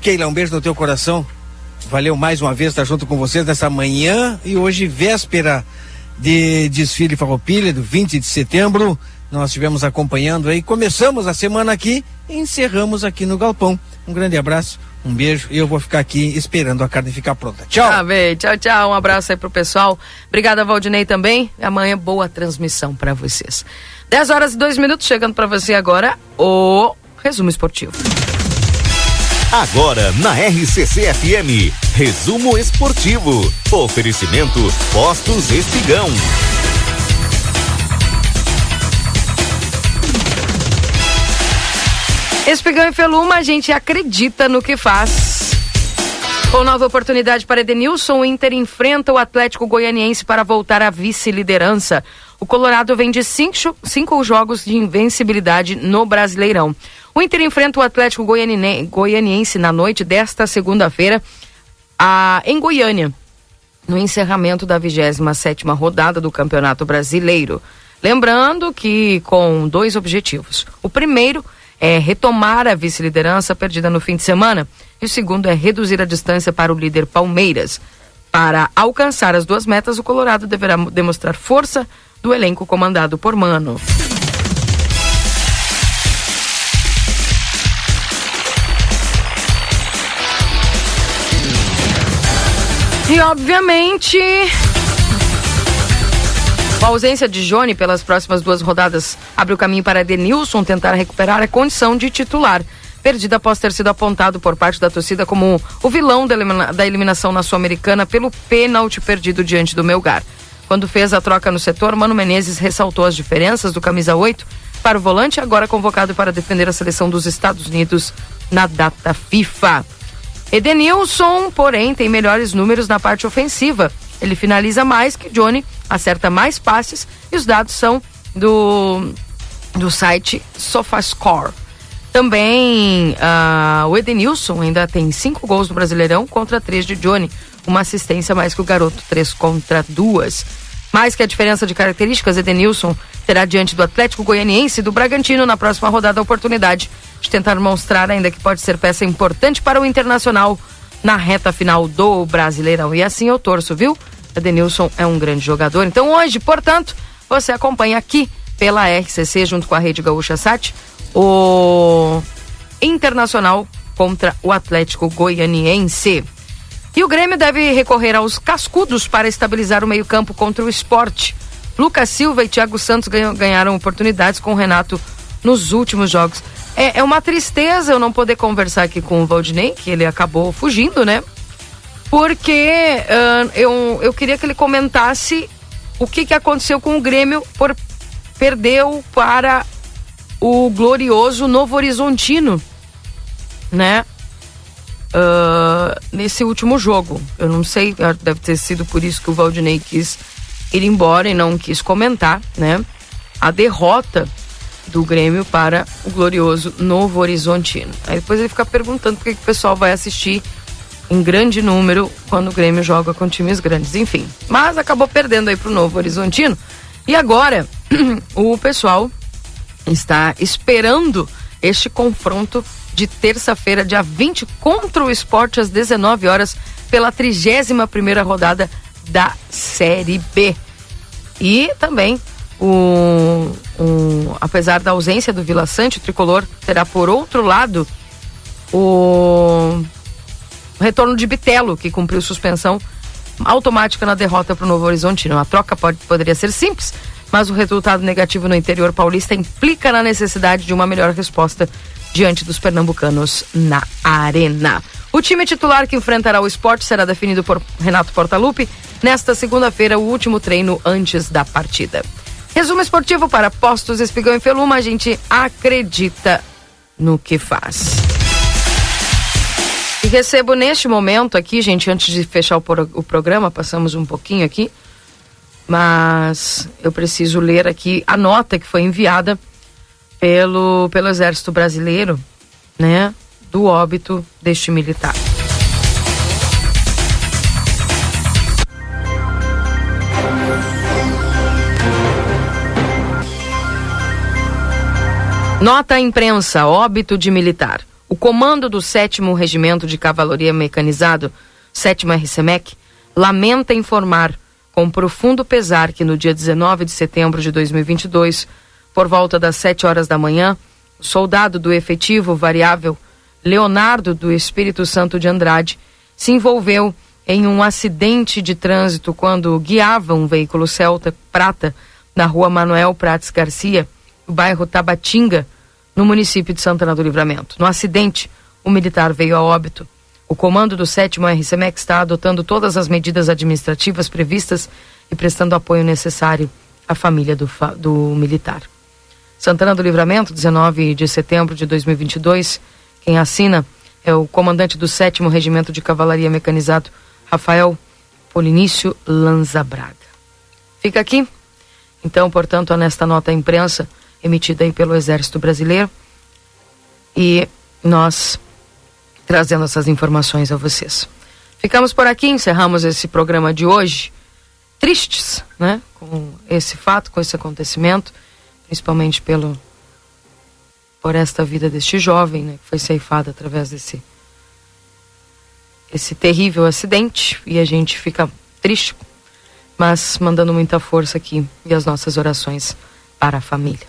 S8: Keila, um beijo no teu coração. Valeu mais uma vez estar junto com vocês nessa manhã e hoje, véspera de desfile Farroupilha, do 20 de setembro. Nós estivemos acompanhando aí. Começamos a semana aqui e encerramos aqui no Galpão. Um grande abraço, um beijo e eu vou ficar aqui esperando a carne ficar pronta. Tchau.
S1: Tá bem, tchau, tchau. Um abraço aí pro pessoal. Obrigada, Valdinei, também. Amanhã, boa transmissão para vocês. 10 horas e 2 minutos, chegando para você agora o resumo esportivo.
S9: Agora na RCC FM, resumo esportivo. Oferecimento Postos Espigão.
S1: Espigão e Feluma, a gente acredita no que faz. Com nova oportunidade para Edenilson, o Inter enfrenta o Atlético Goianiense para voltar à vice-liderança. O Colorado vem de cinco, cinco jogos de invencibilidade no Brasileirão. O Inter enfrenta o Atlético Goianiense na noite desta segunda-feira em Goiânia, no encerramento da 27 rodada do Campeonato Brasileiro. Lembrando que com dois objetivos. O primeiro é retomar a vice-liderança perdida no fim de semana e o segundo é reduzir a distância para o líder Palmeiras. Para alcançar as duas metas, o Colorado deverá demonstrar força do elenco comandado por Mano. E obviamente, a ausência de Johnny pelas próximas duas rodadas abre o caminho para Denilson tentar recuperar a condição de titular. Perdida após ter sido apontado por parte da torcida como o vilão da eliminação na Sul-Americana pelo pênalti perdido diante do Melgar. Quando fez a troca no setor, Mano Menezes ressaltou as diferenças do camisa 8 para o volante, agora convocado para defender a seleção dos Estados Unidos na data FIFA. Edenilson, porém, tem melhores números na parte ofensiva. Ele finaliza mais que Johnny, acerta mais passes e os dados são do, do site SofaScore. Também uh, o Edenilson ainda tem cinco gols no Brasileirão contra três de Johnny, uma assistência mais que o garoto, três contra duas. Mais que a diferença de características, Edenilson terá diante do Atlético Goianiense e do Bragantino na próxima rodada a oportunidade de tentar mostrar ainda que pode ser peça importante para o Internacional na reta final do Brasileirão. E assim eu torço, viu? Edenilson é um grande jogador. Então hoje, portanto, você acompanha aqui pela RCC junto com a Rede Gaúcha Sat o Internacional contra o Atlético Goianiense. E o Grêmio deve recorrer aos cascudos para estabilizar o meio-campo contra o esporte. Lucas Silva e Thiago Santos ganharam oportunidades com o Renato nos últimos jogos. É, é uma tristeza eu não poder conversar aqui com o Valdinei, que ele acabou fugindo, né? Porque uh, eu, eu queria que ele comentasse o que, que aconteceu com o Grêmio por perdeu para o glorioso Novo Horizontino, né? Uh, nesse último jogo. Eu não sei, deve ter sido por isso que o Valdinei quis ir embora e não quis comentar, né? A derrota do Grêmio para o glorioso Novo Horizontino. Aí depois ele fica perguntando por que, que o pessoal vai assistir em grande número quando o Grêmio joga com times grandes, enfim. Mas acabou perdendo aí para o Novo Horizontino. E agora [CLEARS THROAT] o pessoal está esperando este confronto de terça-feira, dia 20, contra o esporte às 19 horas, pela 31 primeira rodada da Série B. E também o, o, apesar da ausência do Vila Sante, o tricolor terá por outro lado o retorno de Bitelo, que cumpriu suspensão automática na derrota para o Novo Horizontino. A troca pode, poderia ser simples, mas o resultado negativo no interior paulista implica na necessidade de uma melhor resposta diante dos pernambucanos na arena. O time titular que enfrentará o esporte será definido por Renato Portaluppi nesta segunda-feira, o último treino antes da partida. Resumo esportivo para Postos Espigão e Feluma, a gente acredita no que faz. Recebo neste momento aqui, gente, antes de fechar o, o programa, passamos um pouquinho aqui, mas eu preciso ler aqui a nota que foi enviada pelo, pelo Exército Brasileiro, né, do óbito deste militar. Nota à imprensa, óbito de militar. O comando do 7 Regimento de Cavalaria Mecanizado sétima RCMEC, lamenta informar com profundo pesar que no dia 19 de setembro de 2022, por volta das 7 horas da manhã, o soldado do efetivo variável Leonardo do Espírito Santo de Andrade se envolveu em um acidente de trânsito quando guiava um veículo Celta prata na rua Manuel Prates Garcia, bairro Tabatinga, no município de Santana do Livramento. No acidente, o militar veio a óbito. O comando do 7 RCMEC está adotando todas as medidas administrativas previstas e prestando apoio necessário à família do, do militar. Santana do Livramento, 19 de setembro de 2022. Quem assina é o comandante do 7 Regimento de Cavalaria Mecanizado, Rafael Polinício Lanza Braga. Fica aqui, então, portanto, nesta nota à imprensa emitida aí pelo Exército Brasileiro e nós trazendo essas informações a vocês. Ficamos por aqui, encerramos esse programa de hoje, tristes, né, com esse fato, com esse acontecimento principalmente pelo por esta vida deste jovem, né, que foi ceifada através desse esse terrível acidente e a gente fica triste, mas mandando muita força aqui e as nossas orações para a família.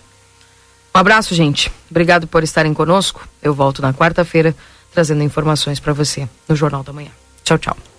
S1: Um abraço, gente. Obrigado por estarem conosco. Eu volto na quarta-feira trazendo informações para você no Jornal da Manhã. Tchau, tchau.